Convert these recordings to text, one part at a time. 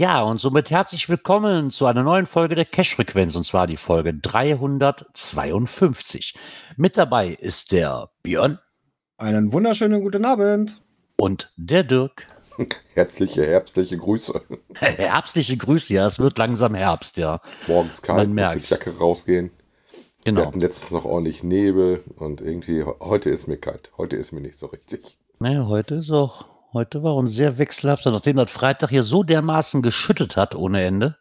Ja, und somit herzlich willkommen zu einer neuen Folge der Cash-Frequenz, und zwar die Folge 352. Mit dabei ist der Björn Einen wunderschönen guten Abend. und der Dirk. Herzliche herbstliche Grüße. Herbstliche Grüße, ja, es wird langsam Herbst, ja. Morgens kalt, Man muss mit Jacke rausgehen. Wir Genau. hatten letztens noch ordentlich Nebel und irgendwie, heute ist mir kalt. Heute ist mir nicht so richtig. Naja, heute ist auch, heute war uns sehr wechselhafter, nachdem das Freitag hier so dermaßen geschüttet hat ohne Ende.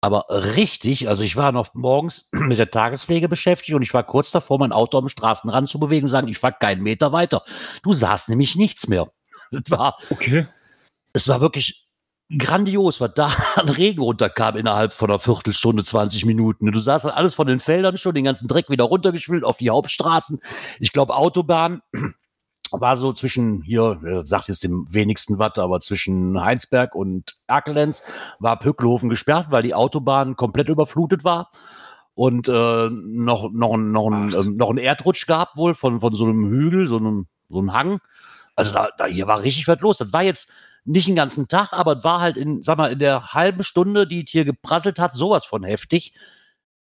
Aber richtig, also ich war noch morgens mit der Tagespflege beschäftigt und ich war kurz davor, mein Auto am Straßenrand zu bewegen und sagen, ich fahre keinen Meter weiter. Du sahst nämlich nichts mehr. Das war, Okay. es war wirklich grandios, was da an Regen runterkam innerhalb von einer Viertelstunde, 20 Minuten. Du sahst dann alles von den Feldern schon, den ganzen Dreck wieder runtergespült auf die Hauptstraßen. Ich glaube, Autobahn war so zwischen, hier, äh, sagt jetzt dem wenigsten Watt, aber zwischen Heinsberg und Erkelenz war Pückelhofen gesperrt, weil die Autobahn komplett überflutet war. Und äh, noch, noch, ein- noch, ein, ähm, noch einen Erdrutsch gab wohl von, von so einem Hügel, so einem, so einem Hang. Also da, da hier war richtig was los. Das war jetzt nicht den ganzen Tag, aber es war halt in, sag mal, in der halben Stunde, die es hier geprasselt hat, sowas von heftig.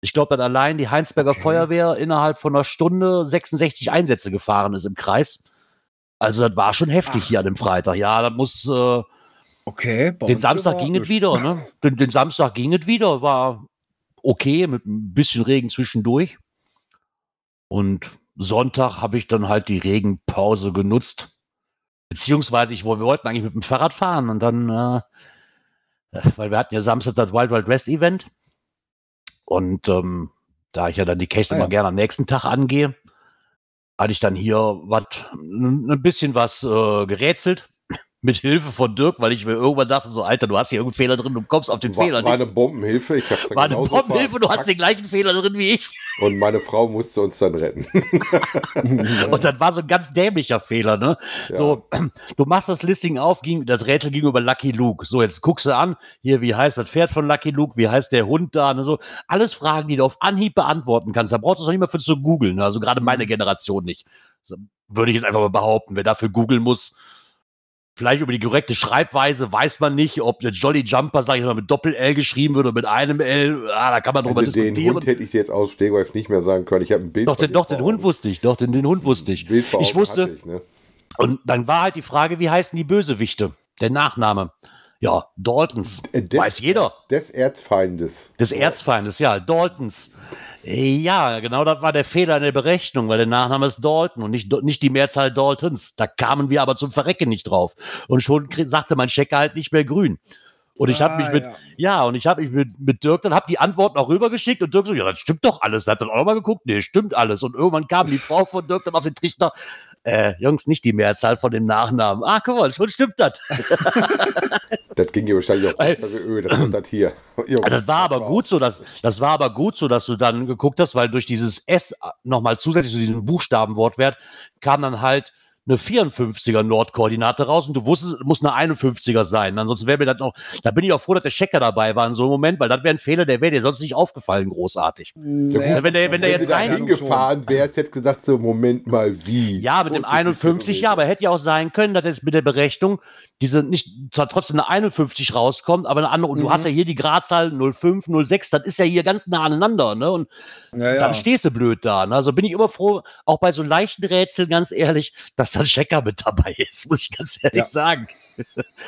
Ich glaube, dass allein die Heinsberger Okay. Feuerwehr innerhalb von einer Stunde 66 Einsätze gefahren ist im Kreis. Also das war schon heftig Ach. hier an dem Freitag. Ja, das muss, äh, Okay. den Samstag ging es wieder, ne? Den, den Samstag ging es wieder, war okay, mit ein bisschen Regen zwischendurch. Und Sonntag habe ich dann halt die Regenpause genutzt. Beziehungsweise ich, wir wollten eigentlich mit dem Fahrrad fahren und dann, äh, äh, weil wir hatten ja Samstag das Wild Wild West Event. Und ähm, da ich ja dann die Case Ah, immer ja. gerne am nächsten Tag angehe, hatte ich dann hier was, ein bisschen was äh, gerätselt. Mit Hilfe von Dirk, weil ich mir irgendwann dachte, so, Alter, du hast hier irgendeinen Fehler drin, du kommst auf den War, Fehler war eine Bombenhilfe. Ich hab's dann War eine Bombenhilfe, du hast den gleichen Fehler drin wie ich. Und meine Frau musste uns dann retten. Und das war so ein ganz dämlicher Fehler, ne? Ja. So, du machst das Listing auf, ging, das Rätsel ging über Lucky Luke. So, jetzt guckst du an, hier, wie heißt das Pferd von Lucky Luke, wie heißt der Hund da, ne? So, alles Fragen, die du auf Anhieb beantworten kannst. Da brauchst du es noch nicht mehr für zu googeln, ne? also gerade meine Generation nicht. So, würde ich jetzt einfach mal behaupten, wer dafür googeln muss, vielleicht über die korrekte Schreibweise, weiß man nicht, ob der Jolly Jumper, sag ich mal, mit Doppel-L geschrieben wird oder mit einem L, ah, da kann man drüber Also den diskutieren. Hund hätte ich jetzt aus Stegreif nicht mehr sagen können. Ich habe ein Bild Doch, von den, doch, den Hund wusste ich, doch, den, den Hund wusste ich. Bild vor Ich wusste- Ich, ne? Und dann war halt die Frage, wie heißen die Bösewichte? Der Nachname. Ja, Daltons. Äh, des- Weiß jeder. Des Erzfeindes. Des Erzfeindes, ja, Daltons. Äh, Ja, genau das war der Fehler in der Berechnung, weil der Nachname ist Dalton und nicht, nicht die Mehrzahl Daltons. Da kamen wir aber zum Verrecken nicht drauf. Und schon sagte mein Checker halt nicht mehr grün. Und ich habe mich Ah, mit, ja. ja, und ich habe mich mit, mit Dirk, dann habe die Antworten auch rübergeschickt und Dirk so, ja, das stimmt doch alles. Er hat dann auch nochmal geguckt, nee, stimmt alles. Und irgendwann kam die Frau von Dirk dann auf den Trichter, äh, Jungs, nicht die Mehrzahl von dem Nachnamen. Ah, guck mal, schon stimmt das. Das ging ja wahrscheinlich auch Weil- unter Öl. Das ist das hier. Jungs, das war aber war gut so, dass, das war aber gut so, dass du dann geguckt hast, weil durch dieses S nochmal zusätzlich zu diesem Buchstabenwortwert kam dann halt eine 54er Nordkoordinate raus und du wusstest, es muss eine 51er sein. Ansonsten wäre mir das noch, da bin ich auch froh, dass der Checker dabei war in so einem Moment, weil das wäre ein Fehler, der wäre dir sonst nicht aufgefallen, großartig. Naja, wenn der- wenn der jetzt du rein- hingefahren wärst, hätte gesagt, so, Moment mal, wie? Ja, mit dem 40 51, ja, aber hätte ja auch sein können, dass jetzt mit der Berechnung diese nicht, zwar trotzdem eine 51 rauskommt, aber eine andere, und du Mhm. hast ja hier die Gradzahl 05, 06, das ist ja hier ganz nah aneinander, ne? Und Ja, ja. dann stehst du blöd da. Ne? Also bin ich immer froh, auch bei so leichten Rätseln, ganz ehrlich, dass da ein Checker mit dabei ist, muss ich ganz ehrlich Ja. sagen.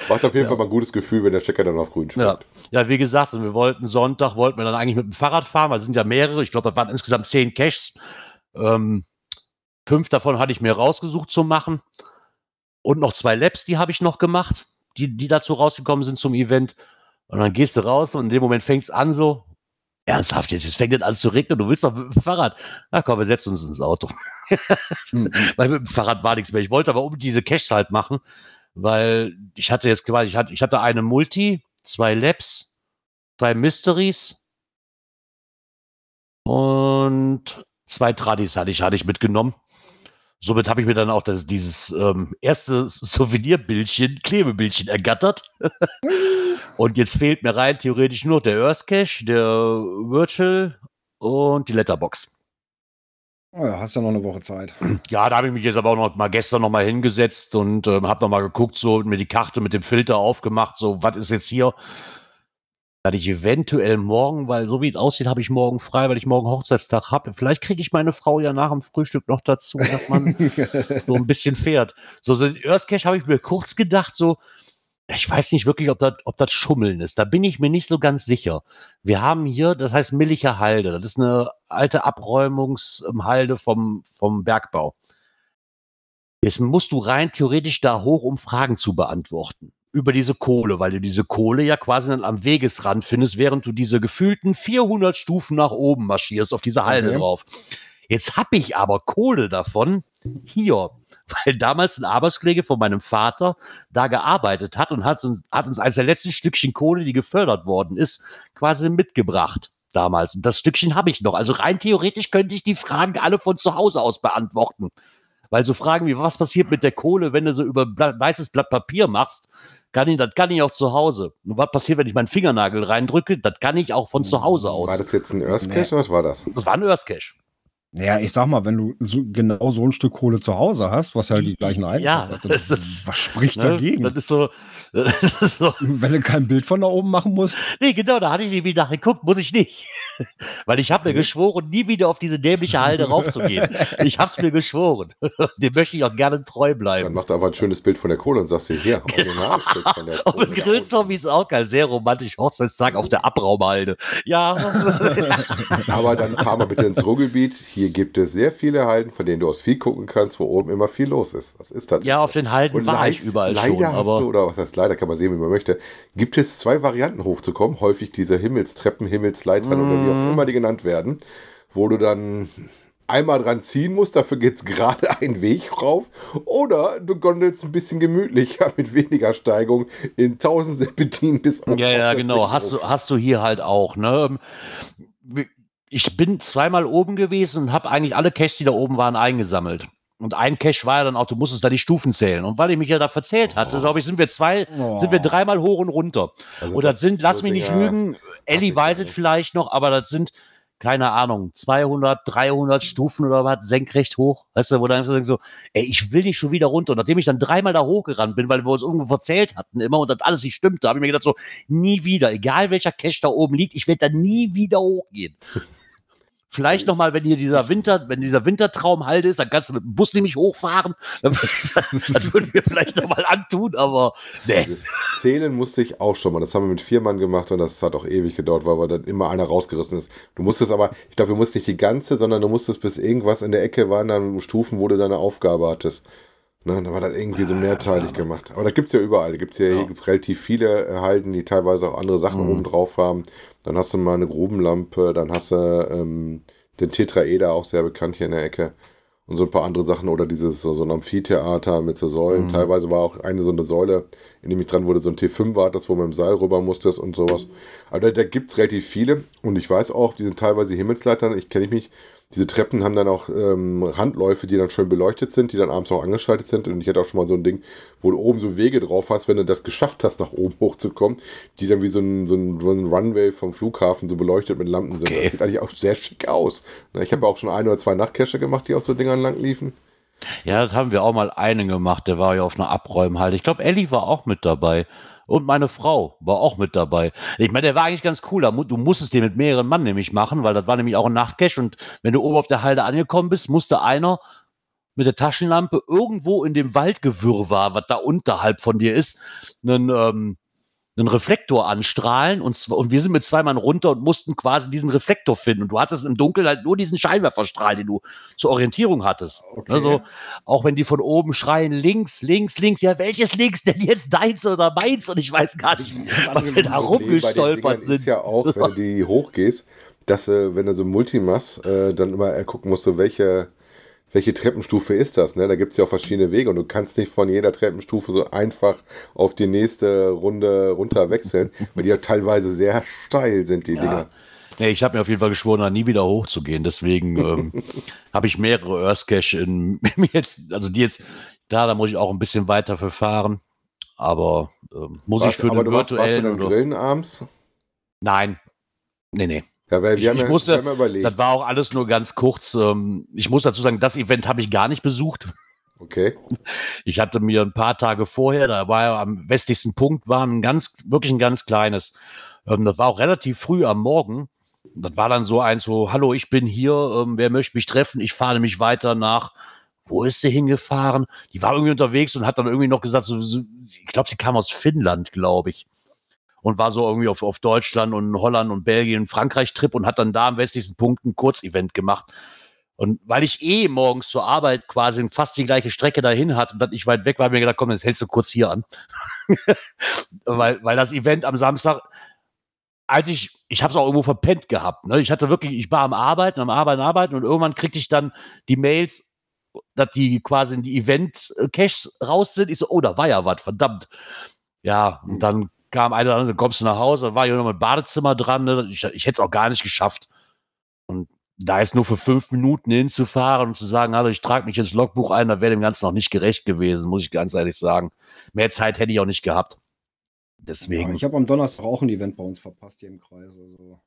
Macht auf jeden Ja. Fall mal ein gutes Gefühl, wenn der Checker dann auf grün Ja. springt. ja, wie gesagt, und wir wollten Sonntag, wollten wir dann eigentlich mit dem Fahrrad fahren, weil es sind ja mehrere, ich glaube, das waren insgesamt zehn Caches. Ähm, fünf davon hatte ich mir rausgesucht zu machen. Und noch zwei Labs, die habe ich noch gemacht, die, die dazu rausgekommen sind zum Event. Und dann gehst du raus und in dem Moment fängt es an so, ernsthaft jetzt, jetzt fängt das an zu regnen, du willst doch mit dem Fahrrad. Na komm, wir setzen uns ins Auto. Hm, weil mit dem Fahrrad war nichts mehr. Ich wollte aber um diese Caches halt machen, weil ich hatte jetzt quasi, ich hatte, ich hatte eine Multi, zwei Labs, zwei Mysteries und zwei Tradis hatte ich, hatte ich mitgenommen. Somit habe ich mir dann auch das, dieses ähm, erste Souvenirbildchen, Klebebildchen ergattert. und jetzt fehlt mir rein theoretisch nur der Earth Cache, der Virtual und die Letterbox. Oh ja, hast ja noch eine Woche Zeit. Ja, da habe ich mich jetzt aber auch noch mal gestern noch mal hingesetzt und ähm, habe noch mal geguckt, so mir die Karte mit dem Filter aufgemacht, so was ist jetzt hier? Da ich eventuell morgen, weil so wie es aussieht, habe ich morgen frei, weil ich morgen Hochzeitstag habe. Vielleicht kriege ich meine Frau ja nach dem Frühstück noch dazu, dass man so ein bisschen fährt. So, so den Earth Cache habe ich mir kurz gedacht, so, ich weiß nicht wirklich, ob das, ob das Schummeln ist. Da bin ich mir nicht so ganz sicher. Wir haben hier, das heißt Millicher Halde. Das ist eine alte Abräumungshalde vom, vom Bergbau. Jetzt musst du rein theoretisch da hoch, um Fragen zu beantworten. Über diese Kohle, weil du diese Kohle ja quasi dann am Wegesrand findest, während du diese gefühlten 400 Stufen nach oben marschierst auf diese Halde Okay. drauf. Jetzt habe ich aber Kohle davon hier, weil damals ein Arbeitskollege von meinem Vater da gearbeitet hat und hat uns, hat uns eines der letzten Stückchen Kohle, die gefördert worden ist, quasi mitgebracht damals. Und das Stückchen habe ich noch. Also rein theoretisch könnte ich die Fragen alle von zu Hause aus beantworten. Weil so Fragen wie, was passiert mit der Kohle, wenn du so über weißes Blatt Papier machst, kann ich, das kann ich auch zu Hause. Und was passiert, wenn ich meinen Fingernagel reindrücke, das kann ich auch von zu Hause aus. War das jetzt ein Earth Nee. Cache? Was war das? Das war ein Earth Cache. Ja, ich sag mal, wenn du so, genau so ein Stück Kohle zu Hause hast, was ja die gleichen Ja, Eigenschaften hat, das dann- ist- was spricht Ne? dagegen? Das ist so, das ist so. Wenn du kein Bild von da oben machen musst, Nee, genau, da hatte ich irgendwie nachgeguckt, muss ich nicht. Weil ich habe mir geschworen, nie wieder auf diese dämliche Halde raufzugehen. Ich habe es mir geschworen. Dem möchte ich auch gerne treu Dann bleiben. macht einfach ein schönes Bild von der Kohle und sagst dir hier, Originalstück von der Auf Kohle. dem Grillzombie ist auch geil. Sehr romantisch. Hochzeitstag auf der Abraumhalde. Ja. Aber dann fahr mal bitte ins Ruhrgebiet. Hier gibt es sehr viele Halden, von denen du aus viel gucken kannst, wo oben immer viel los ist. Das ist tatsächlich. ja, auf den Halden Und war ich leid- überall leider schon. hast Aber du, oder was heißt leider, kann man sehen, wie man möchte, gibt es zwei Varianten hochzukommen. Häufig diese Himmelstreppen, Himmelsleitern oder wie Mhm. auch immer die genannt werden, wo du dann einmal dran ziehen musst, dafür geht es gerade einen Weg rauf. Oder du gondelst ein bisschen gemütlicher mit weniger Steigung in tausend Serpentinen bis auf ja, ja, genau. Hast du, hast du hier halt auch. Ne? Ich bin zweimal oben gewesen und habe eigentlich alle Caches, die da oben waren, eingesammelt. Und ein Cache war ja dann auch, du musstest da die Stufen zählen. Und weil ich mich ja da verzählt hatte, Oh. glaube ich, sind wir zwei, sind wir dreimal hoch und runter. Also Oder sind, lass mich nicht lügen, Ellie weiß es vielleicht noch, aber das sind, keine Ahnung, 200, 300 Stufen oder was, senkrecht hoch. Weißt du, wo dann so, ey, ich will nicht schon wieder runter. Und nachdem ich dann dreimal da hochgerannt bin, weil wir uns irgendwo verzählt hatten immer und das alles nicht stimmte, habe ich mir gedacht so, nie wieder, egal welcher Cache da oben liegt, ich werde da nie wieder hochgehen. Vielleicht nochmal, wenn hier dieser Winter, wenn dieser Wintertraum halt ist, dann kannst du mit dem Bus nämlich hochfahren. Das, würden wir vielleicht nochmal antun, aber nee. Also, Zählen musste ich auch schon mal. Das haben wir mit vier Mann gemacht und das hat auch ewig gedauert, weil wir dann immer einer rausgerissen ist. Du musstest aber, ich glaube, du musst nicht die ganze, sondern du musstest bis irgendwas in der Ecke waren dann Stufen, wo du deine Aufgabe hattest. Ne, dann war das irgendwie so mehrteilig gemacht. Aber da gibt es ja überall. Da gibt es ja, Ja. relativ viele äh, Halden, die teilweise auch andere Sachen Mhm. oben drauf haben. Dann hast du mal eine Grubenlampe, dann hast du ähm, den Tetraeder, auch sehr bekannt hier in der Ecke. Und so ein paar andere Sachen oder dieses so, so ein Amphitheater mit so Säulen. Mhm. Teilweise war auch eine so eine Säule, in dem ich dran wurde, so ein T5 war, das wo man im Seil rüber musstest und sowas. Aber da, da gibt es relativ viele und ich weiß auch, die sind teilweise Himmelsleitern, ich kenne mich. Diese Treppen haben dann auch ähm, Handläufe, die dann schön beleuchtet sind, die dann abends auch angeschaltet sind. Und ich hatte auch schon mal so ein Ding, wo du oben so Wege drauf hast, wenn du das geschafft hast, nach oben hochzukommen, die dann wie so ein, so ein, so ein Runway vom Flughafen so beleuchtet mit Lampen sind. Okay. Das sieht eigentlich auch sehr schick aus. Ich habe auch schon ein oder zwei Nachtcache gemacht, die auf so Dingern lang liefen. Ja, das haben wir auch mal einen gemacht, der war ja auf einer Abräumhalde. Ich glaube, Ellie war auch mit dabei. Und meine Frau war auch mit dabei. Ich meine, der war eigentlich ganz cool. Du musstest den mit mehreren Mann nämlich machen, weil das war nämlich auch ein Nachtcache. Und wenn du oben auf der Halde angekommen bist, musste einer mit der Taschenlampe irgendwo in dem Waldgewirrwarr, was da unterhalb von dir ist, einen, ähm, einen Reflektor anstrahlen. Und, zw- und wir sind mit zwei Mann runter und mussten quasi diesen Reflektor finden. Und du hattest im Dunkeln halt nur diesen Scheinwerferstrahl, den du zur Orientierung hattest. Okay. Also, auch wenn die von oben schreien, links, links, links, ja, welches links denn jetzt deins oder meins? Und ich weiß gar nicht, was wir da rumgestolpert sind. ist ja auch, wenn du die hochgehst, dass äh, wenn du so Multimass äh, dann immer gucken musst, so welche, welche Treppenstufe ist das? Ne? Da gibt es ja auch verschiedene Wege und du kannst nicht von jeder Treppenstufe so einfach auf die nächste Runde runter wechseln, weil die ja teilweise sehr steil sind, die Ja. Dinger. Nee, ich habe mir auf jeden Fall geschworen, da nie wieder hochzugehen. Deswegen ähm, habe ich mehrere Earth Cache in jetzt, also die jetzt, da, da muss ich auch ein bisschen weiter verfahren. Aber ähm, muss ich Warst- für aber den du warst, warst du virtuellen dann grillen abends? Nein. Nee, nee. Ja, weil wir Ich- haben ich ja, musste- haben überlegt. Das war auch alles nur ganz kurz. Ähm, ich muss dazu sagen, das Event habe ich gar nicht besucht. Okay. Ich hatte mir ein paar Tage vorher, da war ja am westlichsten Punkt, war ein ganz, wirklich ein ganz kleines. Ähm, das war auch relativ früh am Morgen. Das war dann so eins, so, hallo, ich bin hier, ähm, wer möchte mich treffen? Ich fahre nämlich weiter nach, wo ist sie hingefahren? Die war irgendwie unterwegs und hat dann irgendwie noch gesagt, so, so, ich glaube, sie kam aus Finnland, glaube ich. Und war so irgendwie auf, auf Deutschland und Holland und Belgien Frankreich-Trip und hat dann da am westlichsten Punkt ein Kurzevent gemacht. Und weil ich eh morgens zur Arbeit quasi fast die gleiche Strecke dahin hatte und dann ich weit weg war, mir gedacht, komm, jetzt hältst du kurz hier an. weil, weil das Event am Samstag, als ich, ich habe es auch irgendwo verpennt gehabt. Ne? Ich hatte wirklich, ich war am Arbeiten, am Arbeiten, Arbeiten und irgendwann kriegte ich dann die Mails, dass die quasi in die Event-Caches raus sind. Ich so, oh, da war ja was, verdammt. Ja, und dann kam einer, dann kommst du nach Hause, dann war hier noch mit Badezimmer dran. Ne? Ich, ich hätte es auch gar nicht geschafft. Und da ist nur für fünf Minuten hinzufahren und zu sagen, hallo, ich trage mich ins Logbuch ein, da wäre dem Ganzen noch nicht gerecht gewesen, muss ich ganz ehrlich sagen. Mehr Zeit hätte ich auch nicht gehabt. Deswegen. Ja, ich habe am Donnerstag auch ein Event bei uns verpasst hier im Kreis. Also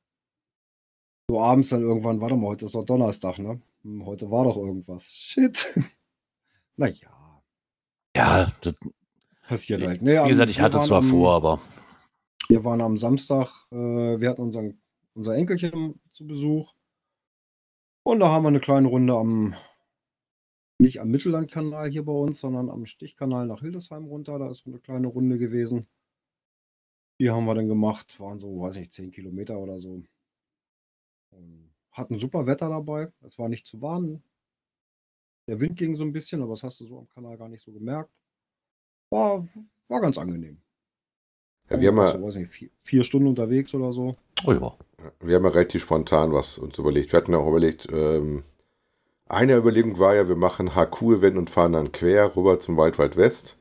so abends dann irgendwann, warte mal, heute ist doch Donnerstag, ne? Hm, Heute war doch irgendwas. Shit. naja, ja, das, passiert halt. Nee, wie gesagt, ich hatte zwar am, vor, aber Wir waren am Samstag, äh, wir hatten unseren, unser Enkelchen zu Besuch. Und da haben wir eine kleine Runde am, nicht am Mittellandkanal hier bei uns, sondern am Stichkanal nach Hildesheim runter. Da ist so eine kleine Runde gewesen. Die haben wir dann gemacht, waren so, weiß nicht, 10 Kilometer oder so. Und hatten super Wetter dabei. Es war nicht zu warm. Der Wind ging so ein bisschen, aber das hast du so am Kanal gar nicht so gemerkt. War, war ganz angenehm. Ja, wir, haben ja, so, weiß nicht, vier, vier Stunden unterwegs oder so. oh ja. wir haben ja relativ spontan was uns überlegt. Wir hatten ja auch überlegt, ähm, eine Überlegung war ja, wir machen HQ-Event und fahren dann quer rüber zum Wald Wald West.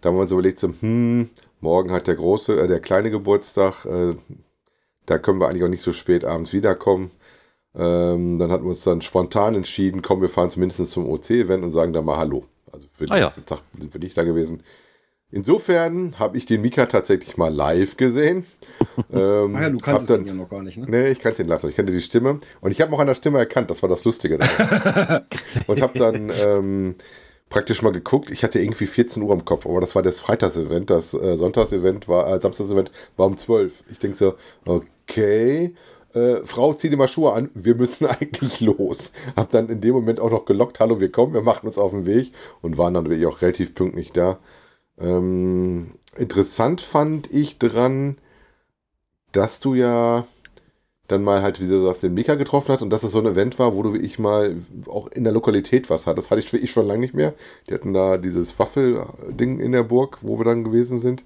Da haben wir uns überlegt, so, hm, morgen hat der große, äh, der kleine Geburtstag, äh, da können wir eigentlich auch nicht so spät abends wiederkommen. Ähm, dann hatten wir uns dann spontan entschieden, komm, wir fahren zumindest zum OC-Event und sagen da mal Hallo. Also für den Ah ja. nächsten Tag sind wir nicht da gewesen. Insofern habe ich den Mika tatsächlich mal live gesehen. ähm, Ah ja, du kannst dann, ihn ja noch gar nicht, ne? Nee, ich kannte den live noch. Ich kannte die Stimme. Und ich habe ihn auch an der Stimme erkannt. Das war das Lustige. und habe dann ähm, praktisch mal geguckt. Ich hatte irgendwie 14 Uhr im Kopf. Aber das war das Freitagsevent. Das äh, Sonntagsevent war, äh, Samstagsevent war um 12. Ich denke so, okay. Äh, Frau, zieh dir mal Schuhe an. Wir müssen eigentlich los. Hab dann in dem Moment auch noch gelockt. Hallo, wir kommen. Wir machen uns auf den Weg. Und waren dann wirklich auch relativ pünktlich da. Ähm, interessant fand ich dran, dass du ja dann mal halt, wie du sagst, den Mika getroffen hast und dass es so ein Event war, wo du wirklich mal auch in der Lokalität was hattest. Das hatte ich wirklich schon lange nicht mehr. Die hatten da dieses Waffel-Ding in der Burg, wo wir dann gewesen sind,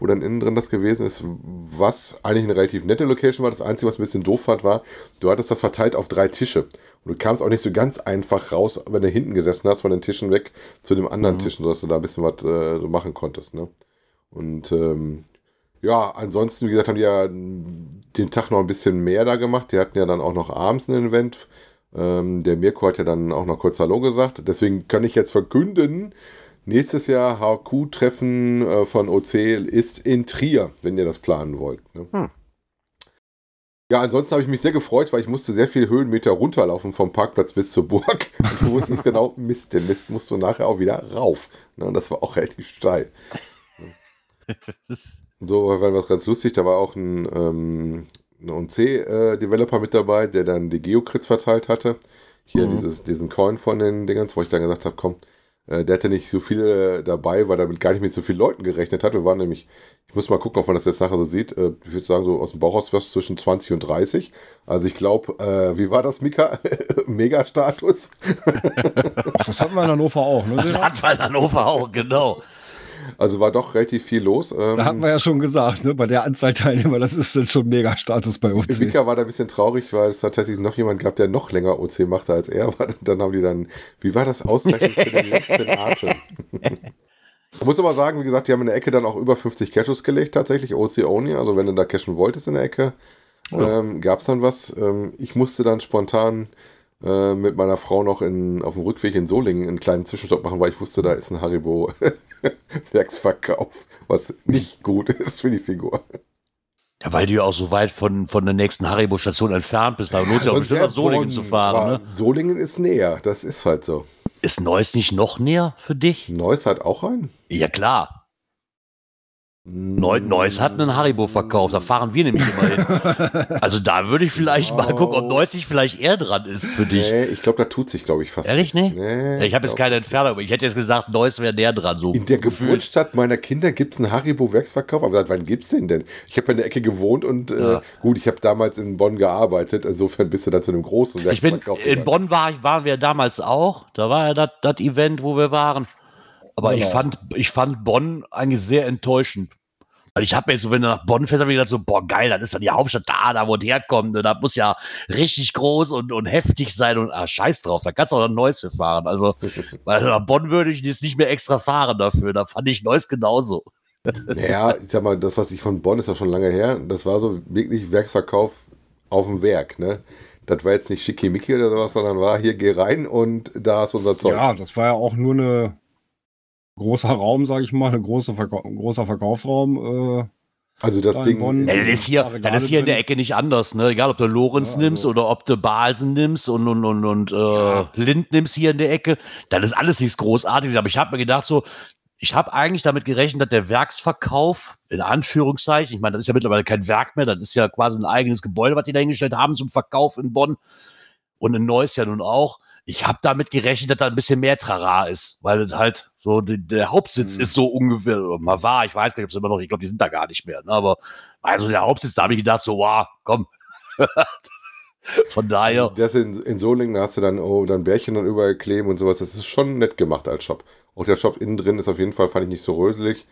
wo dann innen drin das gewesen ist, was eigentlich eine relativ nette Location war. Das Einzige, was ein bisschen doof fand, war, du hattest das verteilt auf drei Tische. Und du kamst auch nicht so ganz einfach raus, wenn du hinten gesessen hast, von den Tischen weg zu dem anderen Mhm. Tischen, sodass du da ein bisschen was äh, so machen konntest. Ne? Und ähm, ja, ansonsten, wie gesagt, haben die ja den Tag noch ein bisschen mehr da gemacht. Die hatten ja dann auch noch abends ein Event. Ähm, der Mirko hat ja dann auch noch kurz Hallo gesagt. Deswegen kann ich jetzt verkünden, nächstes Jahr HQ-Treffen äh, von OC ist in Trier, wenn ihr das planen wollt. Ne? Hm. Ja, ansonsten habe ich mich sehr gefreut, weil ich musste sehr viele Höhenmeter runterlaufen vom Parkplatz bis zur Burg. Und du wusstest genau, Mist, den Mist musst du nachher auch wieder rauf. Ne? Und das war auch relativ steil. So, war was ganz lustig, da war auch ein, ähm, ein OC-Developer mit dabei, der dann die Geocrits verteilt hatte. Hier Mhm. dieses, diesen Coin von den Dingens, wo ich dann gesagt habe, komm, äh, der hatte nicht so viele dabei, weil er damit gar nicht mit so vielen Leuten gerechnet hat. Wir waren nämlich, ich muss mal gucken, ob man das jetzt nachher so sieht. Äh, ich würde sagen, so aus dem Bauch raus was zwischen 20 und 30. Also ich glaube, äh, wie war das, Mika? Mega-Status. Das hatten wir in Hannover auch, ne? Das Silvan? hat man in Hannover auch, genau. Also war doch relativ viel los. Ähm, Da hatten wir ja schon gesagt, ne, bei der Anzahl Teilnehmer, das ist dann schon Mega-Status bei uns. Mika war da ein bisschen traurig, weil es tatsächlich noch jemand gab, der noch länger OC machte als er. Aber Dann haben die dann, wie war das Auszeichnung für den längsten Atem? Ich muss aber sagen, wie gesagt, die haben in der Ecke dann auch über 50 Cashews gelegt, tatsächlich OC Only. Also wenn du da cashen wolltest in der Ecke, Ja. ähm, gab es dann was. Ähm, ich musste dann spontan äh, mit meiner Frau noch in, auf dem Rückweg in Solingen einen kleinen Zwischenstopp machen, weil ich wusste, da ist ein Haribo Werksverkauf, was nicht gut ist für die Figur. Ja, weil du ja auch so weit von, von der nächsten Haribo-Station entfernt bist. Da lohnt sich auch Sonst bestimmt nach Solingen zu fahren. Ne? Solingen ist näher, das ist halt so. Ist Neuss nicht noch näher für dich? Neuss hat auch einen? Ja, klar. Neu, Neuss hat einen Haribo verkauft. Da fahren wir nämlich immer hin. Also da würde ich vielleicht mal gucken, ob Neuss nicht vielleicht eher dran ist für dich. Nee, ich glaube, da tut sich, glaube ich, fast Ehrlich nichts. nicht? Nee, Ich habe jetzt keine Entfernung, aber ich hätte jetzt gesagt, Neuss wäre näher dran. So In der gefühlt. Geburtsstadt meiner Kinder gibt es einen Haribo-Werksverkauf. Aber seit wann gibt es den denn? Ich habe in der Ecke gewohnt und äh, Ja. gut, ich habe damals in Bonn gearbeitet. Insofern bist du dann zu einem großen Ich bin, Werksverkauf. in. Bonn war, ich- waren wir damals auch. Da war ja das Event, wo wir waren. Aber ich, Genau. fand, ich fand Bonn eigentlich sehr enttäuschend. Weil ich habe mir so, wenn du nach Bonn fährst, habe ich gedacht, so, boah, geil, das ist dann die Hauptstadt da, da wo es herkommt. Und das muss ja richtig groß und, und heftig sein. Und ah, scheiß drauf, da kannst du auch noch Neuss für fahren. Also, weil nach Bonn würde ich jetzt nicht mehr extra fahren dafür. Da fand ich Neuss genauso. Naja, ich sag mal, das, was ich von Bonn ist ja schon lange her. Das war so wirklich Werksverkauf auf dem Werk. Ne? Das war jetzt nicht schickimicki oder sowas, sondern war hier, geh rein und da ist unser Zeug. Ja, das war ja auch nur eine großer Raum, sage ich mal, ein großer, Verkau großer Verkaufsraum. Äh, Also das Da in Ding. Bonn- Ja, das ist hier, Regale das ist hier in der. Ecke nicht anders, ne? Egal, ob du Lorenz Ja, nimmst also- oder ob du Balsen nimmst und, und, und, und äh, Ja. Lind nimmst hier in der Ecke, das ist alles nichts Großartiges. Aber ich habe mir gedacht, so, ich habe eigentlich damit gerechnet, dass der Werksverkauf, in Anführungszeichen, ich meine, das ist ja mittlerweile kein Werk mehr, das ist ja quasi ein eigenes Gebäude, was die da hingestellt haben zum Verkauf in Bonn und in Neuss ja nun auch. Ich habe damit gerechnet, dass da ein bisschen mehr Trara ist, weil es halt so die, der Hauptsitz Mhm. ist so ungefähr, mal war, ich weiß gar nicht, ob es immer noch, ich glaube, die sind da gar nicht mehr, ne? aber also der Hauptsitz, da habe ich gedacht, so, wow, komm. Von daher, Das in, in Solingen, da hast du dann, oh, dann Bärchen dann überall kleben und sowas. Das ist schon nett gemacht als Shop. Auch der Shop innen drin ist auf jeden Fall, fand ich nicht so röselig.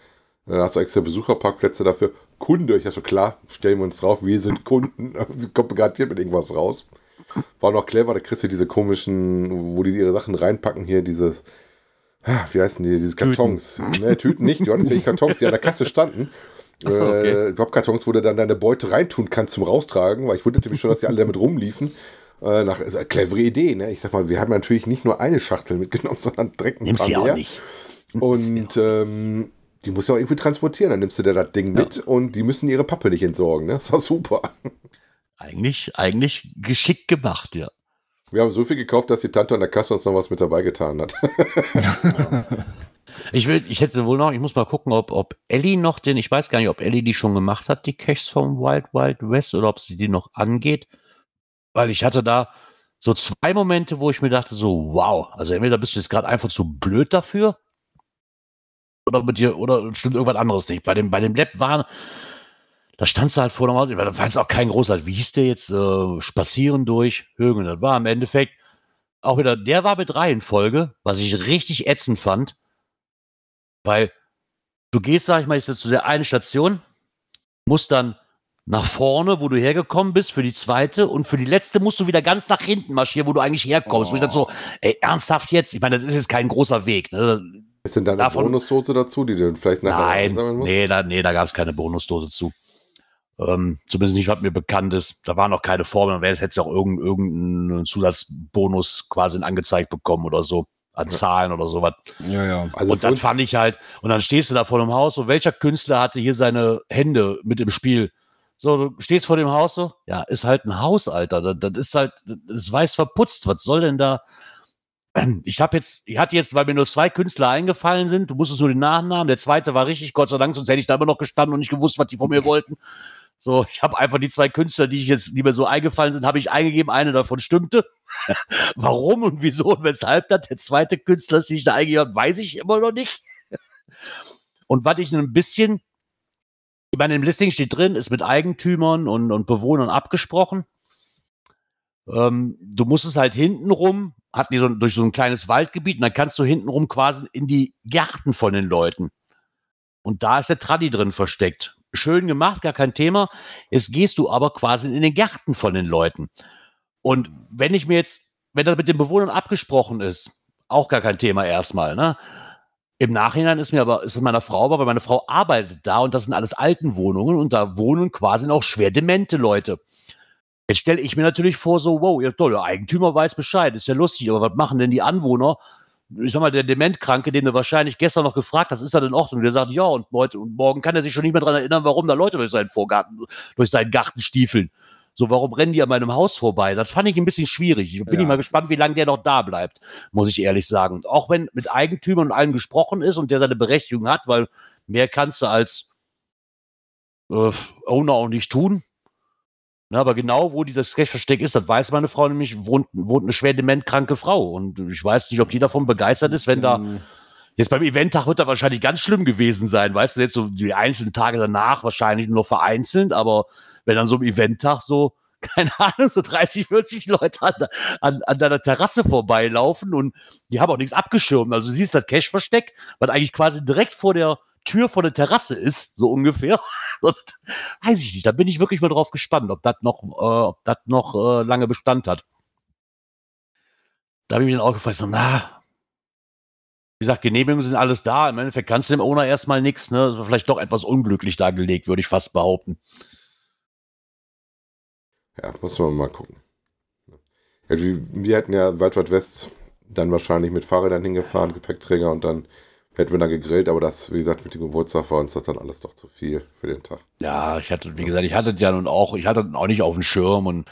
Da hast du extra Besucherparkplätze dafür. Kunde, ich dachte so, klar, stellen wir uns drauf, wir sind Kunden. Kommt garantiert mit irgendwas raus. War noch clever, da kriegst du diese komischen, wo die ihre Sachen reinpacken hier, dieses, ah, wie heißen die, diese Tüten. Kartons. Ne, Tüten nicht, du hattest wirklich Kartons, die an der Kasse standen. So, okay. Äh, Pappkartons, wo du dann deine Beute reintun kannst zum Raustragen, weil ich wunderte mich schon, dass die alle damit rumliefen. Äh, nach, ist eine clevere Idee, ne? Ich sag mal, wir haben natürlich nicht nur eine Schachtel mitgenommen, sondern direkt ein nimm paar sie auch mehr. nicht. Und ähm, die muss ja auch irgendwie transportieren. Dann nimmst du dir das Ding Ja. mit und die müssen ihre Pappe nicht entsorgen, ne? Das war super. Eigentlich, eigentlich geschickt gemacht, ja. Wir haben so viel gekauft, dass die Tante an der Kasse uns noch was mit dabei getan hat. Ich will, ich hätte wohl noch, ich muss mal gucken, ob, ob Ellie noch den, ich weiß gar nicht, ob Ellie die schon gemacht hat, die Caches vom Wild Wild West, oder ob sie die noch angeht. Weil ich hatte da so zwei Momente, wo ich mir dachte, so, wow, also entweder bist du jetzt gerade einfach zu blöd dafür, oder mit dir, oder stimmt irgendwas anderes nicht. Bei dem, bei dem Lab war, da standst du halt vor dem Haus, da war jetzt auch kein großer, wie hieß der jetzt, äh, spazieren durch Högen. Das war im Endeffekt auch wieder, der war mit Reihenfolge, was ich richtig ätzend fand. Weil du gehst, sag ich mal, jetzt zu der einen Station, musst dann nach vorne, wo du hergekommen bist, für die zweite und für die letzte musst du wieder ganz nach hinten marschieren, wo du eigentlich herkommst. Und ich dachte so, ey, ernsthaft jetzt? Ich meine, das ist jetzt kein großer Weg. Ne? Ist denn da eine Davon- Bonusdose dazu, die du vielleicht nachher Nein, nee, da, nee, da gab es keine Bonusdose zu. Ähm, zumindest nicht, was mir bekannt ist. Da waren noch keine Formeln, wäre- hätte auch irgendeinen irgendeinen Zusatzbonus quasi angezeigt bekommen oder so, an Zahlen oder sowas. ja, ja. Also und dann fand ich halt, und dann stehst du da vor dem Haus, so welcher Künstler hatte hier seine Hände mit im Spiel? So, du stehst vor dem Haus so, ja, ist halt ein Haus, Alter. Das, das ist halt, das ist weiß verputzt. Was soll denn da? Ich habe jetzt, ich hatte jetzt, weil mir nur zwei Künstler eingefallen sind, du musstest nur den Nachnamen, der zweite war richtig, Gott sei Dank, sonst hätte ich da immer noch gestanden und nicht gewusst, was die von mir wollten. So, ich habe einfach die zwei Künstler, die ich jetzt, die mir so eingefallen sind, habe ich eingegeben, eine davon stimmte. Warum und wieso und weshalb das der zweite Künstler sich da eingegeben hat, weiß ich immer noch nicht. Und was ich ein bisschen, ich meine, im Listing steht drin, ist mit Eigentümern und, und Bewohnern abgesprochen. Ähm, du musst es halt hintenrum, hatten die so, durch so ein kleines Waldgebiet, und dann kannst du hintenrum quasi in die Gärten von den Leuten. Und da ist der Traddy drin versteckt. Schön gemacht, gar kein Thema. Jetzt gehst du aber quasi in den Garten von den Leuten. Und wenn ich mir jetzt, wenn das mit den Bewohnern abgesprochen ist, auch gar kein Thema erstmal, ne? Im Nachhinein ist mir aber, ist es meiner Frau aber, weil meine Frau arbeitet da und das sind alles Altenwohnungen und da wohnen quasi noch schwer demente Leute. Jetzt stelle ich mir natürlich vor, so, wow, ja toll, der Eigentümer weiß Bescheid, ist ja lustig, aber was machen denn die Anwohner? Ich sag mal, der Dementkranke, den du wahrscheinlich gestern noch gefragt hast, ist er in Ordnung? Der sagt, ja, und heute und morgen kann er sich schon nicht mehr daran erinnern, warum da Leute durch seinen Vorgarten, durch seinen Garten stiefeln. So, warum rennen die an meinem Haus vorbei? Das fand ich ein bisschen schwierig. Ich bin Ja, ich mal gespannt, wie lange der noch da bleibt, muss ich ehrlich sagen. Auch wenn mit Eigentümern und allem gesprochen ist und der seine Berechtigung hat, weil mehr kannst du als äh, Owner auch nicht tun. Na, aber genau, wo dieses Sketch-Versteck ist, das weiß meine Frau nämlich, wohnt, wohnt eine schwer dementkranke Frau. Und ich weiß nicht, ob die davon begeistert ist, wenn da Jetzt beim Eventtag wird er wahrscheinlich ganz schlimm gewesen sein, weißt du, jetzt so die einzelnen Tage danach wahrscheinlich nur noch vereinzelt, aber wenn dann so ein Eventtag so, keine Ahnung, so 30, 40 Leute an, an, an deiner Terrasse vorbeilaufen und die haben auch nichts abgeschirmt. Also du siehst das Cash-Versteck, was eigentlich quasi direkt vor der Tür von der Terrasse ist, so ungefähr. Und, weiß ich nicht, da bin ich wirklich mal drauf gespannt, ob das noch, äh, ob das noch äh, lange Bestand hat. Da habe ich mir dann auch gefragt, so, na, wie gesagt, Genehmigungen sind alles da. Im Endeffekt kannst du dem Owner erstmal nichts. Ne? Das war vielleicht doch etwas unglücklich dargelegt, würde ich fast behaupten. Ja, muss man mal gucken. Wir, hätten ja Wald Wald West dann wahrscheinlich mit Fahrrädern hingefahren, Gepäckträger und dann hätten wir da gegrillt, aber das, wie gesagt, mit dem Geburtstag war uns das dann alles doch zu viel für den Tag. Ja, ich hatte, wie gesagt, ich hatte es ja nun auch, ich hatte es auch nicht auf dem Schirm und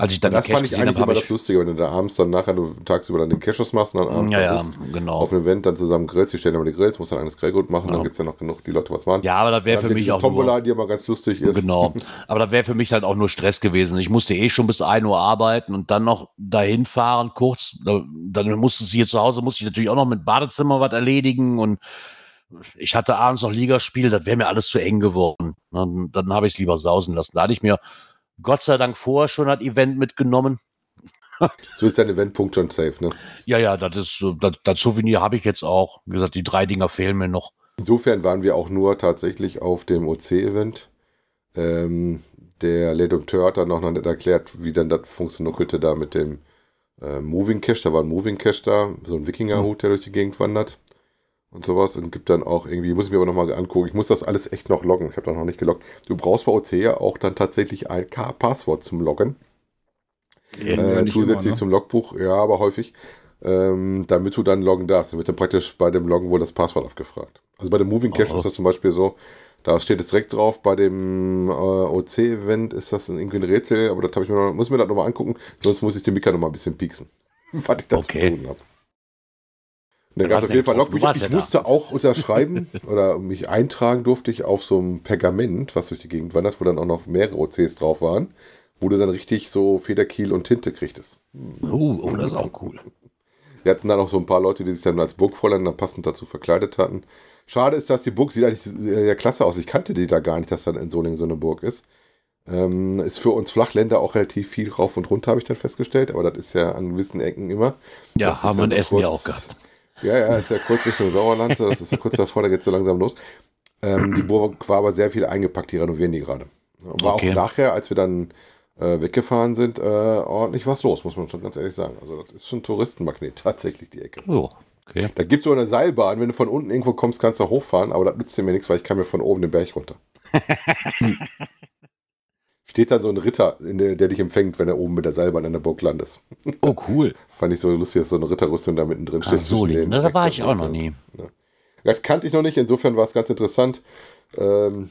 als ich dann das fand ich eigentlich habe, immer das Lustige, wenn du da abends dann nachher du tagsüber dann den Cashos machst und dann abends ja, ja, genau. auf einem Event dann zusammen grillst, die stellen aber die Grills, muss dann eines Grillgut machen, Ja. dann gibt es ja noch genug, die Leute was machen. Ja, aber das wäre für mich auch nur, Tombola, die immer ganz lustig ist. Genau. Aber das wäre für mich halt auch nur Stress gewesen. Ich musste eh schon bis 1 Uhr arbeiten und dann noch dahin fahren, kurz. Da- Dann musste sie hier zu Hause, musste ich natürlich auch noch mit Badezimmer was erledigen und ich hatte abends noch Ligaspiel, das wäre mir alles zu eng geworden. Dann, dann habe ich es lieber sausen lassen. Da hatte ich mir Gott sei Dank vorher schon das Event mitgenommen. So ist dein Eventpunkt schon safe, ne? Ja, ja, das ist das, das Souvenir habe ich jetzt auch. Wie gesagt, die drei Dinger fehlen mir noch. Insofern waren wir auch nur tatsächlich auf dem OC-Event. Ähm, der Redakteur hat dann noch nicht erklärt, wie dann das funktionierte da mit dem äh, Moving Cache. Da war ein Moving Cache da, so ein Wikingerhut, der durch die Gegend wandert und sowas. Und gibt dann auch irgendwie, muss ich mir aber nochmal angucken, ich muss das alles echt noch loggen. Ich habe da noch nicht geloggt. Du brauchst bei OC ja auch dann tatsächlich ein K Passwort zum Loggen. Äh, zusätzlich immer, ne? zum Logbuch, ja, aber häufig, ähm, damit du dann loggen darfst. Dann wird dann praktisch bei dem Loggen wohl das Passwort abgefragt. Also bei dem Moving Cache Aha. ist das zum Beispiel so, da steht es direkt drauf, bei dem äh, OC-Event ist das irgendwie ein Rätsel, aber das habe ich mir noch, muss mir das nochmal angucken, sonst muss ich den Mika nochmal ein bisschen pieksen, was ich dazu Okay. zu tun habe. Da Ja, gab es auf jeden Fall warst Ich ja da. musste auch unterschreiben oder mich eintragen durfte ich auf so einem Pergament, was durch die Gegend wandert, wo dann auch noch mehrere OCs drauf waren, wo du dann richtig so Federkiel und Tinte kriegtest. Oh, oh, das ist auch cool. Wir hatten dann auch so ein paar Leute, die sich dann als Burgfräulein dann passend dazu verkleidet hatten. Schade ist, dass die Burg sieht eigentlich sehr klasse aus. Ich kannte die da gar nicht, dass dann in Solingen so eine Burg ist. Ähm, ist für uns Flachländer auch relativ viel rauf und runter, habe ich dann festgestellt. Aber das ist ja an gewissen Ecken immer. Ja, haben wir in so Essen ja auch gehabt. Ja, ja, ist ja kurz Richtung Sauerland. so, Das ist ja kurz davor, da geht es so langsam los. Ähm, die Burg war aber sehr viel eingepackt, die renovieren die gerade. War Okay. auch nachher, als wir dann äh, weggefahren sind, äh, ordentlich was los, muss man schon ganz ehrlich sagen. Also das ist schon ein Touristenmagnet tatsächlich, die Ecke. Oh, okay. Da gibt es so eine Seilbahn, wenn du von unten irgendwo kommst, kannst du hochfahren, aber das nützt dir mir nichts, weil ich kann mir von oben den Berg runter. Steht dann so ein Ritter, der, der dich empfängt, wenn er oben mit der Seilbahn in der Burg landest. Oh, cool. Fand ich so lustig, dass so eine Ritterrüstung da mittendrin Ach, steht. so liegen. den Ne, da war ich auch noch nie. Das kannte ich noch nicht, insofern war es ganz interessant. Ähm,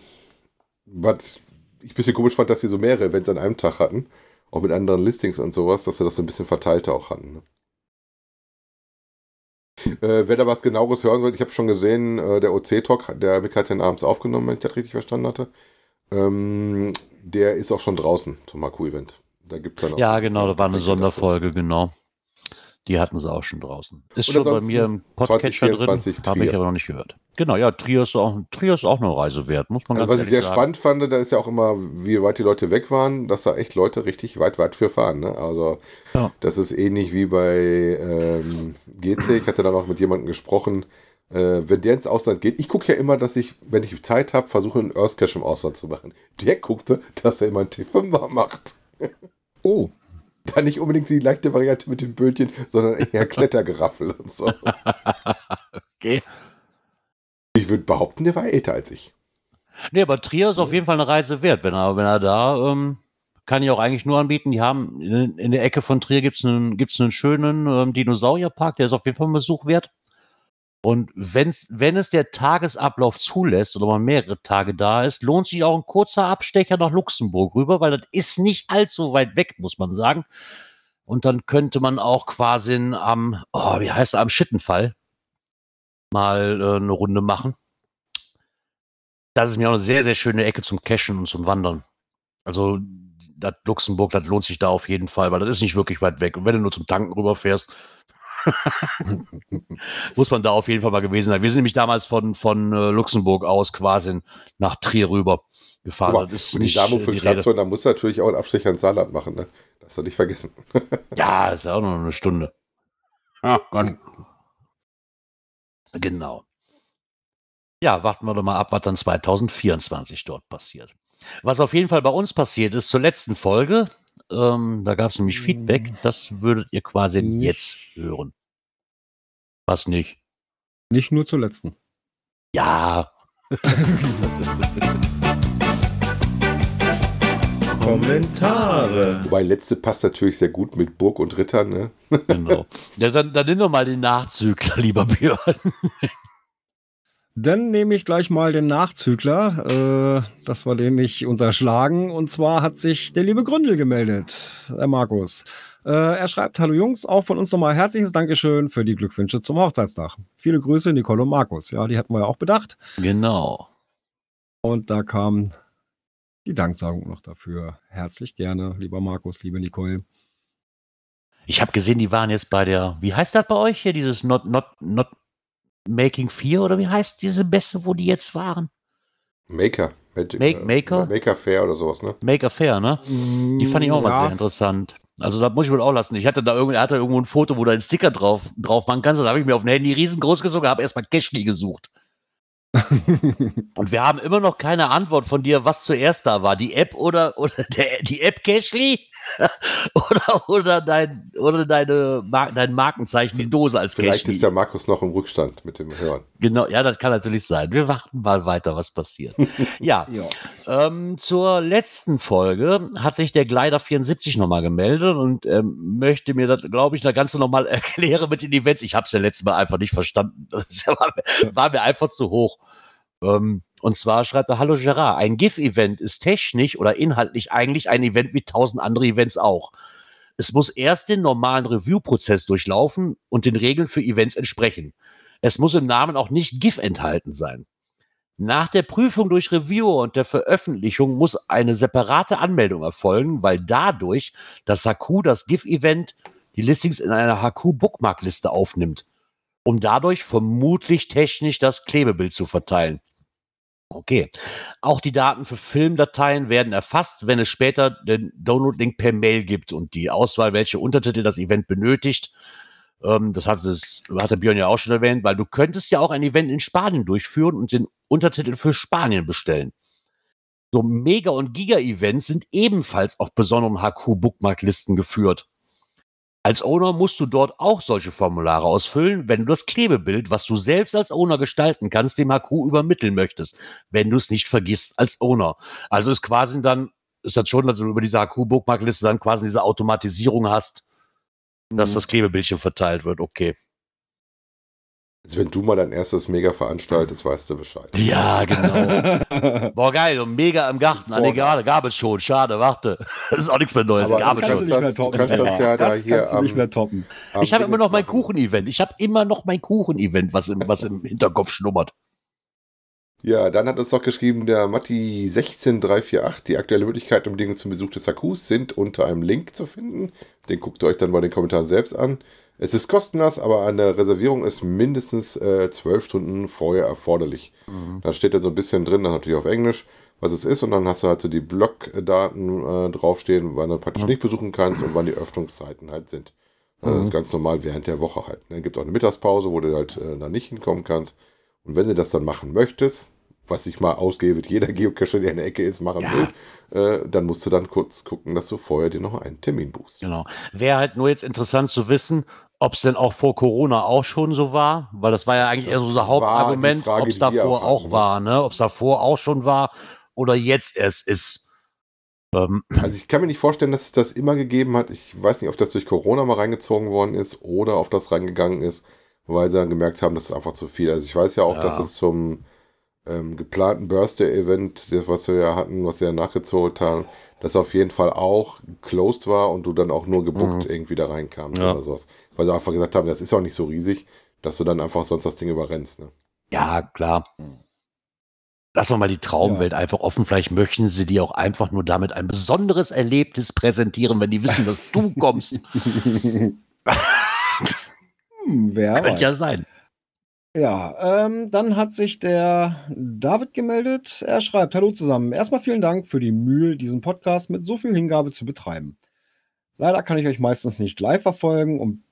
was ich ein bisschen komisch fand, dass sie so mehrere Events an einem Tag hatten, auch mit anderen Listings und sowas, dass sie das so ein bisschen verteilter auch hatten. Ne? Äh, wer da was genaueres hören will, ich habe schon gesehen, äh, der OC-Talk, der Mick hat den abends aufgenommen, wenn ich das richtig verstanden hatte. Ähm, der ist auch schon draußen zum Haku-Event. Da gibt's dann auch Ja, ein genau, bisschen da war eine. Sonderfolge, genau. Die hatten sie auch schon draußen. Ist Und schon bei mir im Podcatcher drin, 2024 habe ich aber noch nicht gehört. Genau, ja, Trier ist auch, Trier ist auch eine Reise wert, muss man Also ganz was ich sehr sagen. spannend fand, da ist ja auch immer, wie weit die Leute weg waren, dass da echt Leute richtig weit, weit für fahren. Ne? Also Ja. das ist ähnlich wie bei ähm, GC. Ich hatte dann auch mit jemandem gesprochen, äh, wenn der ins Ausland geht, ich gucke ja immer, dass ich, wenn ich Zeit habe, versuche einen Earth Cache im Ausland zu machen. Der guckte, dass er immer einen T5er macht. Oh, Dann nicht unbedingt die leichte Variante mit dem Bötchen, sondern eher Klettergeraffel und so. Okay. Ich würde behaupten, der war älter als ich. Nee, aber Trier ist auf jeden Fall eine Reise wert. Wenn er, wenn er da, ähm, kann ich auch eigentlich nur anbieten. Die haben in, in der Ecke von Trier gibt's einen, gibt's einen schönen ähm, Dinosaurierpark, der ist auf jeden Fall ein Besuch wert. Und wenn's, wenn es der Tagesablauf zulässt oder man mehrere Tage da ist, lohnt sich auch ein kurzer Abstecher nach Luxemburg rüber, weil das ist nicht allzu weit weg, muss man sagen. Und dann könnte man auch quasi am, oh, wie heißt er, am Schittenfall mal äh, eine Runde machen. Das ist mir auch eine sehr, sehr schöne Ecke zum Cashen und zum Wandern. Also das Luxemburg, das lohnt sich da auf jeden Fall, weil das ist nicht wirklich weit weg. Und wenn du nur zum Tanken rüberfährst, muss man da auf jeden Fall mal gewesen sein. Wir sind nämlich damals von, von äh, Luxemburg aus quasi nach Trier rüber gefahren. Aber das ist und die nicht Dame äh, für die so, da muss natürlich auch einen Abstecher ins Saarland machen, ne? Das du nicht vergessen. Ja, ist ja auch noch eine Stunde. Ja, Gott. Genau. Ja, warten wir doch mal ab, was dann 2024 dort passiert. Was auf jeden Fall bei uns passiert ist zur letzten Folge, ähm, da gab es nämlich Feedback, das würdet ihr quasi Nicht. jetzt hören. Was nicht? nicht nur zur letzten. Ja, Kommentare. Wobei letzte passt natürlich sehr gut mit Burg und Ritter, ne? genau. ja, dann, dann nimm doch mal den Nachzügler, lieber Björn. Dann nehme ich gleich mal den Nachzügler, äh, dass wir den nicht unterschlagen. Und zwar hat sich der liebe Gründel gemeldet, der Markus. Äh, er schreibt, hallo Jungs, auch von uns nochmal herzliches Dankeschön für die Glückwünsche zum Hochzeitstag. Viele Grüße, Nicole und Markus. Ja, die hatten wir ja auch bedacht. Genau. Und da kam die Danksagung noch dafür. Herzlich gerne, lieber Markus, liebe Nicole. Ich habe gesehen, die waren jetzt bei der, wie heißt das bei euch hier, dieses Not, Not, Not Making 4 oder wie heißt diese Beste, wo die jetzt waren? Maker. Magic, Make- äh, Maker? Maker Fair oder sowas, ne? Maker Fair, ne? Die fand ich auch mal Ja. sehr interessant. Also da muss ich wohl auch lassen. Ich hatte da irgendwie, er hatte irgendwo ein Foto, wo da ein Sticker drauf, drauf machen kannst. Da habe ich mir auf dem Handy riesengroß gezogen, habe erstmal Cashly gesucht. Und wir haben immer noch keine Antwort von dir, was zuerst da war. Die App oder, oder der, die App Cashly? oder oder, dein, oder deine, Mar dein Markenzeichen, die Dose als Vielleicht Cashly. ist der Markus noch im Rückstand mit dem Hören. Genau, ja, das kann natürlich sein. Wir warten mal weiter, was passiert. ja, Ja. ähm, zur letzten Folge hat sich der Glider 74 nochmal gemeldet und ähm, möchte mir das, glaube ich, das Ganze nochmal erklären mit den Events. Ich habe es ja letztes Mal einfach nicht verstanden. Das war, mir, war mir einfach zu hoch. Ähm, und zwar schreibt er, hallo Gerard, ein GIF-Event ist technisch oder inhaltlich eigentlich ein Event wie tausend andere Events auch. Es muss erst den normalen Review-Prozess durchlaufen und den Regeln für Events entsprechen. Es muss im Namen auch nicht GIF enthalten sein. Nach der Prüfung durch Reviewer und der Veröffentlichung muss eine separate Anmeldung erfolgen, weil dadurch das HQ das GIF-Event die Listings in einer HQ-Bookmark-Liste aufnimmt, um dadurch vermutlich technisch das Klebebild zu verteilen. Okay. Auch die Daten für Filmdateien werden erfasst, wenn es später den Download-Link per Mail gibt und die Auswahl, welche Untertitel das Event benötigt. Ähm, das hat, das hat der Björn ja auch schon erwähnt, weil du könntest ja auch ein Event in Spanien durchführen und den Untertitel für Spanien bestellen. So Mega- und Giga-Events sind ebenfalls auf besonderen HQ-Bookmark-Listen geführt. Als Owner musst du dort auch solche Formulare ausfüllen, wenn du das Klebebild, was du selbst als Owner gestalten kannst, dem HQ übermitteln möchtest, wenn du es nicht vergisst als Owner. Also ist quasi dann, ist das schon, dass du über diese HQ-Bookmark-Liste dann quasi diese Automatisierung hast, dass Mhm. das Klebebildchen verteilt wird. Okay. Also wenn du mal dein erstes Mega veranstaltest, weißt du Bescheid. Ja, genau. Boah, geil, und mega im Garten. Ah, nee, gerade gab es schon. Schade, warte. Das ist auch nichts mehr Neues. Aber Gab das es kannst schon. du nicht mehr das- du toppen. kannst das ja da das hier kannst du nicht mehr toppen. Am Ich habe immer noch mein. Kuchen-Event. Ich habe immer noch mein Kuchen-Event, was im, was im Hinterkopf schlummert. Ja, dann hat uns noch geschrieben der Matti 16348. Die aktuelle Möglichkeit und Bedingungen zum Besuch des HQs sind unter einem Link zu finden. Den guckt ihr euch dann bei den Kommentaren selbst an. Es ist kostenlos, aber eine Reservierung ist mindestens äh, zwölf Stunden vorher erforderlich. Da steht dann so ein bisschen drin, dann natürlich auf Englisch, was es ist. Und dann hast du halt so die Blockdaten äh, draufstehen, wann du praktisch Mhm. nicht besuchen kannst und wann die Öffnungszeiten halt sind. Äh, Das Mhm. ist ganz normal während der Woche halt. Dann gibt es auch eine Mittagspause, wo du halt äh, da nicht hinkommen kannst. Und wenn du das dann machen möchtest, was ich mal ausgebe, jeder Geocacher, der in der Ecke ist, machen Ja. will, äh, dann musst du dann kurz gucken, dass du vorher dir noch einen Termin buchst. Genau. Wäre halt nur jetzt interessant zu wissen, ob es denn auch vor Corona auch schon so war, weil das war ja eigentlich Das eher so unser Hauptargument, ob es davor auch hatten, war, ne? Ob es davor auch schon war oder jetzt erst ist. Ähm, Also ich kann mir nicht vorstellen, dass es das immer gegeben hat. Ich weiß nicht, ob das durch Corona mal reingezogen worden ist oder ob das reingegangen ist, weil sie dann gemerkt haben, das ist einfach zu viel. Also ich weiß ja auch, Ja. dass es zum ähm, geplanten Birthday-Event, das, was wir ja hatten, was wir ja nachgezogen haben, das auf jeden Fall auch closed war und du dann auch nur gebuckt Mhm. irgendwie da reinkamst Ja. oder sowas. Weil sie einfach gesagt haben, das ist auch nicht so riesig, dass du dann einfach sonst das Ding überrennst. Ne? ja, klar. Lassen wir mal die Traumwelt einfach offen. Vielleicht möchten sie dir auch einfach nur damit ein besonderes Erlebnis präsentieren, wenn die wissen, dass du kommst. Hm, wer Könnte weiß. ja sein. Ja, ähm, dann hat sich der David gemeldet. Er schreibt: Hallo zusammen. Erstmal vielen Dank für die Mühe, diesen Podcast mit so viel Hingabe zu betreiben. Leider kann ich euch meistens nicht live verfolgen und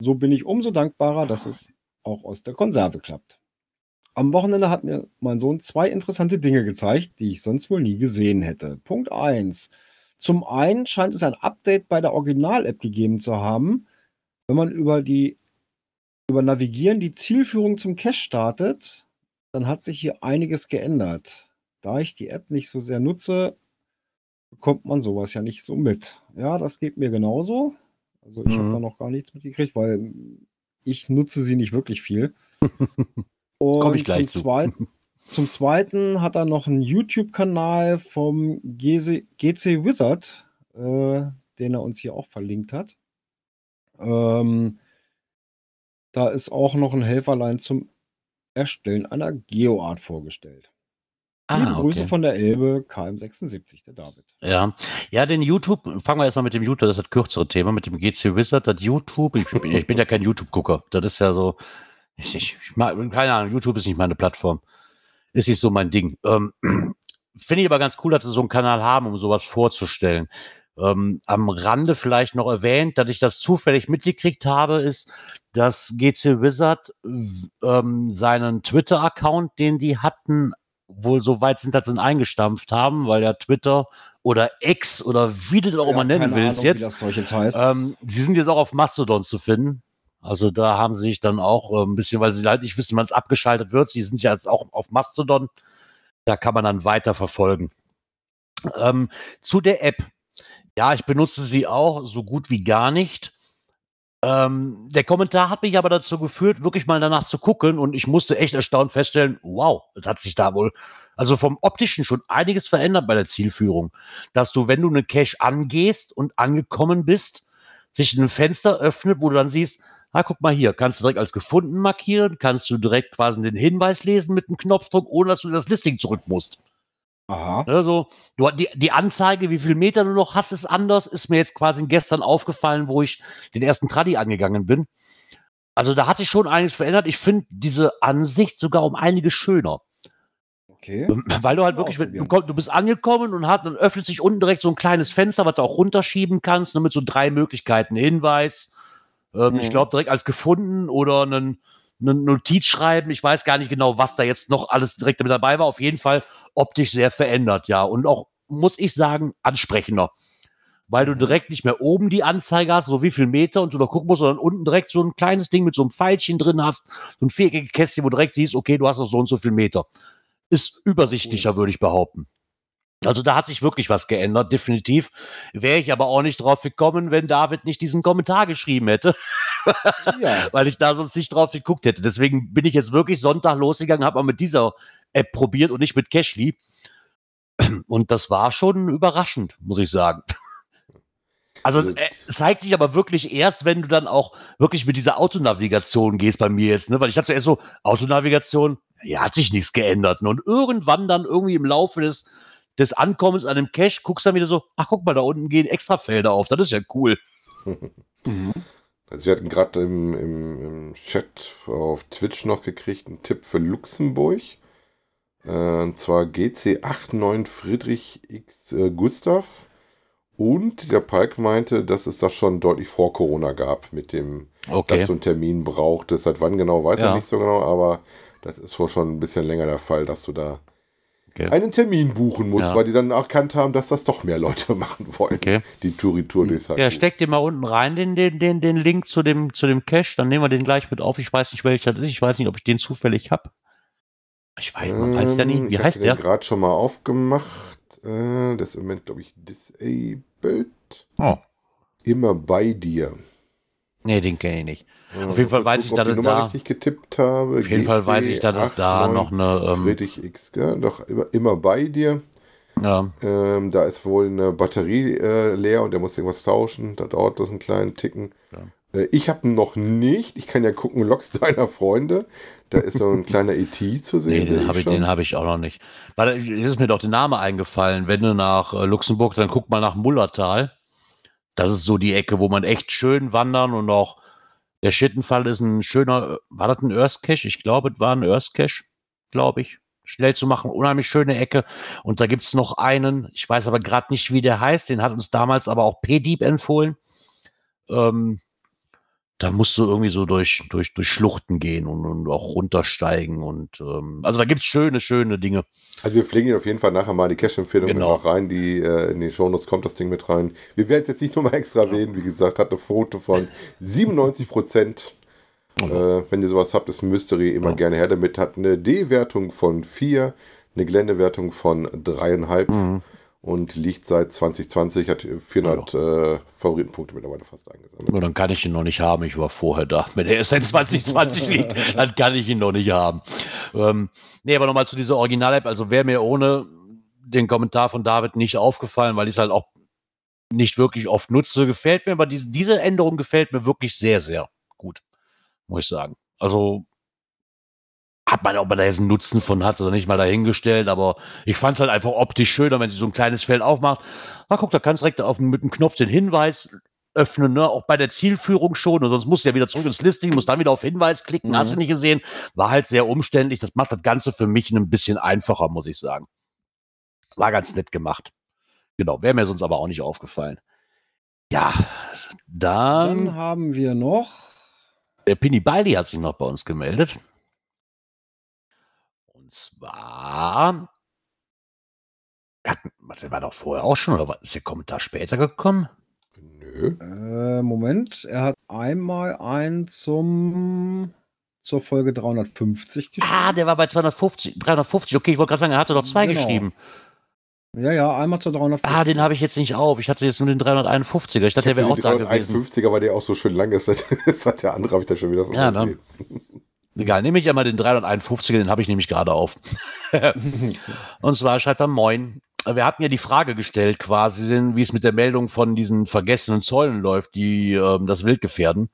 so bin ich umso dankbarer, dass es auch aus der Konserve klappt. Am Wochenende hat mir mein Sohn zwei interessante Dinge gezeigt, die ich sonst wohl nie gesehen hätte. Punkt 1. Zum einen scheint es ein Update bei der Original-App gegeben zu haben. Wenn man über die über Navigieren die Zielführung zum Cache startet, dann hat sich hier einiges geändert. Da ich die App nicht so sehr nutze, bekommt man sowas ja nicht so mit. Ja, das geht mir genauso. Also ich habe Mhm. da noch gar nichts mitgekriegt, weil ich nutze sie nicht wirklich viel. Komm ich Und gleich zum, zu. Zweiten, zum Zweiten hat er noch einen YouTube-Kanal vom GC, GC Wizard, äh, den er uns hier auch verlinkt hat. Ähm, da ist auch noch ein Helferlein zum Erstellen einer Geoart vorgestellt. Liebe Grüße Ah, okay. von der Elbe, KM76, der David. Ja, ja, den YouTube, fangen wir erstmal mit dem YouTube, das ist das kürzere Thema, mit dem GC Wizard, das YouTube, ich, bin- ich bin ja kein YouTube-Gucker, das ist ja so, ich, ich, ich mag, keine Ahnung, YouTube ist nicht meine Plattform, ist nicht so mein Ding. Ähm, Finde ich aber ganz cool, dass sie so einen Kanal haben, um sowas vorzustellen. Ähm, am Rande vielleicht noch erwähnt, dass ich das zufällig mitgekriegt habe, ist, dass GC Wizard ähm, seinen Twitter-Account, den die hatten, wohl so weit sind, dass sie ihn eingestampft haben, weil ja Twitter oder X oder wie du das auch immer nennen willst Ahnung, jetzt, jetzt heißt. ähm, sie sind jetzt auch auf Mastodon zu finden. Also da haben sie sich dann auch äh, ein bisschen, weil sie halt nicht wissen, wann es abgeschaltet wird. Sie sind ja jetzt auch auf Mastodon. Da kann man dann weiter verfolgen. Ähm, zu der App. Ja, ich benutze sie auch so gut wie gar nicht. Ähm, der Kommentar hat mich aber dazu geführt, wirklich mal danach zu gucken und ich musste echt erstaunt feststellen, wow, es hat sich da wohl, also vom optischen schon einiges verändert bei der Zielführung. Dass du, wenn du eine Cache angehst und angekommen bist, sich ein Fenster öffnet, wo du dann siehst, ah, guck mal hier, kannst du direkt als gefunden markieren, kannst du direkt quasi den Hinweis lesen mit einem Knopfdruck, ohne dass du das Listing zurück musst. Aha. Ne, so, du, die, die Anzeige, wie viel Meter du noch hast, ist anders. Ist mir jetzt quasi gestern aufgefallen, wo ich den ersten Traddy angegangen bin. Also da hat sich schon einiges verändert. Ich finde diese Ansicht sogar um einiges schöner. Okay. Ähm, Weil du halt wirklich, du, du bist angekommen und hat, dann öffnet sich unten direkt so ein kleines Fenster, was du auch runterschieben kannst, ne, mit so drei Möglichkeiten. Hinweis, ähm, Mhm. ich glaube direkt als gefunden oder einen, einen Notiz schreiben. Ich weiß gar nicht genau, was da jetzt noch alles direkt mit dabei war. Auf jeden Fall optisch sehr verändert, ja. Und auch, muss ich sagen, ansprechender. Weil du Mhm. direkt nicht mehr oben die Anzeige hast, so wie viel Meter und du da gucken musst, sondern unten direkt so ein kleines Ding mit so einem Pfeilchen drin hast, so ein viereckiges Kästchen, wo du direkt siehst, okay, du hast noch so und so viel Meter. Ist übersichtlicher, würde ich behaupten. Also da hat sich wirklich was geändert, definitiv. Wäre ich aber auch nicht drauf gekommen, wenn David nicht diesen Kommentar geschrieben hätte, Ja. weil ich da sonst nicht drauf geguckt hätte. Deswegen bin ich jetzt wirklich Sonntag losgegangen, habe mal mit dieser App probiert und nicht mit Cashly. Und das war schon überraschend, muss ich sagen. Also Also- äh, zeigt sich aber wirklich erst, wenn du dann auch wirklich mit dieser Autonavigation gehst bei mir jetzt, ne? Weil ich hatte zuerst so, Autonavigation, ja, hat sich nichts geändert. Ne? Und irgendwann dann irgendwie im Laufe des, des Ankommens an dem Cache guckst du dann wieder so, ach guck mal, da unten gehen extra Felder auf. Das ist ja cool. Mhm. Also wir hatten gerade im, im, im Chat auf Twitch noch gekriegt einen Tipp für Luxemburg. Äh, und zwar GC89 Friedrich X äh, Gustav. Und der Palk meinte, dass es das schon deutlich vor Corona gab, mit dem, Okay. dass du einen Termin brauchtest. Seit wann genau, weiß er Ja. nicht so genau, aber das ist wohl schon ein bisschen länger der Fall, dass du da Okay. einen Termin buchen musst, Ja. weil die dann erkannt haben, dass das doch mehr Leute machen wollen. Okay. Die Touri-Tour durchs Ja, steck den mal unten rein, den, den, den, den Link zu dem, zu dem Cache, dann nehmen wir den gleich mit auf. Ich weiß nicht, welcher das ist. Ich weiß nicht, ob ich den zufällig habe. Ich weiß, man weiß ja nie. Wie ich heißt der? gerade schon mal aufgemacht. Äh, das ist im Moment, glaube ich, disabled. Oh. Immer bei dir. Nee, den kenne ich nicht. Äh, Auf jeden Fall weiß ich, dass Nummer da- richtig getippt habe. Auf jeden Fall weiß ich, dass es da noch eine. Ähm, Friedrich X, gell? Doch immer, immer bei dir. ja, Ähm, da ist wohl eine Batterie äh, leer und der muss irgendwas tauschen. Da dauert das einen kleinen Ticken. Äh, ich habe noch nicht. Ich kann ja gucken, Logs deiner Freunde. Da ist so ein kleiner ET zu sehen. nee, den habe ich, den hab ich auch noch nicht. Weil ist mir doch der Name eingefallen. Wenn du nach äh, Luxemburg, dann guck mal nach Mullertal. Das ist so die Ecke, wo man echt schön wandern und auch der Schittenfall ist ein schöner, äh, war das ein Earth Cache? Ich glaube, es war ein Earth Cache, glaube ich. Schnell zu machen, unheimlich schöne Ecke. Und da gibt es noch einen, ich weiß aber gerade nicht, wie der heißt, den hat uns damals aber auch P-Dieb empfohlen. Ähm, da musst du irgendwie so durch, durch, durch Schluchten gehen und, und auch runtersteigen. Und ähm, also da gibt es schöne, schöne Dinge. Also wir pflegen auf jeden Fall nachher mal die Cache-Empfehlung Genau. auch rein, die äh, in den Shownotes kommt das Ding mit rein. Wir werden es jetzt nicht nochmal extra erwähnen, wie gesagt, hat eine Foto von 97 Prozent. Äh, wenn ihr sowas habt, ist ein Mystery, immer Ja. gerne her damit. Hat eine D-Wertung von 4, eine Geländewertung von 3,5 Mhm. Und liegt seit 2020, hat 400 äh, Favoritenpunkte mittlerweile fast eingesammelt. Nur dann kann ich ihn noch nicht haben. Ich war vorher da. Wenn er erst seit 2020 liegt, dann kann ich ihn noch nicht haben. Ähm, nee, aber nochmal zu dieser Original-App. Also wäre mir ohne den Kommentar von David nicht aufgefallen, weil ich es halt auch nicht wirklich oft nutze. Gefällt mir, aber diese, diese Änderung gefällt mir wirklich sehr, sehr gut. Muss ich sagen. Also hat man, ob man da jetzt einen Nutzen von hat, oder nicht mal dahingestellt, aber ich fand es halt einfach optisch schöner, wenn sie so ein kleines Feld aufmacht. Ah, guck, da kannst du direkt auf, mit dem Knopf den Hinweis öffnen, ne? auch bei der Zielführung schon, und sonst musst du ja wieder zurück ins Listing, musst dann wieder auf Hinweis klicken, Mhm. hast du nicht gesehen. War halt sehr umständlich, das macht das Ganze für mich ein bisschen einfacher, muss ich sagen. War ganz nett gemacht. Genau, wäre mir sonst aber auch nicht aufgefallen. Ja, dann, Dann haben wir noch. der Pini Baldi hat sich noch bei uns gemeldet. Und zwar. Hat, warte, war doch vorher auch schon, oder ist der Kommentar später gekommen? Nö. Äh, Moment, er hat einmal einen zum zur Folge 350 geschrieben. Ah, der war bei 250, 350. Okay, ich wollte gerade sagen, er hatte doch zwei Genau. geschrieben. Ja, ja, einmal zur 350. Ah, den habe ich jetzt nicht auf. Ich hatte jetzt nur den 351er. Ich dachte, der wäre auch da gewesen. 51er, weil der auch so schön lang ist. Das hat der andere, habe ich da schon wieder Ja, ne? Egal, nehme ich einmal den 351er, den habe ich nämlich gerade auf. Und zwar schreibt er Moin. Wir hatten ja die Frage gestellt, quasi, wie es mit der Meldung von diesen vergessenen Zäunen läuft, die ähm, das Wild gefährden.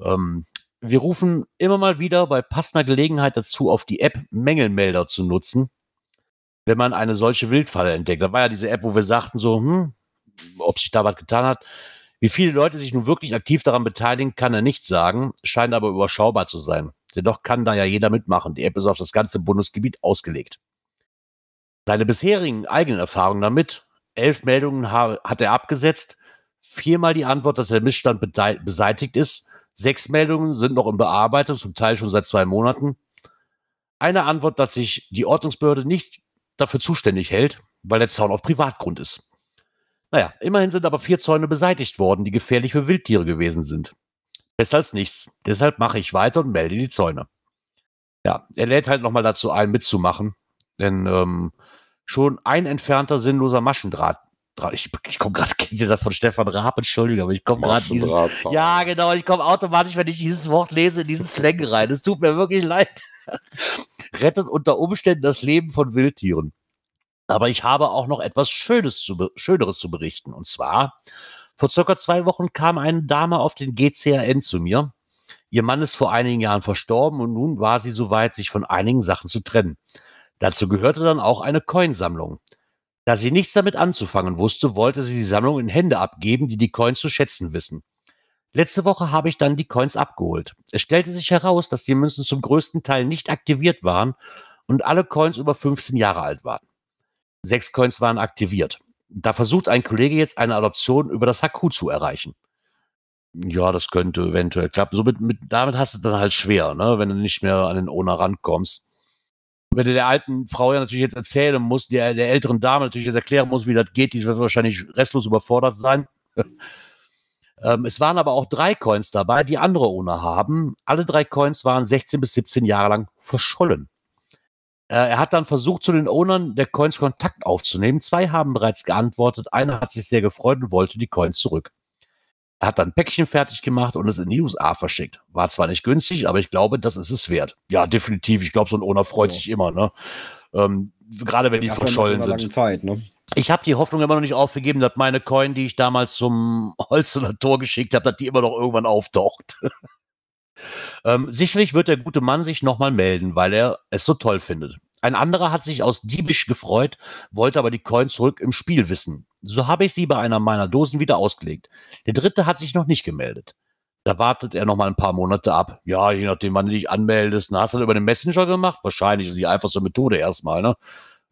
Ähm, wir rufen immer mal wieder bei passender Gelegenheit dazu, auf die App Mängelmelder zu nutzen, wenn man eine solche Wildfalle entdeckt. Da war ja diese App, wo wir sagten so, hm, ob sich da was getan hat. Wie viele Leute sich nun wirklich aktiv daran beteiligen, kann er nicht sagen, scheint aber überschaubar zu sein. Dennoch kann da ja jeder mitmachen. Die App ist auf das ganze Bundesgebiet ausgelegt. Seine bisherigen eigenen Erfahrungen damit, elf Meldungen ha hat er abgesetzt, viermal die Antwort, dass der Missstand beseitigt ist, sechs Meldungen sind noch in Bearbeitung, zum Teil schon seit zwei Monaten. Eine Antwort, dass sich die Ordnungsbehörde nicht dafür zuständig hält, weil der Zaun auf Privatgrund ist. Naja, immerhin sind aber vier Zäune beseitigt worden, die gefährlich für Wildtiere gewesen sind. Besser als nichts. Deshalb mache ich weiter und melde die Zäune. Ja, er lädt halt nochmal dazu ein, mitzumachen. Denn ähm, schon ein entfernter sinnloser Maschendraht. Draht, ich ich komme gerade, kennt ihr das von Stefan Raab? Entschuldigung, aber ich komme gerade. Ja, genau, ich komme automatisch, wenn ich dieses Wort lese, in diesen Slang rein. Es tut mir wirklich leid. Rettet unter Umständen das Leben von Wildtieren. Aber ich habe auch noch etwas Schönes zu, Schöneres zu berichten. Und zwar, vor circa zwei Wochen kam eine Dame auf den GCRN zu mir. Ihr Mann ist vor einigen Jahren verstorben und nun war sie soweit, sich von einigen Sachen zu trennen. Dazu gehörte dann auch eine Coinsammlung. Da sie nichts damit anzufangen wusste, wollte sie die Sammlung in Hände abgeben, die die Coins zu schätzen wissen. Letzte Woche habe ich dann die Coins abgeholt. Es stellte sich heraus, dass die Münzen zum größten Teil nicht aktiviert waren und alle Coins über 15 Jahre alt waren. Sechs Coins waren aktiviert. Da versucht ein Kollege jetzt eine Adoption über das Haku zu erreichen. Ja, das könnte eventuell klappen. So mit, mit, damit hast du dann halt schwer, ne? wenn du nicht mehr an den Owner rankommst. Wenn du der alten Frau ja natürlich jetzt erzählen musst, der, der älteren Dame natürlich jetzt erklären muss, wie das geht, die wird wahrscheinlich restlos überfordert sein. ähm, es waren aber auch drei Coins dabei, die andere Owner haben. Alle drei Coins waren 16 bis 17 Jahre lang verschollen. Äh, er hat dann versucht, zu den Ownern der Coins Kontakt aufzunehmen. Zwei haben bereits geantwortet. Einer hat sich sehr gefreut und wollte die Coins zurück. Er hat dann ein Päckchen fertig gemacht und es in die USA verschickt. War zwar nicht günstig, aber ich glaube, das ist es wert. Ja, definitiv. Ich glaube, so ein Owner freut ja. sich immer. Ne? Ähm, gerade wenn die ja, verschollen sind. Zeit, ne? Ich habe die Hoffnung immer noch nicht aufgegeben, dass meine Coin, die ich damals zum Holzener Tor geschickt habe, dass die immer noch irgendwann auftaucht. Ähm, sicherlich wird der gute Mann sich nochmal melden, weil er es so toll findet. Ein anderer hat sich aus diebisch gefreut, wollte aber die Coin zurück im Spiel wissen. So habe ich sie bei einer meiner Dosen wieder ausgelegt. Der dritte hat sich noch nicht gemeldet. Da wartet er noch mal ein paar Monate ab. Ja, je nachdem, wann du dich anmeldest. Na, hast du das über den Messenger gemacht? Wahrscheinlich ist die einfachste Methode erstmal, ne?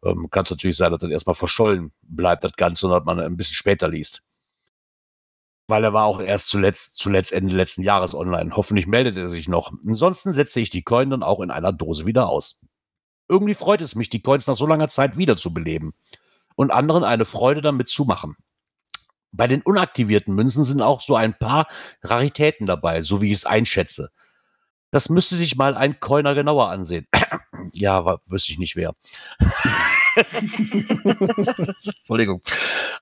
Ähm, Kann es natürlich sein, dass dann erstmal verschollen bleibt, das Ganze, und dass man ein bisschen später liest. Weil er war auch erst zuletzt, zuletzt Ende letzten Jahres online. Hoffentlich meldet er sich noch. Ansonsten setze ich die Coin dann auch in einer Dose wieder aus. Irgendwie freut es mich, die Coins nach so langer Zeit wiederzubeleben und anderen eine Freude damit zu machen. Bei den unaktivierten Münzen sind auch so ein paar Raritäten dabei, so wie ich es einschätze. Das müsste sich mal ein Coiner genauer ansehen. ja, wüsste ich nicht wer. Entschuldigung.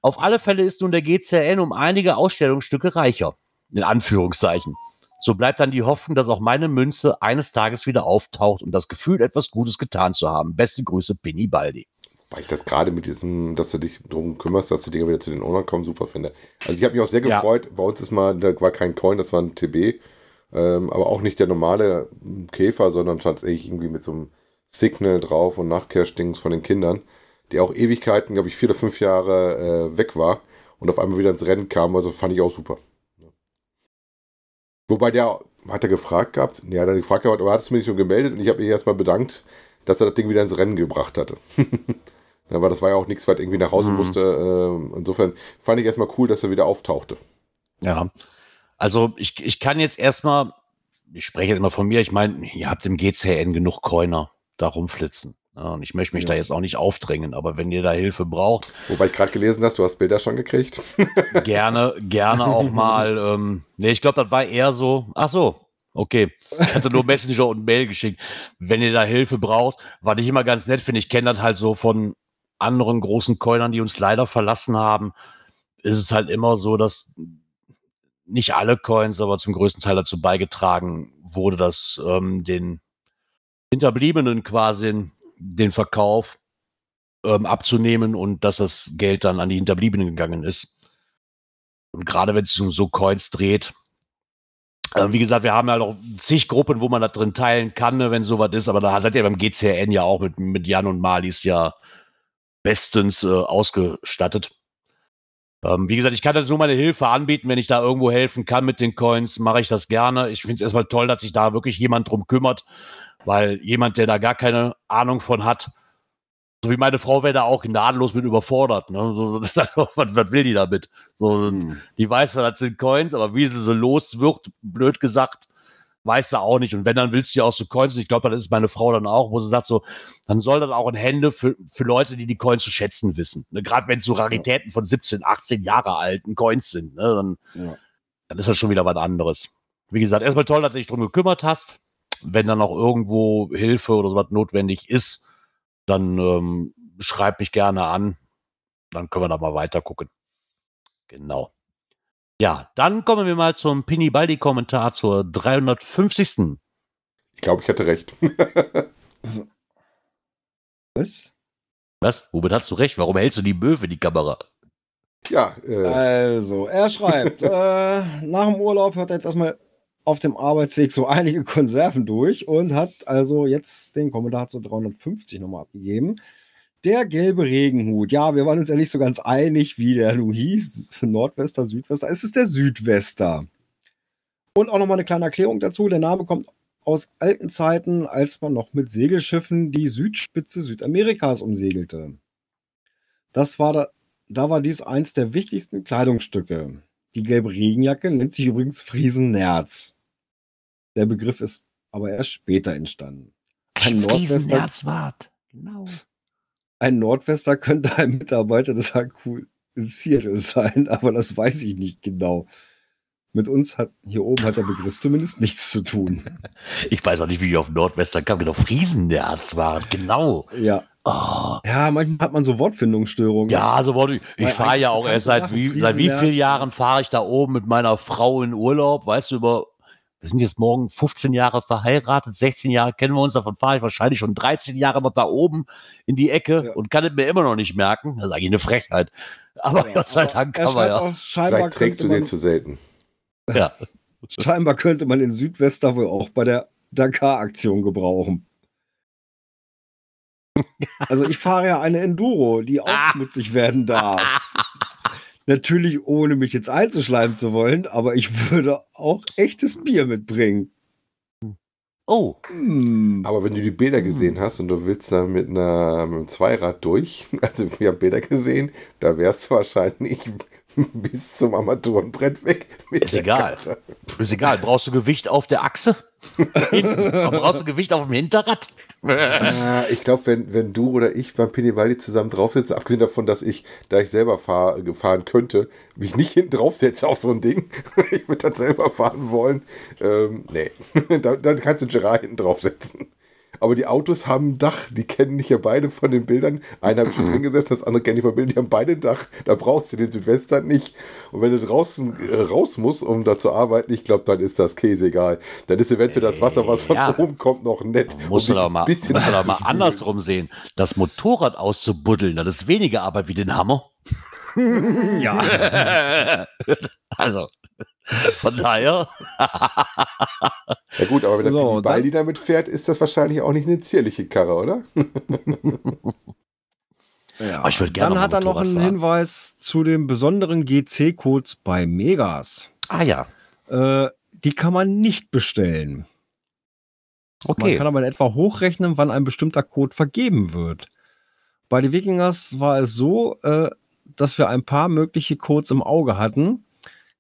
Auf alle Fälle ist nun der GCN um einige Ausstellungsstücke reicher. In Anführungszeichen. So bleibt dann die Hoffnung, dass auch meine Münze eines Tages wieder auftaucht und das Gefühl, etwas Gutes getan zu haben. Beste Grüße, Pinny Baldi. Weil ich das gerade mit diesem, dass du dich darum kümmerst, dass die Dinger wieder zu den Ownern kommen, super finde. Also ich habe mich auch sehr gefreut. Ja. Bei uns ist mal, da war kein Coin, das war ein TB. Ähm, aber auch nicht der normale Käfer, sondern tatsächlich irgendwie mit so einem Signal drauf und Nachkehrstings von den Kindern, die auch Ewigkeiten, glaube ich, vier oder fünf Jahre äh, weg war und auf einmal wieder ins Rennen kam. Also fand ich auch super. Wobei der, hat er gefragt gehabt? Ja, hat er gefragt gehabt, aber hat es mir nicht schon gemeldet und ich habe mich erstmal bedankt, dass er das Ding wieder ins Rennen gebracht hatte. aber das war ja auch nichts, was irgendwie nach Hause mhm. musste. Äh, insofern fand ich erstmal cool, dass er wieder auftauchte. Ja, also ich, ich kann jetzt erstmal, ich spreche jetzt immer von mir, ich meine, ihr habt im GCN genug Coiner da rumflitzen. Ja, und ich möchte mich ja. da jetzt auch nicht aufdrängen, aber wenn ihr da Hilfe braucht. Wobei ich gerade gelesen hast, du hast Bilder schon gekriegt. gerne, gerne auch mal. Ähm, nee, ich glaube, das war eher so. Ach so, okay. Ich hatte nur Messenger und Mail geschickt. Wenn ihr da Hilfe braucht, was ich immer ganz nett finde, ich kenne das halt so von anderen großen Coinern, die uns leider verlassen haben, ist es halt immer so, dass nicht alle Coins, aber zum größten Teil dazu beigetragen wurde, dass ähm, den Hinterbliebenen quasi den Verkauf ähm, abzunehmen und dass das Geld dann an die Hinterbliebenen gegangen ist. Und gerade wenn es um so Coins dreht, äh, wie gesagt, wir haben ja noch zig Gruppen, wo man da drin teilen kann, ne, wenn sowas ist, aber da seid ihr beim GCN ja auch mit, mit Jan und Malis ja bestens äh, ausgestattet. Ähm, wie gesagt, ich kann das nur meine Hilfe anbieten, wenn ich da irgendwo helfen kann mit den Coins, mache ich das gerne. Ich finde es erstmal toll, dass sich da wirklich jemand drum kümmert, weil jemand, der da gar keine Ahnung von hat, so wie meine Frau wäre da auch gnadenlos mit überfordert. Ne? So, was, was, will die damit? So, hm. Die weiß, das sind Coins, aber wie sie so los wird, blöd gesagt, weiß sie auch nicht. Und wenn, dann willst du ja auch so Coins. Und ich glaube, das ist meine Frau dann auch, wo sie sagt so, dann soll das auch in Hände für, für Leute, die die Coins zu schätzen wissen. Ne? Gerade wenn es so Raritäten von 17, 18 Jahre alten Coins sind, ne? dann, ja. dann ist das schon wieder was anderes. Wie gesagt, erstmal toll, dass du dich drum gekümmert hast wenn dann auch irgendwo Hilfe oder sowas notwendig ist, dann ähm, schreib mich gerne an. Dann können wir da mal weiter gucken. Genau. Ja, dann kommen wir mal zum Pini Baldi Kommentar zur 350. Ich glaube, ich hatte recht. Was? Was? Womit hast du recht? Warum hältst du die Möwe, die Kamera? Ja. Äh. Also, er schreibt, äh, nach dem Urlaub hört er jetzt erstmal auf dem Arbeitsweg so einige Konserven durch und hat also jetzt den Kommentar zu 350 nochmal abgegeben. Der gelbe Regenhut. Ja, wir waren uns ja nicht so ganz einig, wie der nun hieß. Nordwester, Südwester. Es ist der Südwester. Und auch nochmal eine kleine Erklärung dazu. Der Name kommt aus alten Zeiten, als man noch mit Segelschiffen die Südspitze Südamerikas umsegelte. Das war da da war dies eins der wichtigsten Kleidungsstücke. Die gelbe Regenjacke nennt sich übrigens Friesennerz. Der Begriff ist aber erst später entstanden. Ein Nordwester, Friesenherzwart. Genau. Ein Nordwester könnte ein Mitarbeiter des HQ in Seattle sein, aber das weiß ich nicht genau. Mit uns hat hier oben hat der Begriff zumindest nichts zu tun. Ich weiß auch nicht, wie ich auf Nordwestern kam. Genau, Friesenherzwart. Genau. Ja. Oh. Ja, manchmal hat man so Wortfindungsstörungen. Ja, so wollte ich. Ich fahre ja auch erst seit wie, seit wie vielen Jahren fahre ich da oben mit meiner Frau in Urlaub. Weißt du, über, wir sind jetzt morgen 15 Jahre verheiratet, 16 Jahre kennen wir uns, davon fahre ich wahrscheinlich schon 13 Jahre noch da oben in die Ecke Ja. und kann es mir immer noch nicht merken. Das ist eigentlich eine Frechheit. Aber Ja, Gott sei Dank kann man ja. Vielleicht trägst du den zu selten. ja. scheinbar könnte man den Südwester wohl auch bei der Dakar-Aktion gebrauchen. Also ich fahre ja eine Enduro, die auch Ah. schmutzig werden darf. Natürlich ohne mich jetzt einzuschleimen zu wollen, aber ich würde auch echtes Bier mitbringen. Oh, Hm. Aber wenn du die Bilder gesehen hast und du willst da mit, einer, mit einem Zweirad durch, also wir haben Bilder gesehen, da wärst du wahrscheinlich bis zum Armaturenbrett weg. Mit Ist egal. Karre. ist egal. Brauchst du Gewicht auf der Achse? Brauchst du Gewicht auf dem Hinterrad? Ah, ich glaube, wenn, wenn du oder ich beim Pinivaldi zusammen drauf sitzen, abgesehen davon, dass ich, da ich selber fahr, fahren könnte, mich nicht hinten drauf setze auf so ein Ding, ich würde das selber fahren wollen, ähm, nee, da, dann kannst du Gerard hinten drauf setzen. Aber die Autos haben ein Dach, die kennen dich ja beide von den Bildern. Einer habe ich schon drin gesessen, das andere kenne ich von Bildern, die haben beide ein Dach. Da brauchst du den Südwestern nicht. Und wenn du draußen äh, raus musst, um da zu arbeiten, ich glaube, dann ist das Käse egal. Dann ist eventuell das Wasser, was von Ja. oben kommt, noch nett. Muss dich doch mal, bisschen doch mal andersrum sehen. Das Motorrad auszubuddeln, das ist weniger Arbeit wie den Hammer. Ja, also, von daher. Ja gut, aber wenn der So, Pinivaldi damit fährt, ist das wahrscheinlich auch nicht eine zierliche Karre, oder? ja. Aber ich würd gerne Dann hat er noch einen fahren. Hinweis zu den besonderen GC-Codes bei Megas. ah ja, Äh, die kann man nicht bestellen. Man okay. kann aber in etwa hochrechnen, wann ein bestimmter Code vergeben wird. Bei den Wikingers war es so, äh, dass wir ein paar mögliche Codes im Auge hatten.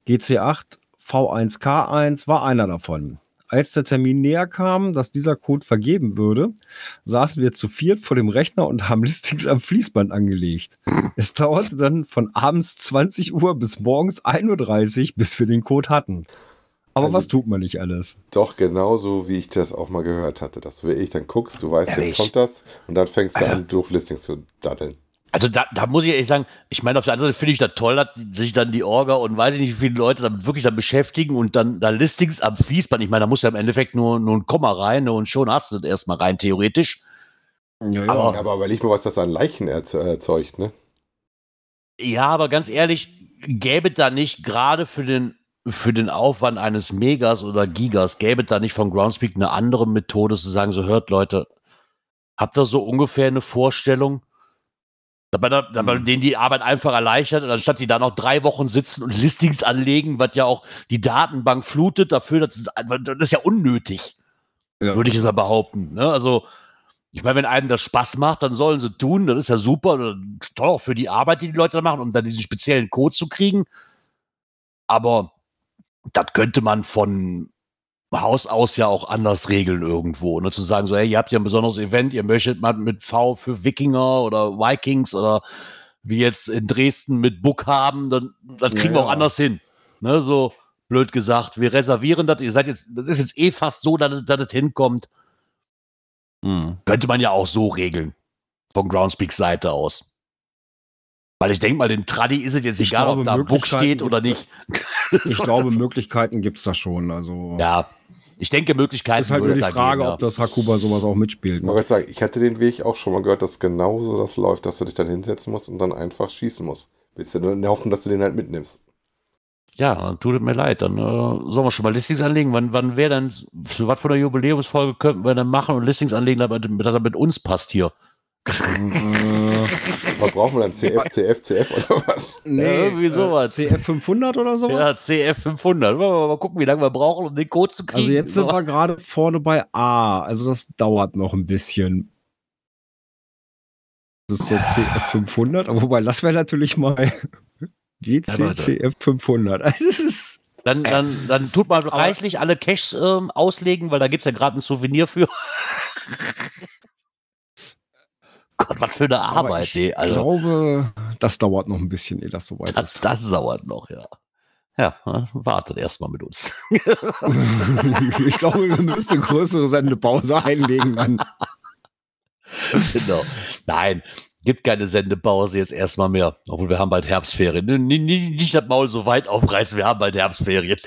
GC8 V1K1 war einer davon. Als der Termin näher kam, dass dieser Code vergeben würde, saßen wir zu viert vor dem Rechner und haben Listings am Fließband angelegt. Es dauerte dann von abends 20 Uhr bis morgens 1.30 Uhr, bis wir den Code hatten. Aber Also- was tut man nicht alles? Doch genauso, wie ich das auch mal gehört hatte. Dass du wirklich dann guckst, du weißt, Ehrlich? jetzt kommt das und dann fängst du Alter. an, doof Listings zu daddeln. Also da, da muss ich ehrlich sagen, ich meine, auf der anderen Seite finde ich das toll, dass sich dann die Orga und weiß ich nicht, wie viele Leute damit wirklich dann beschäftigen und dann da Listings am Fließband. Ich meine, da muss ja im Endeffekt nur, nur ein Komma rein ne, und schon hast du das erstmal rein, theoretisch. Ja, Aber- Aber überleg mal, was das an Leichen erze- erzeugt, ne? Ja, aber ganz ehrlich, gäbe da nicht gerade für den, für den Aufwand eines Megas oder Gigas, gäbe da nicht von Groundspeak eine andere Methode zu sagen, so hört Leute, habt ihr so ungefähr eine Vorstellung? Dabei, dabei Hm. denen die Arbeit einfach erleichtert, anstatt die da noch drei Wochen sitzen und Listings anlegen, was ja auch die Datenbank flutet, dafür, das ist, das ist ja unnötig, Ja. würde ich jetzt mal behaupten. Ne? Also, ich meine, wenn einem das Spaß macht, dann sollen sie tun, das ist ja super, oder toll auch für die Arbeit, die die Leute da machen, um dann diesen speziellen Code zu kriegen. Aber das könnte man von Haus aus ja auch anders regeln irgendwo. Ne? Zu sagen, so, hey, ihr habt ja ein besonderes Event, ihr möchtet mal mit V für Wikinger oder Vikings oder wie jetzt in Dresden mit Book haben, dann das kriegen Ja, wir auch ja. anders hin. Ne? So blöd gesagt, wir reservieren das, ihr seid jetzt, das ist jetzt eh fast so, dass, es hinkommt. Hm. Könnte man ja auch so regeln. Von Groundspeaks Seite aus. Weil ich denke mal, dem Tradi ist es jetzt Ich egal, glaube, ob da Book steht oder nicht. Ich glaube, Möglichkeiten gibt es da schon. Also Ja, ich denke, Möglichkeiten ist halt nur die Frage, ob das Hakuba sowas auch mitspielt. Ich Ne? wollte sagen, ich hatte den Weg auch schon mal gehört, dass genauso das läuft, dass du dich dann hinsetzen musst und dann einfach schießen musst. Willst du der Hoffnung, dass du den halt mitnimmst. Ja, dann tut es mir leid. Dann äh, sollen wir schon mal Listings anlegen. Wann, wann wäre denn, für was für eine Jubiläumsfolge könnten wir denn machen und Listings anlegen, damit, damit das mit uns passt hier? Äh, Was brauchen wir dann? CF, CF, CF oder was? nee, Ja, irgendwie sowas. Äh, CF 500 oder Ja, sowas? CF 500. Wollen wir mal gucken, wie lange wir brauchen, um den Code zu kriegen. also jetzt sind wir gerade vorne bei A. Also das dauert noch ein bisschen. Das ist so CF500, aber wobei, das wäre natürlich mal GCCF 500. Also es ist Dann, dann, dann tut man reichlich alle Caches ähm, auslegen, weil da gibt es ja gerade ein Souvenir für. Gott, was für eine Arbeit. ich Nee, also, glaube, das dauert noch ein bisschen, ehe das soweit das, ist. das dauert noch, ja. Ja, wartet erstmal mit uns. ich glaube, wir müssen eine größere Sendepause einlegen dann. genau. Nein, gibt keine Sendepause jetzt erstmal mehr. Obwohl wir haben bald Herbstferien. N- n- n- Nicht das Maul so weit aufreißen, wir haben bald Herbstferien.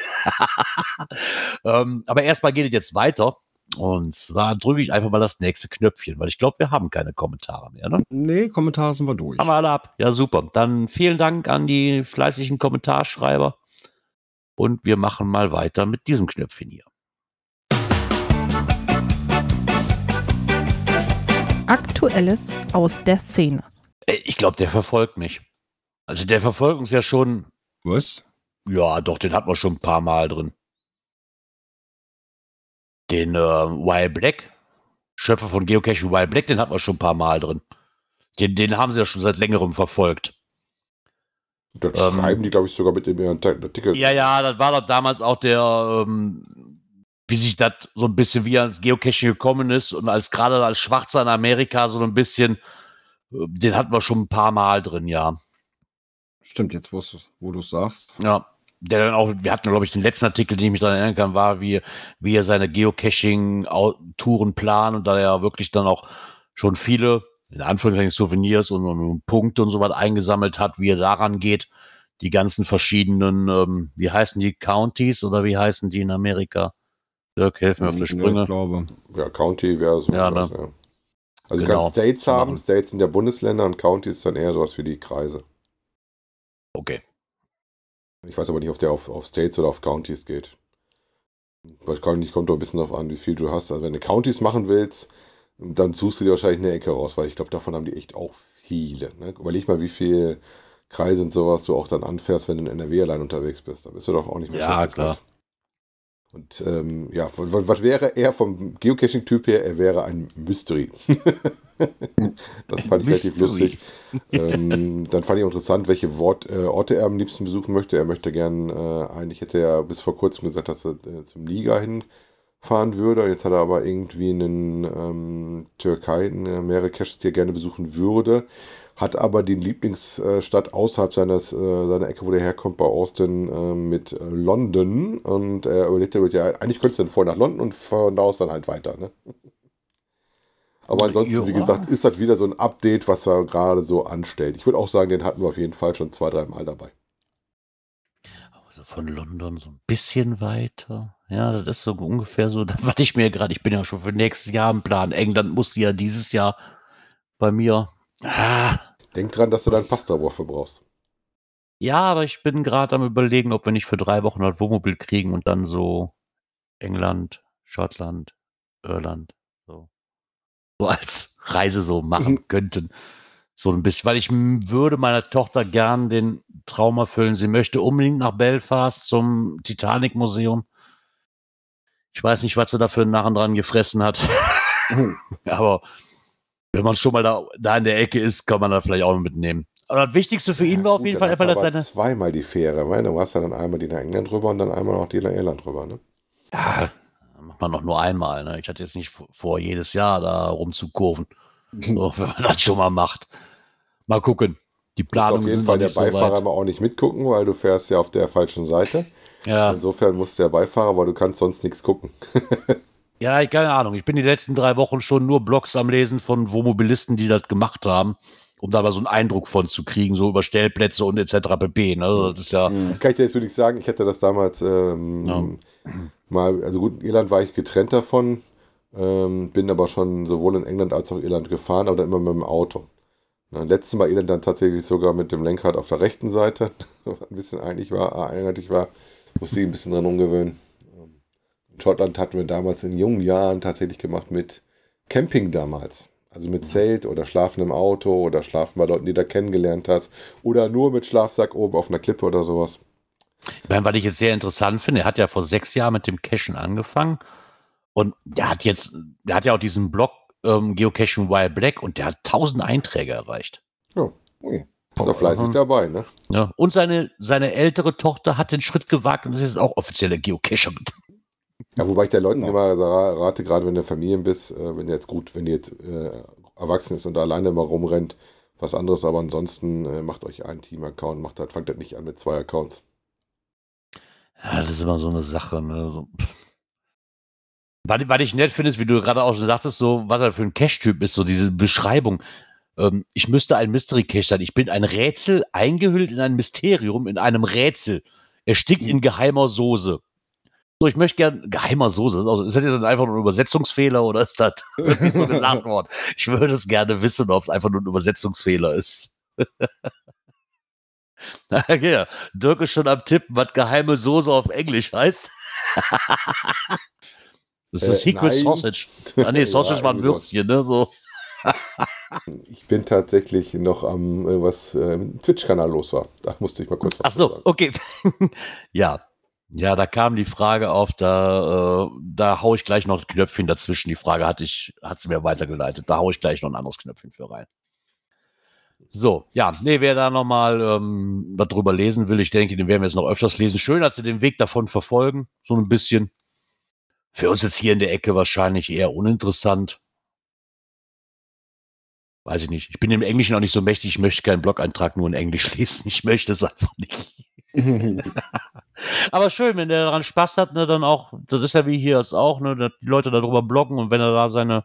ähm, aber erstmal geht es jetzt weiter. Und zwar drücke ich einfach mal das nächste Knöpfchen, weil ich glaube, wir haben keine Kommentare mehr. Ne? Nee, Kommentare sind wir durch. Haben wir alle ab. Ja, super. Dann vielen Dank an die fleißigen Kommentarschreiber. Und wir machen mal weiter mit diesem Knöpfchen hier. Aktuelles aus der Szene. Ey, Ich glaube, der verfolgt mich. Also der verfolgt uns ja schon Was? Ja, doch, den hat man schon ein paar Mal drin. Den äh, Wild Black, Schöpfer von Geocaching Wild Black, den hat man schon ein paar Mal drin. Den, den haben sie ja schon seit längerem verfolgt. Das Ähm, schreiben die, glaube ich, sogar mit ihren Artikel. Ja, ja, das war doch damals auch der, ähm, wie sich das so ein bisschen wie ans Geocaching gekommen ist und als gerade als Schwarzer in Amerika so ein bisschen, äh, den hatten wir schon ein paar Mal drin, ja. Stimmt, jetzt wo du wo du's sagst. Ja, der dann auch, wir hatten, glaube ich, den letzten Artikel, den ich mich daran erinnern kann, war, wie, wie er seine Geocaching-Touren plant und da er wirklich dann auch schon viele, in Anführungszeichen, Souvenirs und, und Punkte und so was eingesammelt hat, wie er daran geht, die ganzen verschiedenen, ähm, wie heißen die, Counties oder wie heißen die in Amerika? Dirk, hilf mir auf die Ja, Sprünge. Ich glaube. Ja, County wäre so. Ja, was, ne? ja. Also Genau. du kannst States haben, Machen. States sind ja Bundesländer und County ist dann eher sowas wie die Kreise. Okay. Ich weiß aber nicht, ob der auf, auf States oder auf Counties geht. Wahrscheinlich kommt doch ein bisschen darauf an, wie viel du hast. Also wenn du Counties machen willst, dann suchst du dir wahrscheinlich eine Ecke raus, weil ich glaube, davon haben die echt auch viele. Ne? Überleg mal, wie viel Kreise und sowas du auch dann anfährst, wenn du in NRW allein unterwegs bist. Da bist du doch auch nicht mehr Ja, klar. Und ähm, ja, was, was wäre er vom Geocaching-Typ her? Er wäre ein Mystery. das fand ich relativ lustig. ähm, dann fand ich interessant, welche Wort, äh, Orte er am liebsten besuchen möchte. Er möchte gern, äh, eigentlich hätte er bis vor kurzem gesagt, dass er äh, zum Liga hinfahren würde. Jetzt hat er aber irgendwie einen ähm, Türkei, äh, mehrere Caches, die er gerne besuchen würde. Hat aber die Lieblingsstadt außerhalb seines, äh, seiner Ecke, wo der herkommt, bei Austin äh, mit London. Und er überlegt, er ja, eigentlich könntest du dann vorher nach London und von da aus dann halt weiter. Ne? Aber ansonsten, wie Ja. gesagt, ist das wieder so ein Update, was er gerade so anstellt. Ich würde auch sagen, den hatten wir auf jeden Fall schon zwei, drei Mal dabei. Also von London so ein bisschen weiter. Ja, das ist so ungefähr so, da warte ich mir gerade, ich bin ja schon für nächstes Jahr im Plan. England musste ja dieses Jahr bei mir. Ah, Denk dran, dass du deinen Pasta-Waffe brauchst. ja, aber ich bin gerade am überlegen, ob wir nicht für drei Wochen das Wohnmobil kriegen und dann so England, Schottland, Irland, so, als Reise so machen Mhm. könnten. So ein bisschen, weil ich würde meiner Tochter gern den Traum erfüllen. Sie möchte unbedingt nach Belfast zum Titanic-Museum. Ich weiß nicht, was sie dafür nachher dran gefressen hat. Aber wenn man schon mal da, da in der Ecke ist, kann man da vielleicht auch mitnehmen. Aber das Wichtigste für ihn war auf Gut, jeden Fall einfach, dass seine. zweimal die Fähre. Weil du hast ja dann einmal die nach England rüber und dann einmal noch die nach Irland rüber. Ne? Ja, macht man doch nur einmal. Ne? Ich hatte jetzt nicht vor- jedes Jahr da rumzukurven. So, wenn man das schon mal macht. Mal gucken. Die Planung auf jeden Fall noch der so Beifahrer weit. mal auch nicht mitgucken, weil du fährst ja auf der falschen Seite. Ja. Insofern muss der Beifahrer, weil du kannst sonst nichts gucken. ja, ich- keine Ahnung. Ich bin die letzten drei Wochen schon nur Blogs am Lesen von Wohnmobilisten, die das gemacht haben, um da mal so einen Eindruck von zu kriegen, so über Stellplätze und etc. pp. Ne? Das ist ja. Kann ich dir jetzt wirklich sagen, ich hätte das damals ähm, Ja. Mal, also gut, in Irland war ich getrennt davon, ähm, bin aber schon sowohl in England als auch Irland gefahren, aber dann immer mit dem Auto. Na, letztes Mal Irland dann tatsächlich sogar mit dem Lenkrad auf der rechten Seite, was ein bisschen einig war, äh, einheitlich war, musste ich ein bisschen dran umgewöhnen. Ähm, In Schottland hatten wir damals in jungen Jahren tatsächlich gemacht mit Camping damals. Also mit Zelt oder Schlafen im Auto oder Schlafen bei Leuten, die du da kennengelernt hast. Oder nur mit Schlafsack oben auf einer Klippe oder sowas. Ich meine, was ich jetzt sehr interessant finde, er hat ja vor sechs Jahren mit dem Cashen angefangen und der hat jetzt, der hat ja auch diesen Blog ähm, Geocaching Wild Black und der hat 1000 Einträge erreicht. Ui. Ist doch fleißig Mhm. dabei, ne? Ja. Und seine, seine ältere Tochter hat den Schritt gewagt und ist jetzt auch offizielle Geocacher. Ja, wobei ich der Leuten Genau. immer rate, gerade wenn du Familien bist, äh, wenn du jetzt gut, wenn ihr jetzt äh, erwachsen ist und da alleine mal rumrennt, was anderes, aber ansonsten äh, macht euch einen Team-Account, macht halt, fangt halt nicht an mit zwei Accounts. Ja, das ist immer so eine Sache. Ne? So. Was, was ich nett finde, ist, wie du gerade auch schon sagtest, so, was er für ein Cache-Typ ist, so diese Beschreibung. Ähm, ich müsste ein Mystery-Cache sein. Ich bin ein Rätsel eingehüllt in ein Mysterium, in einem Rätsel. Erstickt in geheimer Soße. So, ich möchte gern geheimer Soße. Ist, auch, ist das jetzt einfach nur ein Übersetzungsfehler oder ist das so gesagt worden? Ich würde es gerne wissen, ob es einfach nur ein Übersetzungsfehler ist. okay, Dirk ist schon am Tippen, was geheime Soße auf Englisch heißt. das ist Äh, Secret nein. Sausage. Ah, nee, Sausage Ja, war ein. Würstchen, ne? So. Ich bin tatsächlich noch am, äh, was äh, im Twitch-Kanal los war. Da musste ich mal kurz was Ach so, sagen. okay. ja. Ja, da kam die Frage auf, da, äh, da hau ich gleich noch ein Knöpfchen dazwischen. Die Frage hatte ich, hat sie mir weitergeleitet. Da hau ich gleich noch ein anderes Knöpfchen für rein. So, ja, nee, wer da nochmal ähm, was drüber lesen will, ich denke, den werden wir jetzt noch öfters lesen. Schön, dass sie den Weg davon verfolgen, so ein bisschen. Für uns jetzt hier in der Ecke wahrscheinlich eher uninteressant. Weiß ich nicht. Ich bin im Englischen auch nicht so mächtig. Ich möchte keinen Blog-Eintrag nur in Englisch lesen. Ich möchte es einfach nicht. Aber schön, wenn der daran Spaß hat, ne, dann auch, das ist ja wie hier jetzt auch, ne, dass die Leute darüber bloggen und wenn er da seine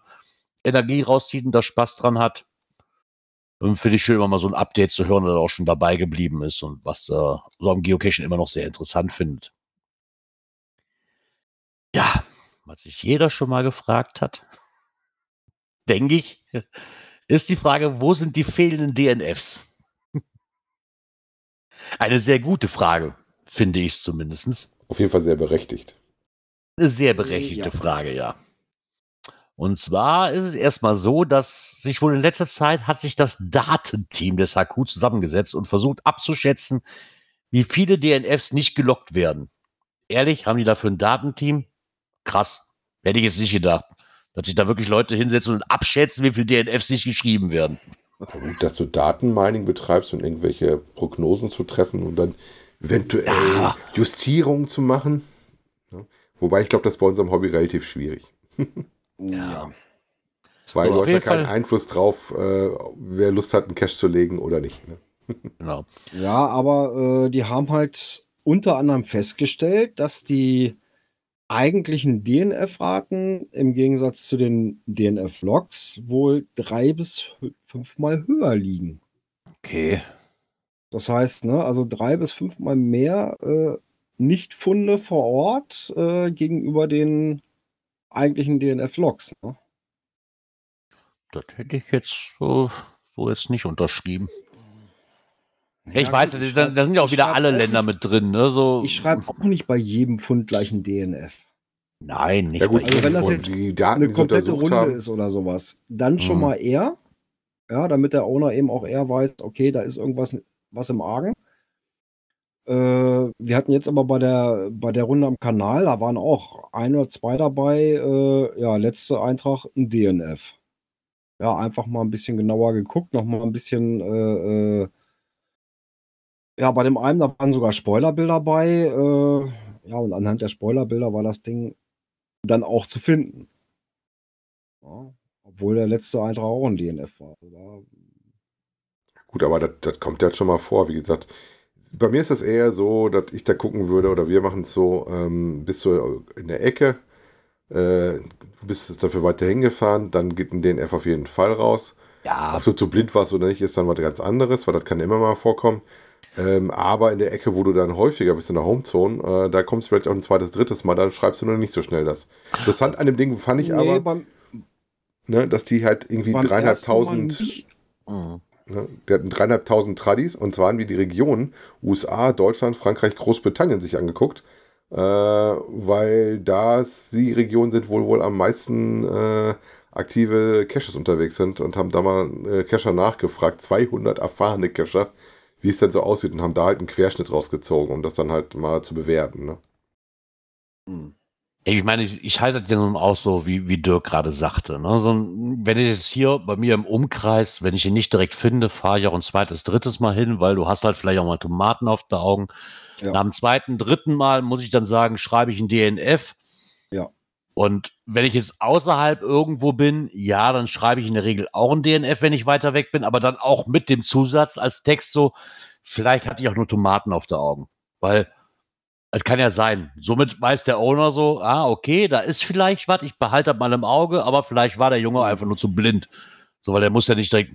Energie rauszieht und da Spaß dran hat, finde ich schön, immer mal so ein Update zu hören, dass er auch schon dabei geblieben ist und was äh, so am Geocaching immer noch sehr interessant findet. Ja, was sich jeder schon mal gefragt hat, denke ich, ist die Frage, wo sind die fehlenden DNFs? Eine sehr gute Frage, finde ich zumindest. Auf jeden Fall sehr berechtigt. Eine sehr berechtigte Ja. Frage, ja. Und zwar ist es erstmal so, dass sich wohl in letzter Zeit hat sich das Datenteam des HQ zusammengesetzt und versucht abzuschätzen, wie viele DNFs nicht gelockt werden. Ehrlich, haben die dafür ein Datenteam? Krass. Hätte ich jetzt nicht gedacht. Dass sich da wirklich Leute hinsetzen und abschätzen, wie viele DNFs nicht geschrieben werden. Dass du Datenmining betreibst, um irgendwelche Prognosen zu treffen und dann eventuell Ja. Justierungen zu machen. Wobei ich glaube, das ist bei unserem Hobby relativ schwierig. ja. Weil Aber du hast ja keinen Fall- Einfluss drauf, äh, wer Lust hat, einen Cache zu legen oder nicht. Ne? Genau. Ja, aber äh, die haben halt unter anderem festgestellt, dass die eigentlichen DNF-Raten im Gegensatz zu den DNF-Logs wohl drei bis fünfmal höher liegen. Okay. Das heißt, ne, also drei bis fünfmal mehr äh, Nichtfunde vor Ort äh, gegenüber den eigentlichen DNF-Logs. Ne? Das hätte ich jetzt so, so jetzt nicht unterschrieben. Ja, ich weiß, ich da da sind ja auch wieder alle auch Länder nicht- mit drin, ne? So, Ich schreibe auch nicht bei jedem Fund gleich ein DNF. Nein, nicht Ja gut, bei Also wenn das jetzt die Daten, eine komplette Runde haben, ist oder sowas, dann schon Mhm. mal eher. Ja, damit der Owner eben auch eher weiß, okay, da ist irgendwas was im Argen. Äh, wir hatten jetzt aber bei der, bei der Runde am Kanal, da waren auch ein oder zwei dabei, äh, ja, letzte Eintrag ein DNF. Ja, einfach mal ein bisschen genauer geguckt, noch mal ein bisschen, äh, äh, ja, bei dem einen, da waren sogar Spoilerbilder bei, ja, und anhand der Spoilerbilder war das Ding dann auch zu finden. Ja, obwohl der letzte Eintrag auch ein DNF war. Da- Gut, aber das, das kommt ja schon mal vor. Wie gesagt, bei mir ist das eher so, dass ich da gucken würde, oder wir machen es so, ähm, bist du in der Ecke, äh, du bist dafür weiter hingefahren, dann geht ein DNF auf jeden Fall raus. ja, Ob du zu blind warst oder nicht, ist dann was ganz anderes, weil das kann immer mal vorkommen. Ähm, aber in der Ecke, wo du dann häufiger bist, in der Homezone, äh, da kommst du vielleicht auch ein zweites, drittes Mal, dann schreibst du noch nicht so schnell das. Interessant an dem Ding fand ich Nee, aber, beim, ne, dass die halt irgendwie dreieinhalbtausend nicht. Ne? Die hatten dreieinhalbtausend Tradis und zwar haben wir die Regionen USA, Deutschland, Frankreich, Großbritannien sich angeguckt, äh, weil da die Regionen sind, wo wohl am meisten äh, aktive Caches unterwegs sind und haben da mal äh, Cacher nachgefragt, 200 erfahrene Cacher, wie es denn so aussieht und haben da halt einen Querschnitt rausgezogen, um das dann halt mal zu bewerten. Ne? Hm. Ich meine, ich, ich halte das ja nun auch so, wie, wie Dirk gerade sagte. Ne? So, wenn ich jetzt hier bei mir im Umkreis, wenn ich ihn nicht direkt finde, fahre ich auch ein zweites, drittes Mal hin, weil du hast halt vielleicht auch mal Tomaten auf den Augen. Ja. Nach dem zweiten, dritten Mal muss ich dann sagen, schreibe ich ein DNF. Ja. Und wenn ich jetzt außerhalb irgendwo bin, ja, dann schreibe ich in der Regel auch ein DNF, wenn ich weiter weg bin, aber dann auch mit dem Zusatz als Text so, vielleicht hatte ich auch nur Tomaten auf den Augen. Weil es kann ja sein. Somit weiß der Owner so, ah, okay, da ist vielleicht was, ich behalte das mal im Auge, aber vielleicht war der Junge einfach nur zu blind. So, weil der muss ja nicht direkt,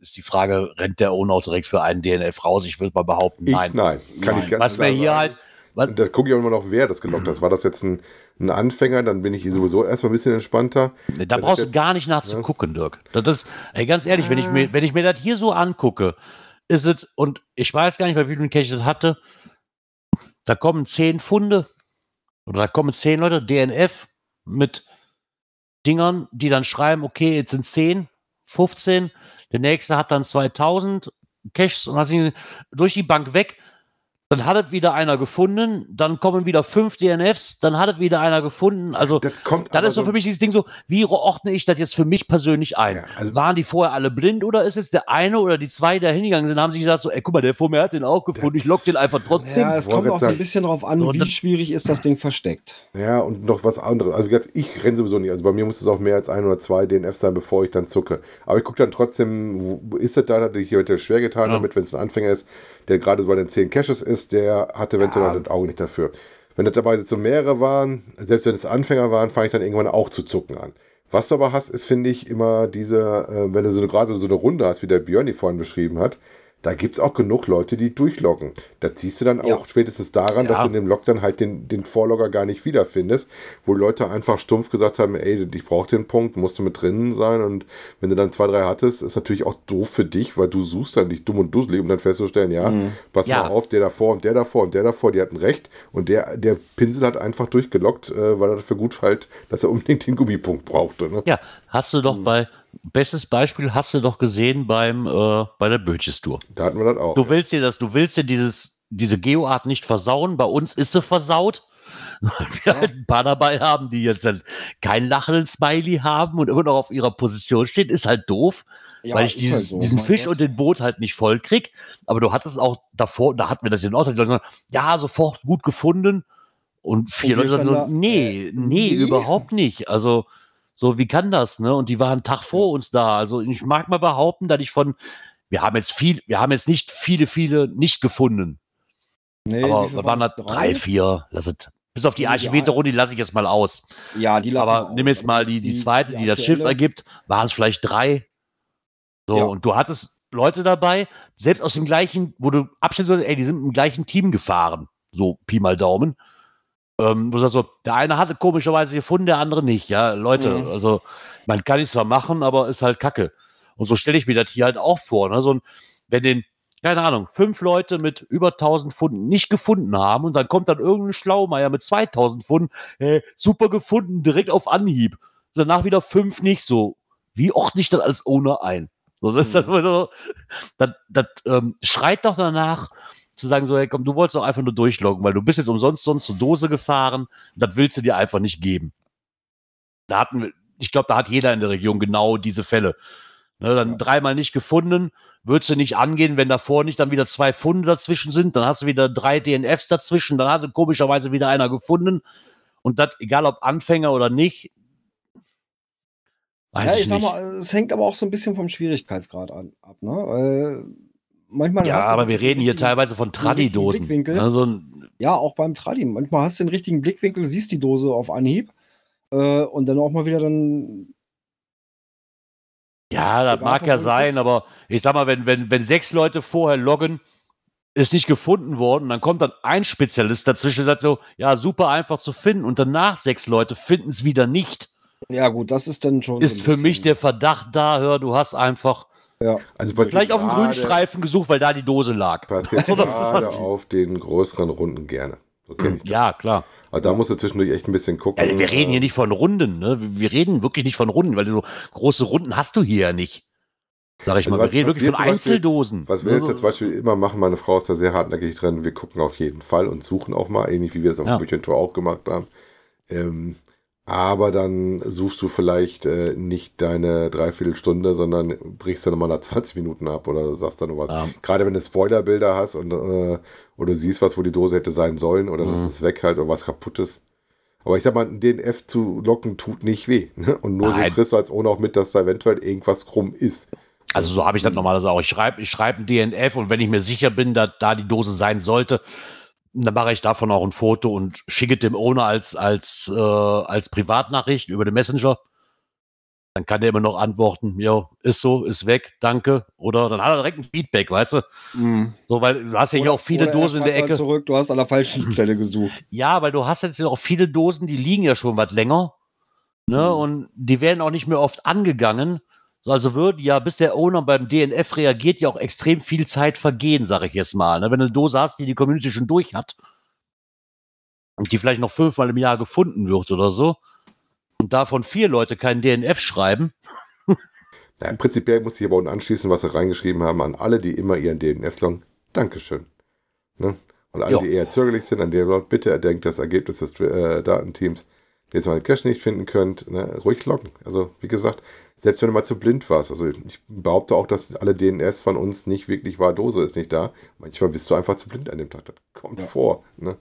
ist die Frage, rennt der Owner auch direkt für einen DNF raus? Ich würde mal behaupten, Ich, nein. nein. Kann Nein. ich ganz Was mir klar hier sagen. halt, was, da gucke ich auch immer noch, wer das gelockt hat. War das jetzt ein, ein Anfänger, dann bin ich sowieso erstmal ein bisschen entspannter. da wenn das brauchst du gar nicht nachzugucken, Dirk. Das ist, ey, ganz ehrlich, wenn ich mir, wenn ich mir das hier so angucke, ist es, und ich weiß gar nicht, bei wie vielen Cash ich das hatte, da kommen zehn Funde, oder da kommen zehn Leute, DNF, mit Dingern, die dann schreiben, okay, jetzt sind 10, 15, der nächste hat dann 2000 Caches und hat sie durch die Bank weg. Dann hat es wieder einer gefunden, dann kommen wieder fünf DNFs, dann hat es wieder einer gefunden. Also, Das kommt das aber ist so für mich dieses Ding so, wie ordne ich das jetzt für mich persönlich ein? Ja, also- Waren die vorher alle blind oder ist jetzt der eine oder die zwei, die da hingegangen sind, haben sich gesagt so, ey, guck mal, der vor mir hat den auch gefunden, ich lock den einfach trotzdem. Ja, es kommt auch so ein bisschen drauf an, wie schwierig ist das Ding versteckt. Ja, und noch was anderes. Also wie gesagt, ich renne sowieso nicht. Also bei mir muss es auch mehr als ein oder zwei DNF sein, bevor ich dann zucke. Aber ich gucke dann trotzdem, wo ist das da, hat sich eventuell schwer getan Ja. damit, wenn es ein Anfänger ist, der gerade so bei den 10 Caches ist, der hat eventuell Ja. das Auge nicht dafür. Wenn das dabei jetzt so mehrere waren, selbst wenn es Anfänger waren, fange ich dann irgendwann auch zu zucken an. Was du aber hast, ist, finde ich, immer diese, äh, wenn du so eine, gerade so eine Runde hast, wie der Björn die vorhin beschrieben hat, da gibt es auch genug Leute, die durchloggen. Da ziehst du dann auch Ja. spätestens daran, dass Ja. du in dem Log dann halt den, den Vorlogger gar nicht wiederfindest, wo Leute einfach stumpf gesagt haben, ey, ich brauche den Punkt, musst du mit drinnen sein und wenn du dann zwei, drei hattest, ist natürlich auch doof für dich, weil du suchst dann dich dumm und dusselig, um dann festzustellen, ja, Mhm. pass Ja. mal auf, der davor und der davor und der davor, die hatten recht und der, der Pinsel hat einfach durchgelockt, äh, weil er dafür gut halt, dass er unbedingt den Gummipunkt brauchte. Ne? Ja, hast du doch Mhm. bei, bestes Beispiel hast du doch gesehen beim, äh, bei der Bötches-Tour. Da hatten wir das auch. Du willst dir das, du willst dir dieses, diese Geoart nicht versauen. Bei uns ist sie versaut. Weil wir halt ein paar dabei haben, die jetzt halt kein lachenden Smiley haben und immer noch auf ihrer Position stehen, ist halt doof, Ja, weil ich dieses, halt so, diesen Fisch Gott. und den Boot halt nicht voll krieg. Aber du hattest auch davor, da hatten wir das in Ordnung, ja, sofort gut gefunden. Und vier wir Leute sagen so, nee, äh, nee, nee. überhaupt nicht. Also, so, wie kann das, ne? Und die waren einen Tag vor uns da. Also, ich mag mal behaupten, dass ich von, wir haben jetzt viel, wir haben jetzt nicht viele, viele nicht gefunden. Nee, aber wir waren da drei, vier, lass es. Bis auf die Ja, die die lasse ich jetzt mal aus. Ja, die lassen Aber nimm jetzt mal die, die zweite, die, das Schiff ergibt, waren es vielleicht drei. So, Ja. und du hattest Leute dabei, selbst aus dem gleichen, wo du abschätzen würdest, ey, die sind im gleichen Team gefahren. So, Pi mal Daumen. Ähm, wo du sagst so, der eine hatte komischerweise gefunden, der andere nicht. Ja, Leute, Mhm. also man kann es zwar machen, aber ist halt Kacke. Und so stelle ich mir das hier halt auch vor. Ne? So ein, wenn den, keine Ahnung, fünf Leute mit über 1000 Pfunden nicht gefunden haben und dann kommt dann irgendein Schlaumeier mit 2000 Pfunden, hey, super gefunden, direkt auf Anhieb. Danach wieder fünf nicht so. Wie ordne ich das als Owner ein? So, das, Mhm. dann so, das, das ähm, schreit doch danach, zu sagen, so, hey, komm, du wolltest doch einfach nur durchloggen, weil du bist jetzt umsonst sonst zur Dose gefahren, das willst du dir einfach nicht geben. Da hatten wir, ich glaube, da hat jeder in der Region genau diese Fälle. Ne, dann Ja. dreimal nicht gefunden, würdest du nicht angehen, wenn davor nicht dann wieder zwei Funde dazwischen sind, dann hast du wieder drei DNFs dazwischen, dann hatte komischerweise wieder einer gefunden. Und das, egal ob Anfänger oder nicht, weiß Ja, ich ich sag nicht. mal, es hängt aber auch so ein bisschen vom Schwierigkeitsgrad an, ab, ne? Weil manchmal ja, aber wir den reden hier teilweise von Tradidosen. Also, Ja, auch beim Tradi. Manchmal hast du den richtigen Blickwinkel, siehst die Dose auf Anhieb äh, und dann auch mal wieder dann. ja, das mag ja sein, aber ich sag mal, wenn, wenn, wenn sechs Leute vorher loggen, ist nicht gefunden worden, dann kommt dann ein Spezialist dazwischen und sagt so, ja, super einfach zu finden und danach sechs Leute finden es wieder nicht. Ja, gut, das ist dann schon. Ist für mich der Verdacht da, hör, du hast einfach Also passiert vielleicht auf dem Grünstreifen gesucht, weil da die Dose lag. Passiert gerade auf den größeren Runden gerne. So kenne ich das. Ja, klar. Also da musst du zwischendurch echt ein bisschen gucken. Ja, wir reden hier nicht von Runden, ne? Wir reden wirklich nicht von Runden, weil so große Runden hast du hier ja nicht. Sag ich Also mal, was- wir reden was wirklich wir von Beispiel- Einzeldosen. Was wir Ne, jetzt zum Beispiel immer machen, meine Frau ist da sehr hartnäckig drin, wir gucken auf jeden Fall und suchen auch mal, ähnlich wie wir das auf Ja. dem Büchentor auch gemacht haben. Ähm, aber dann suchst du vielleicht äh, nicht deine Dreiviertelstunde, sondern brichst dann nochmal nach 20 Minuten ab oder sagst dann noch was. Ja. Gerade wenn du Spoilerbilder hast und äh, oder du siehst was, wo die Dose hätte sein sollen oder dass Mhm. es weg halt oder was kaputt ist. Aber ich sag mal, ein DNF zu locken tut nicht weh. Ne? Und nur Nein. so kriegst du als ohne auch mit, dass da eventuell irgendwas krumm ist. Also so habe ich das normalerweise auch. Ich schreibe ich schreib ein DNF und wenn ich mir sicher bin, dass da die Dose sein sollte, dann mache ich davon auch ein Foto und schicke dem Owner als, als, äh, als Privatnachricht über den Messenger. Dann kann der immer noch antworten, ja, ist so, ist weg, danke. Oder dann hat er direkt ein Feedback, weißt du? So, weil du hast ja hier auch viele Oder Dosen in der Ecke. Zurück, du hast an der falschen Stelle gesucht. Ja, weil du hast jetzt ja auch viele Dosen, die liegen ja schon was länger. Ne? Mhm. Und die werden auch nicht mehr oft angegangen. So, Also würde ja, bis der Owner beim DNF reagiert, ja auch extrem viel Zeit vergehen, sage ich jetzt mal. Ne? Wenn du eine Dose hast, die die Community schon durch hat und die vielleicht noch fünfmal im Jahr gefunden wird oder so und davon vier Leute keinen DNF schreiben, Ja, prinzipiell muss ich aber unten anschließen, was sie reingeschrieben haben, an alle, die immer ihren DNF loggen. Dankeschön. Ne? Und alle, Ja. die eher zögerlich sind, an der Leute, bitte erdenkt das Ergebnis des äh, Datenteams, ihr mal den Cache nicht finden könnt, ne? ruhig loggen. Also, wie gesagt, selbst wenn du mal zu blind warst, also ich behaupte auch, dass alle DNS von uns nicht wirklich war, Dose ist nicht da. Manchmal bist du einfach zu blind an dem Tag. Das kommt Ja. vor. Ne?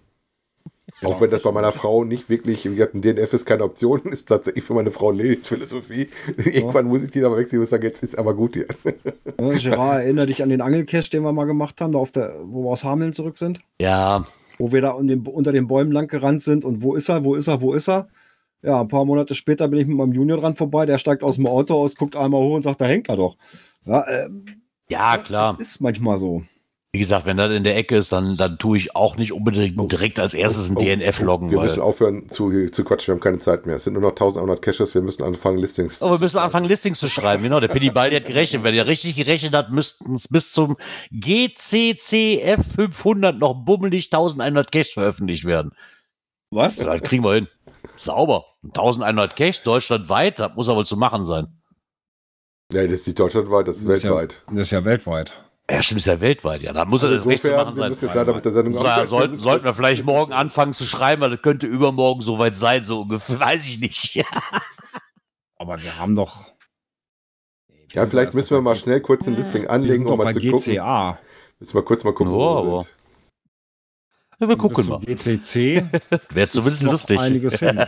Auch wenn das bei meiner Frau nicht wirklich, wie gesagt, ein DNF ist keine Option, ist tatsächlich für meine Frau Lebensphilosophie. Irgendwann muss ich die aber wechseln und sagen, jetzt ist aber gut hier. Ja, Gerard, erinnere dich an den Angelcache, den wir mal gemacht haben, da auf der, wo wir aus Hameln zurück sind. ja, Wo wir da unter den Bäumen lang gerannt sind und wo ist er, wo ist er, wo ist er? Ja, ein paar Monate später bin ich mit meinem Junior dran vorbei, der steigt aus dem Auto aus, guckt einmal hoch und sagt, da hängt er doch. Ja, äh, ja, klar. Das ist manchmal so. Wie gesagt, wenn das in der Ecke ist, dann, dann tue ich auch nicht unbedingt direkt als erstes ein Oh, DNF oh, loggen, Wir weil müssen aufhören zu, zu quatschen, wir haben keine Zeit mehr. Es sind nur noch 1100 Caches, wir müssen anfangen, Listings. Oh, wir müssen anfangen, Listings zu schreiben. Genau, der Penny Baldi hat gerechnet. Wenn er richtig gerechnet hat, müssten es bis zum GCCF 500 noch bummelig 1100 Cash veröffentlicht werden. Was? Ja, das kriegen wir hin. Sauber. 1100 Cash deutschlandweit, das muss aber zu machen sein. Ja, das ist nicht deutschlandweit, das ist Das ist ja- weltweit. Das ist ja weltweit. Ja, stimmt, ist ja weltweit. Ja, da muss er das recht zu machen sein. Sendung So, ja, sollten, sollten wir vielleicht morgen anfangen zu schreiben, weil das könnte übermorgen soweit sein, so ungefähr. Weiß ich nicht. Aber wir haben doch. Ja, vielleicht müssen wir mal schnell kurz ein Listing anlegen, um mal zu gucken. GCA. Müssen wir kurz mal gucken, Ja, wo wir sind. Ja, wir gucken mal. GCC. Wäre zumindest lustig. einiges hin.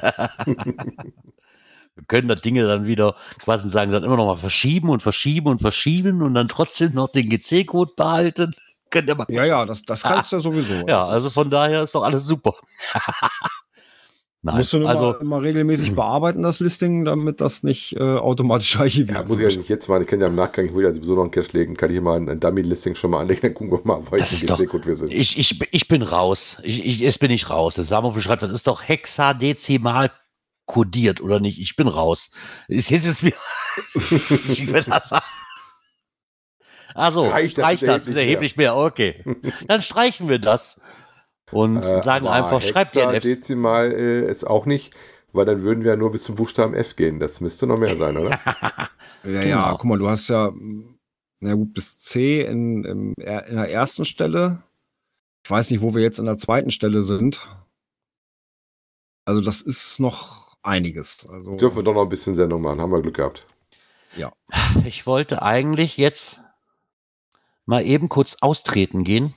Wir können das Dinge dann wieder quasi sagen, dann immer noch mal verschieben und verschieben und verschieben und dann trotzdem noch den GC-Code behalten. Könnt ihr mal Ja, ja, das, das kannst du ja sowieso. Ja, Das also von daher ist doch alles super. Nein, Musst du nur also immer regelmäßig bearbeiten, das Listing, damit das nicht äh, automatisch archiviert Ja, muss ich ja nicht jetzt mal, ich kann ja im Nachgang, ich will ja sowieso noch einen Cache legen, kann ich mal ein, ein Dummy-Listing schon mal anlegen, dann gucken wir mal, auf Das welchen ist doch- GC-Code wir sind. ich, ich, ich bin raus. Ich, ich, jetzt bin ich raus. Der Samuel schreibt, das ist doch hexadezimal kodiert, oder nicht? Ich bin raus. Ist jetzt ist mir. ich will das sagen. Also, Streich das streich bitte das, erheblich erheblich mehr. Okay. Dann streichen wir das. Und Äh, sagen einfach, schreibt dir ein F. Dezimal äh, ist auch nicht, weil dann würden wir ja nur bis zum Buchstaben F gehen. Das müsste noch mehr sein, oder? Ja, Genau. ja, guck mal, du hast ja, na gut, bis C in, in, in der ersten Stelle. Ich weiß nicht, wo wir jetzt in der zweiten Stelle sind. Also, das ist noch einiges. Also, Dürfen wir doch noch ein bisschen Sendung machen, haben wir Glück gehabt. Ich wollte eigentlich jetzt mal eben kurz austreten gehen.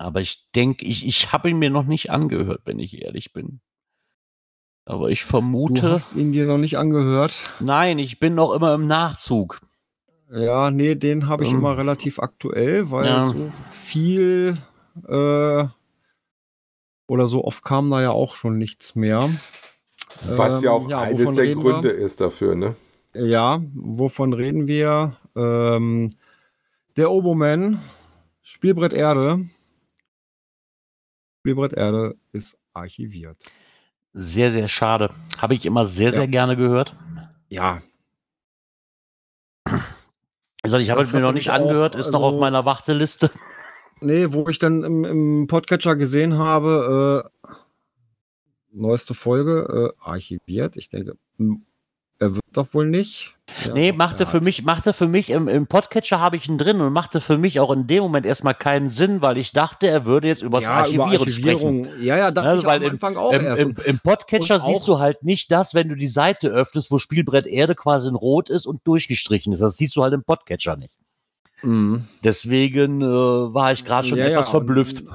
Aber ich denke, ich, ich habe ihn mir noch nicht angehört, wenn ich ehrlich bin. Aber ich du vermute. hast ihn dir noch nicht angehört. Nein, ich bin noch immer im Nachzug. Ja, nee, den habe ich Ähm. immer relativ aktuell, weil Ja. so viel äh, oder so oft kam da ja auch schon nichts mehr. Was ja Ähm, auch eines wovon der reden wir? Gründe ist dafür, ne? Ja, wovon reden wir? Ähm, der Oboman, Spielbrett Erde. Spielbrett Erde ist archiviert. Sehr, sehr schade. Habe ich immer sehr, Ja. sehr gerne gehört. Ja, Also ich habe es mir noch nicht ich auch, angehört, ist noch also- auf meiner Warteliste. nee, wo ich dann im, im Podcatcher gesehen habe, äh, neueste Folge äh, archiviert. Ich denke, er wird doch wohl nicht. Ja, nee, machte für mich, machte für mich im, im Podcatcher habe ich ihn drin und machte für mich auch in dem Moment erstmal keinen Sinn, weil ich dachte, er würde jetzt über das ja, über Archivieren sprechen. Archivierung. Ja, ja, dachte Also, ich weil am im- Anfang auch Im, erst. im, Im Podcatcher siehst du halt nicht das, wenn du die Seite öffnest, wo Spielbrett Erde quasi in rot ist und durchgestrichen ist. Das siehst du halt im Podcatcher nicht. Mhm. Deswegen äh, war ich gerade schon Ja, etwas ja, verblüfft. Und,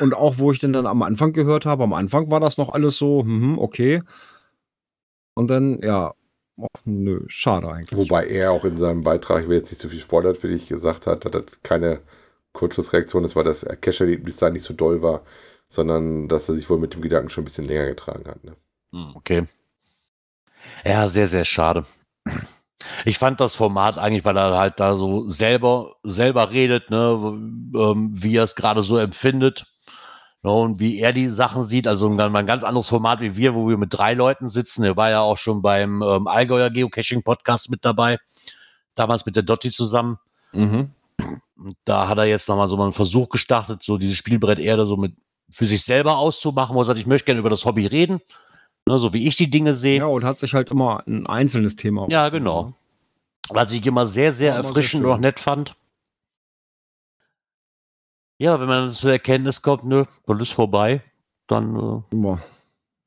und auch, wo ich den dann am Anfang gehört habe, am Anfang war das noch alles so, mhm, okay. Und dann, ja, ach, nö, schade eigentlich. Wobei er auch in seinem Beitrag, ich will jetzt nicht zu viel spoilern, für dich gesagt hat, dass das keine Kurzschlussreaktion ist, weil das Cache-Erlebnis da nicht so doll war, sondern dass er sich wohl mit dem Gedanken schon ein bisschen länger getragen hat. Ne? Hm, Okay. Ja, sehr, sehr schade. Ich fand das Format eigentlich, weil er halt da so selber, selber redet, ne, ähm, wie er es gerade so empfindet. Ne, und wie er die Sachen sieht, also ein, ein ganz anderes Format wie wir, wo wir mit drei Leuten sitzen. Er war ja auch schon beim ähm, Allgäuer Geocaching Podcast mit dabei, damals mit der Dotti zusammen. Mhm. Da hat er jetzt nochmal so mal einen Versuch gestartet, so dieses Spielbrett Erde so mit für sich selber auszumachen, wo er sagt, ich möchte gerne über das Hobby reden, ne, so wie ich die Dinge sehe. Ja, und hat sich halt immer ein einzelnes Thema Ja, genau. ne? Was ich immer sehr, sehr sehr erfrischend und auch nett fand. Ja, wenn man zur Erkenntnis kommt, nö, das ist vorbei, dann äh, Ja.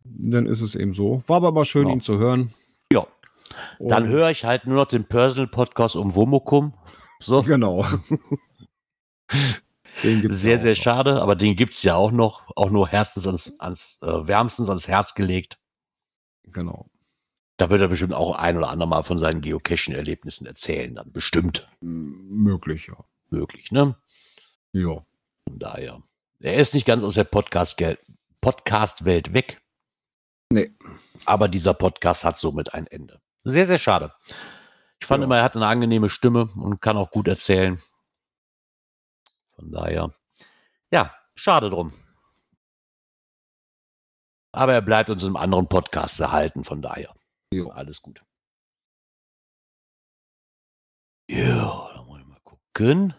Dann ist es eben so. War aber immer schön, Genau. ihn zu hören. Ja. dann höre ich halt nur noch den Personal Podcast um Womokum. So, Genau. Sehr, ja sehr noch. schade, aber den gibt's ja auch noch, auch nur herzens ans, ans äh, wärmstens ans Herz gelegt. Genau. Da wird er bestimmt auch ein oder andere Mal von seinen Geocaching-Erlebnissen erzählen, dann bestimmt M- Möglich, ja. möglich, ne? Ja. Von daher. Er ist nicht ganz aus der Podcast-Welt weg. Nee. Aber dieser Podcast hat somit ein Ende. Sehr, sehr schade. Ich fand Ja. immer, er hat eine angenehme Stimme und kann auch gut erzählen. Von daher, ja, schade drum. Aber er bleibt uns im anderen Podcast erhalten, von daher. Jo. Alles gut. Ja, da muss ich mal gucken.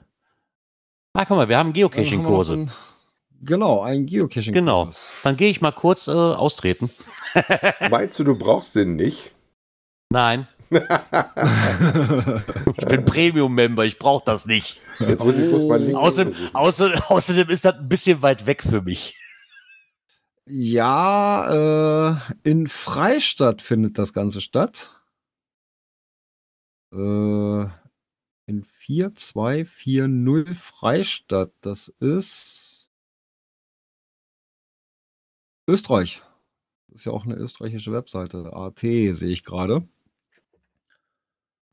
Ah, guck mal, wir haben Geocaching-Kurse. Genau, ein Geocaching. Genau. Dann gehe ich mal kurz äh, austreten. Meinst du, du brauchst den nicht? Nein, ich bin Premium-Member, ich brauche das nicht. Jetzt muss ich kurz mal Link Außerdem, suchen. außer, außerdem ist das ein bisschen weit weg für mich. ja, äh, in Freistadt findet das Ganze statt. Äh, in 4240 Freistadt. Das ist Österreich. Das ist ja auch eine österreichische Webseite. AT sehe ich gerade.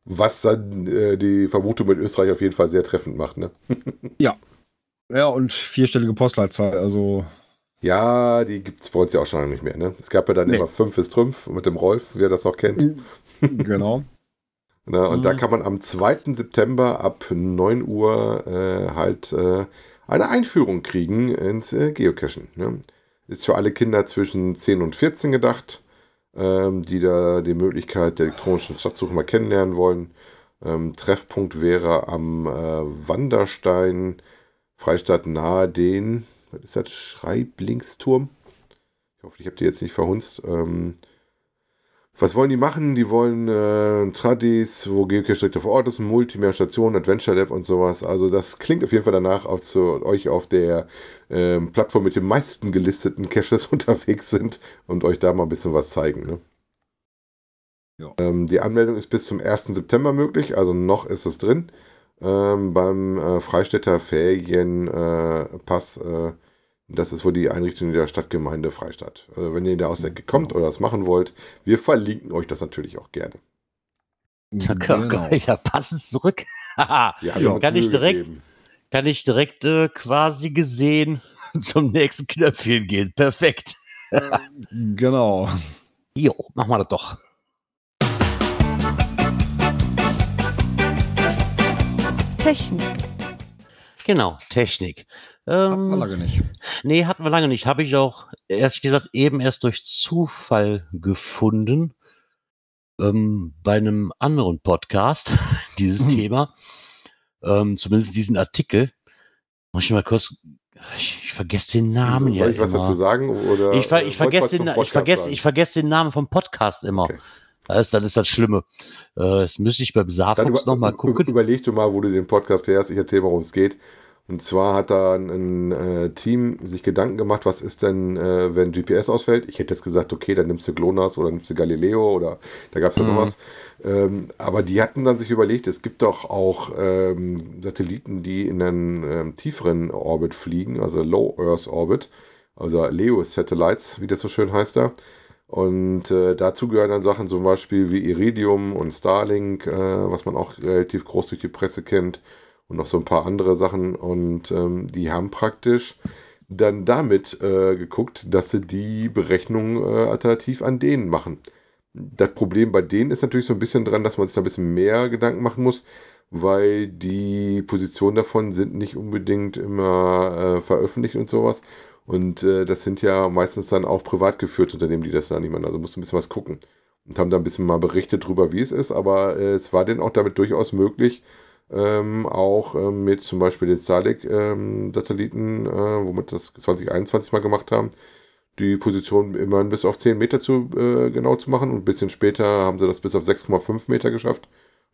Was dann äh, die Vermutung mit Österreich auf jeden Fall sehr treffend macht. Ne? Ja, und vierstellige Postleitzahl. Also, Ja, die gibt es bei uns ja auch schon lange nicht mehr. Ne? Es gab ja dann Nee. immer 5 ist Trümpf mit dem Rolf, wer das noch kennt. genau. Ne? Und da Mhm. kann man am 2. September ab 9 Uhr äh, halt äh, eine Einführung kriegen ins äh, Geocachen. Ne? Ist für alle Kinder zwischen 10 und 14 gedacht, ähm, die da die Möglichkeit der elektronischen Stadtsuche mal kennenlernen wollen. Ähm, Treffpunkt wäre am äh, Wanderstein, Freistadt nahe den, was ist das, Schreiblingsturm? Ich hoffe, ich habe die jetzt nicht verhunzt. Ähm, was wollen die machen? Die wollen äh, Tradis, wo Geocache direkt vor Ort ist, Multimedia Station, Adventure Lab und sowas. Also das klingt auf jeden Fall danach, auf zu euch auf der ähm, Plattform mit den meisten gelisteten Caches unterwegs sind und euch da mal ein bisschen was zeigen. Ne? Ja. Ähm, die Anmeldung ist bis zum 1. September möglich, also noch ist es drin. Ähm, beim äh, Freistädter Ferienpass, äh, äh, das ist wohl die Einrichtung der Stadtgemeinde Freistadt. Also wenn ihr da aus der Ecke kommt oder das machen wollt, wir verlinken euch das natürlich auch gerne. Genau. Ja, passend zurück. Ja, kann ich direkt- gegeben. Kann ich direkt äh, quasi gesehen zum nächsten Knöpfchen gehen. Perfekt. Genau. Jo, machen wir das doch. Technik. Genau, Technik. Ähm, man lange nicht. Nee, hatten wir lange nicht. Habe ich auch, ehrlich gesagt, eben erst durch Zufall gefunden. Ähm, bei einem anderen Podcast, dieses Hm. Thema. Ähm, zumindest diesen Artikel. Muss ich mal kurz, ich, ich vergesse den Namen ja Soll ich was immer. dazu sagen? Oder, Ich, ver, äh, ich, vergesse den, was ich, vergesse, ich vergesse den Namen vom Podcast immer. Okay. Das ist, das ist das Schlimme. Äh, das müsste ich beim über, nochmal gucken. überleg du mal, wo du den Podcast hörst. Ich erzähle, worum es geht. Und zwar hat da ein, ein äh, Team sich Gedanken gemacht, was ist denn, äh, wenn GPS ausfällt? Ich hätte jetzt gesagt, okay, dann nimmst du GLONASS oder nimmst du Galileo oder da gab es ja Mhm. noch was. Ähm, aber die hatten dann sich überlegt, es gibt doch auch ähm, Satelliten, die in einen ähm, tieferen Orbit fliegen, also Low Earth Orbit, also Leo Satellites, wie das so schön heißt da. Und äh, dazu gehören dann Sachen zum Beispiel wie Iridium und Starlink, äh, was man auch relativ groß durch die Presse kennt und noch so ein paar andere Sachen. Und ähm, die haben praktisch dann damit äh, geguckt, dass sie die Berechnung äh, alternativ an denen machen. Das Problem bei denen ist natürlich so ein bisschen dran, dass man sich da ein bisschen mehr Gedanken machen muss, weil die Positionen davon sind nicht unbedingt immer äh, veröffentlicht und sowas. Und äh, das sind ja meistens dann auch privat geführte Unternehmen, die das dann nicht machen. Also musst du ein bisschen was gucken. Und haben da ein bisschen mal berichtet drüber, wie es ist. Aber äh, es war denen auch damit durchaus möglich, ähm, auch ähm, mit zum Beispiel den Starlink-Satelliten, äh, womit das 2021 mal gemacht haben, die Position immerhin bis auf 10 Meter zu äh, genau zu machen. Und ein bisschen später haben sie das bis auf 6,5 Meter geschafft.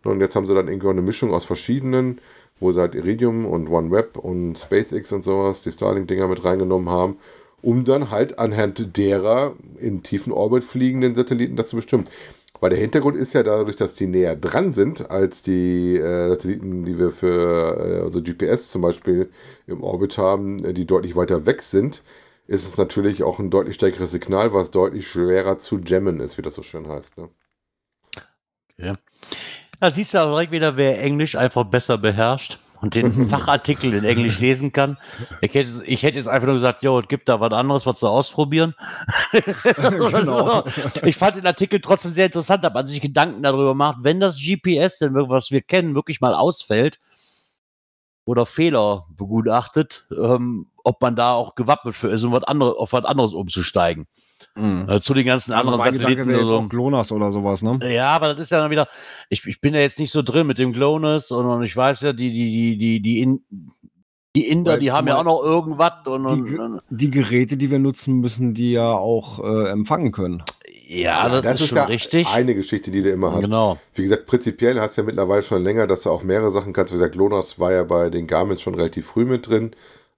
Und jetzt haben sie dann irgendwie eine Mischung aus verschiedenen, wo sie halt Iridium und OneWeb und SpaceX und sowas, die Starlink-Dinger mit reingenommen haben, um dann halt anhand derer in tiefen Orbit fliegenden Satelliten das zu bestimmen. Weil der Hintergrund ist ja dadurch, dass die näher dran sind als die äh, Satelliten, die wir für äh, also GPS zum Beispiel im Orbit haben, äh, die deutlich weiter weg sind, ist es natürlich auch ein deutlich stärkeres Signal, was deutlich schwerer zu jammen ist, wie das so schön heißt. Ne? Ja. Da siehst du aber direkt wieder, wer Englisch einfach besser beherrscht und den Fachartikel in Englisch lesen kann. Ich hätte, ich hätte jetzt einfach nur gesagt, jo, es gibt da was anderes, was zu ausprobieren. Genau. Ich fand den Artikel trotzdem sehr interessant, ob man sich Gedanken darüber macht, wenn das GPS, denn was wir kennen, wirklich mal ausfällt oder Fehler begutachtet, ähm, ob man da auch gewappnet für ist, um was andere, auf was anderes umzusteigen. Mhm. Äh, zu den ganzen Also anderen mein Gedanke Satelliten. oder so. auch GLONASS oder sowas, ne? Ja, aber das ist ja dann wieder, ich, ich bin ja jetzt nicht so drin mit dem GLONASS und, und ich weiß ja, die, die, die, die, die, in, die Inder, Weil die haben ja auch noch irgendwas und, und, die- und Die Geräte, die wir nutzen, müssen die ja auch äh, empfangen können. ja, das, ist schon ja richtig. eine Geschichte, die du immer hast. Genau. Wie gesagt, prinzipiell hast du ja mittlerweile schon länger, dass du auch mehrere Sachen kannst. Wie gesagt, Lonas war ja bei den Garmins schon relativ früh mit drin.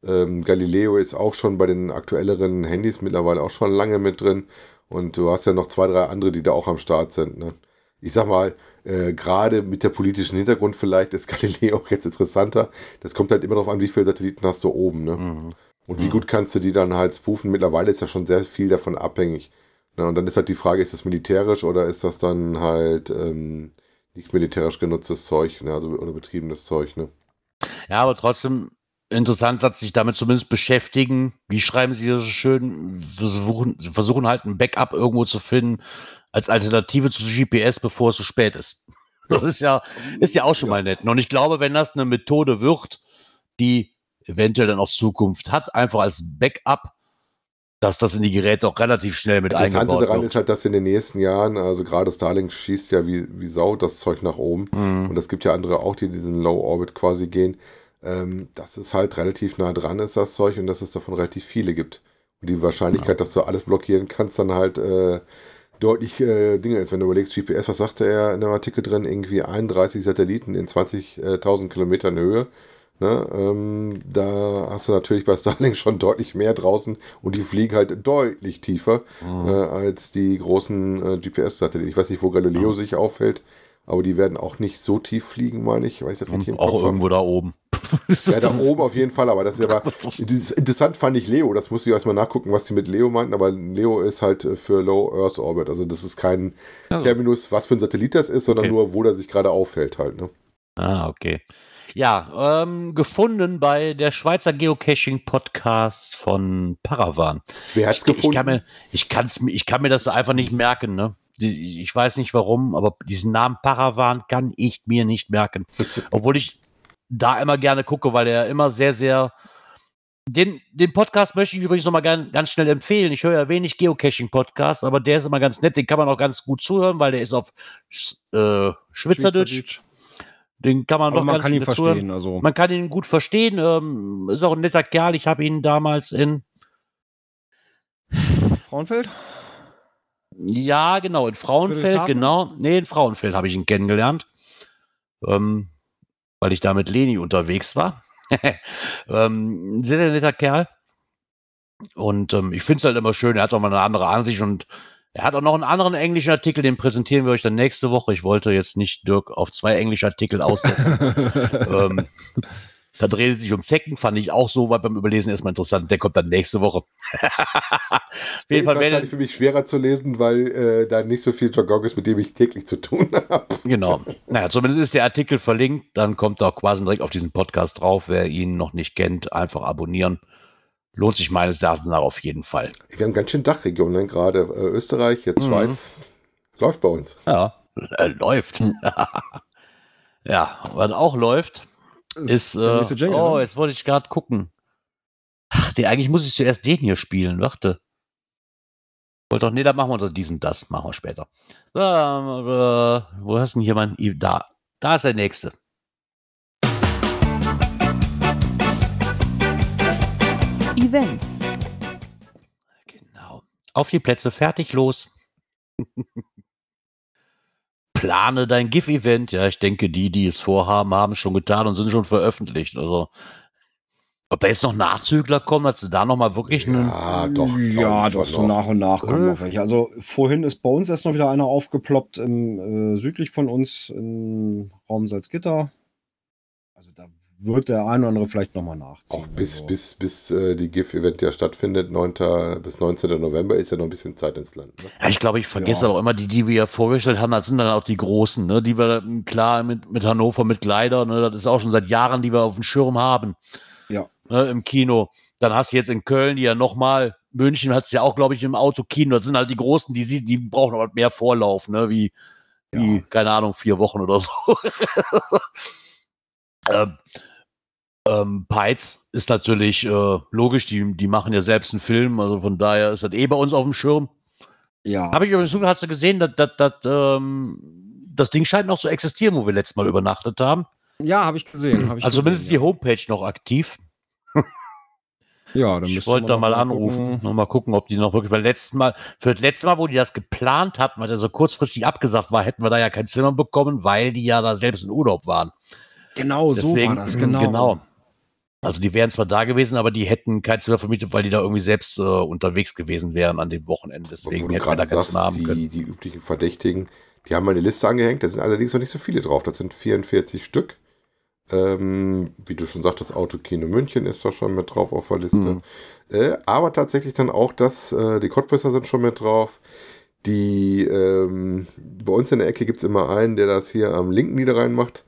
Ähm, Galileo ist auch schon bei den aktuelleren Handys mittlerweile auch schon lange mit drin. Und du hast ja noch zwei, drei andere, die da auch am Start sind. Ne? Ich sag mal, äh, gerade mit der politischen Hintergrund vielleicht ist Galileo auch jetzt interessanter. Das kommt halt immer darauf an, wie viele Satelliten hast du oben. Ne? Mhm. Und wie gut kannst du die dann halt spoofen? Mittlerweile ist ja schon sehr viel davon abhängig. Na, und dann ist halt die Frage, ist das militärisch oder ist das dann halt ähm, nicht militärisch genutztes Zeug, ne? also, oder betriebenes Zeug, ne? Ja, aber trotzdem interessant, dass sich damit zumindest beschäftigen. Wie schreiben sie das so schön? Versuchen, versuchen halt ein Backup irgendwo zu finden als Alternative zu GPS, bevor es zu spät ist. Das ist ja, ist ja auch schon Ja. mal nett. Und ich glaube, wenn das eine Methode wird, die eventuell dann auch Zukunft hat, einfach als Backup, dass das in die Geräte auch relativ schnell mit Das Interessante eingebaut daran wird. ist halt, dass in den nächsten Jahren, also gerade Starlink schießt ja wie, wie Sau das Zeug nach oben. Mhm. Und es gibt ja andere auch, die diesen Low Orbit quasi gehen. Ähm, dass es halt relativ nah dran ist, das Zeug, und dass es davon relativ viele gibt. Und die Wahrscheinlichkeit, dass du alles blockieren kannst, dann halt äh, deutlich äh, Dinge ist. Wenn du überlegst, GPS, was sagte er in dem Artikel drin? Irgendwie 31 Satelliten in 20.000 Kilometern Höhe. Ne? Ähm, da hast du natürlich bei Starlink schon deutlich mehr draußen und die fliegen halt deutlich tiefer Mhm. äh, als die großen äh, GPS-Satelliten. Ich weiß nicht, wo Galileo Ja. sich aufhält, aber die werden auch nicht so tief fliegen, meine ich, weil ich das im Und auch Kopf habe. irgendwo da oben. Ja, da oben auf jeden Fall, aber das ist aber dieses- interessant fand ich Leo, das muss ich erstmal nachgucken, was die mit Leo meinten, aber Leo ist halt äh, für Low Earth Orbit, also das ist kein Also. Terminus, was für ein Satellit das ist, sondern Okay. nur, wo der sich gerade aufhält halt. Ne? Ah, okay. Ja, ähm, gefunden bei der Schweizer Geocaching-Podcast von Paravan. Wer hat's Ich, gefunden? ich, kann mir, ich, kann's, mir- ich kann mir das einfach nicht merken, ne? Die- Ich weiß nicht warum, aber diesen Namen Paravan kann ich mir nicht merken. Obwohl ich da immer gerne gucke, weil er immer sehr, sehr. Den, den Podcast möchte ich übrigens nochmal ganz, ganz schnell empfehlen. Ich höre ja wenig Geocaching-Podcasts, aber der ist immer ganz nett. Den kann man auch ganz gut zuhören, weil der ist auf äh, Schweizerdeutsch. Den kann man Aber doch man ganz kann ihn zuhören. verstehen. Also. Man kann ihn gut verstehen. Ähm, ist auch ein netter Kerl. Ich habe ihn damals in Frauenfeld? Ja, genau, in Frauenfeld, genau. Nee, in Frauenfeld habe ich ihn kennengelernt. Ähm, weil ich da mit Leni unterwegs war. ähm, ein sehr, sehr netter Kerl. Und ähm, ich finde es halt immer schön, er hat auch mal eine andere Ansicht und er hat auch noch einen anderen englischen Artikel, den präsentieren wir euch dann nächste Woche. Ich wollte jetzt nicht Dirk auf zwei englische Artikel aussetzen. ähm, da dreht es sich um Zecken, fand ich auch so, weil beim Überlesen erstmal interessant. Der kommt dann nächste Woche. Auf jeden Ist Fall, wahrscheinlich wenn, für mich schwerer zu lesen, weil äh, da nicht so viel Jargon ist, mit dem ich täglich zu tun habe. Genau. Naja, zumindest ist der Artikel verlinkt. Dann kommt er auch quasi direkt auf diesen Podcast drauf. Wer ihn noch nicht kennt, einfach abonnieren. Lohnt sich meines Erachtens nach auf jeden Fall. Wir haben ganz schön Dachregionen, ne? gerade äh, Österreich, jetzt Mhm. Schweiz. Läuft bei uns. Ja, äh, läuft. ja, was auch läuft, ist. der Äh, Jingle, oh, ne? jetzt wollte ich gerade gucken. Ach, die, eigentlich muss ich zuerst den hier spielen. Warte. Wollte doch, nee, da machen wir unter diesen das. Machen wir später. So, äh, wo hast du denn hier mein. Da. Da ist der nächste. Events. Genau. Auf die Plätze, fertig, los. Plane dein GIF-Event. Ja, ich denke, die, die es vorhaben, haben es schon getan und sind schon veröffentlicht. Also, ob da jetzt noch Nachzügler kommen, dass sie da nochmal wirklich einen. Ja, doch. glaub Ja, doch, so nach und nach kommen Äh. noch welche. Also vorhin ist bei uns erst noch wieder einer aufgeploppt, im, äh, südlich von uns im Raum Salzgitter. Wird der eine oder andere vielleicht nochmal nachziehen. Auch bis, also. bis, bis äh, die GIF-Event ja stattfindet, 9. bis 19. November, ist ja noch ein bisschen Zeit ins Land. Ne? Ja, ich glaube, ich vergesse Ja. auch immer die, die wir ja vorgestellt haben. Das sind dann auch die großen, ne? die wir klar mit, mit Hannover, mit Gleider, ne? das ist auch schon seit Jahren, die wir auf dem Schirm haben. Ja. Ne, Im Kino. Dann hast du jetzt in Köln, die ja nochmal, München hat es ja auch, glaube ich, im Autokino. Das sind halt die großen, die, sie- die brauchen aber mehr Vorlauf, ne? wie, wie, Ja. keine Ahnung, vier Wochen oder so. ähm, ähm, Peitz ist natürlich äh, logisch, die, die machen ja selbst einen Film, also von daher ist das eh bei uns auf dem Schirm. ja. Habe ich übrigens, hast du gesehen, dass, dass, dass, ähm, das Ding scheint noch zu existieren, wo wir letztes Mal übernachtet haben. ja, habe ich gesehen. Hab ich also zumindest ist die Homepage noch aktiv. ja. ja, dann Ich müsste wollte da mal anrufen, noch mal gucken, ob die noch wirklich, weil letztes Mal, für das letzte Mal, wo die das geplant hatten, weil der so kurzfristig abgesagt war, hätten wir da ja kein Zimmer bekommen, weil die ja da selbst in Urlaub waren. Genau, so Deswegen, war das, genau. Also die wären zwar da gewesen, aber die hätten kein Zimmer vermietet, weil die da irgendwie selbst äh, unterwegs gewesen wären an dem Wochenende. Deswegen hätten wir da sagst, Zimmer haben können. die, die üblichen Verdächtigen, die haben mal eine Liste angehängt, da sind allerdings noch nicht so viele drauf. Das sind 44 Stück. Ähm, wie du schon sagtest, Autokino München ist da schon mit drauf auf der Liste. Mhm. Äh, aber tatsächlich dann auch das, äh, die Cottbusser sind schon mit drauf. Die, ähm, bei uns in der Ecke gibt es immer einen, der das hier am linken Niederrhein macht,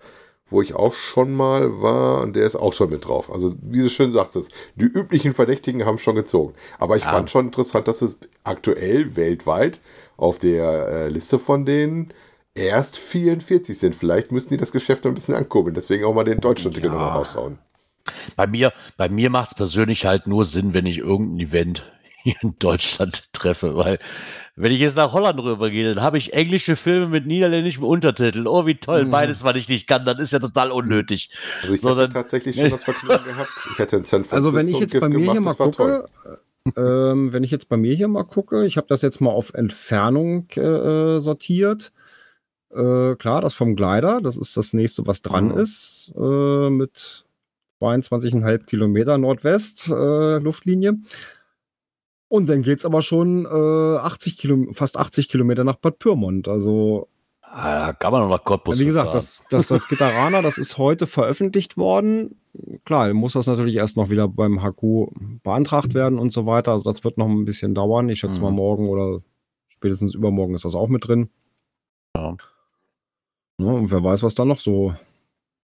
wo ich auch schon mal war und der ist auch schon mit drauf. Also, wie du schön sagtest, die üblichen Verdächtigen haben schon gezogen. Aber ich Ja. fand schon interessant, dass es aktuell weltweit auf der äh, Liste von denen erst 44 sind. Vielleicht müssen die das Geschäft noch ein bisschen ankurbeln. Deswegen auch mal den Deutschland-Ticket Ja. nochmal raushauen. Bei mir, bei mir macht es persönlich halt nur Sinn, wenn ich irgendein Event hier in Deutschland treffe, weil wenn ich jetzt nach Holland rübergehe, dann habe ich englische Filme mit niederländischen Untertiteln. Oh, wie toll, Mhm. beides, was ich nicht kann, das ist ja total unnötig. Also ich So, hatte dann- tatsächlich schon das Vergnügen gehabt. Ich hatte in San Francisco Also wenn ich jetzt Gift bei mir gemacht, hier mal gucke, ähm, wenn ich jetzt bei mir hier mal gucke, ich habe das jetzt mal auf Entfernung äh, sortiert. Äh, klar, das vom Gleiter, das ist das nächste, was dran Mhm. ist, äh, mit 22,5 Kilometer Nordwest äh, Luftlinie. Und dann geht's aber schon äh, 80 Kilo, fast 80 Kilometer nach Bad Pyrmont. Also Ah, Da kann man noch nach Cottbus wie gesagt, das, das Salzgitteraner, das ist heute veröffentlicht worden. Klar, muss das natürlich erst noch wieder beim HQ beantragt werden und so weiter. Also das wird noch ein bisschen dauern. Ich schätze mal Mhm. morgen oder spätestens übermorgen ist das auch mit drin. Ja. Ne, und wer weiß, was da noch so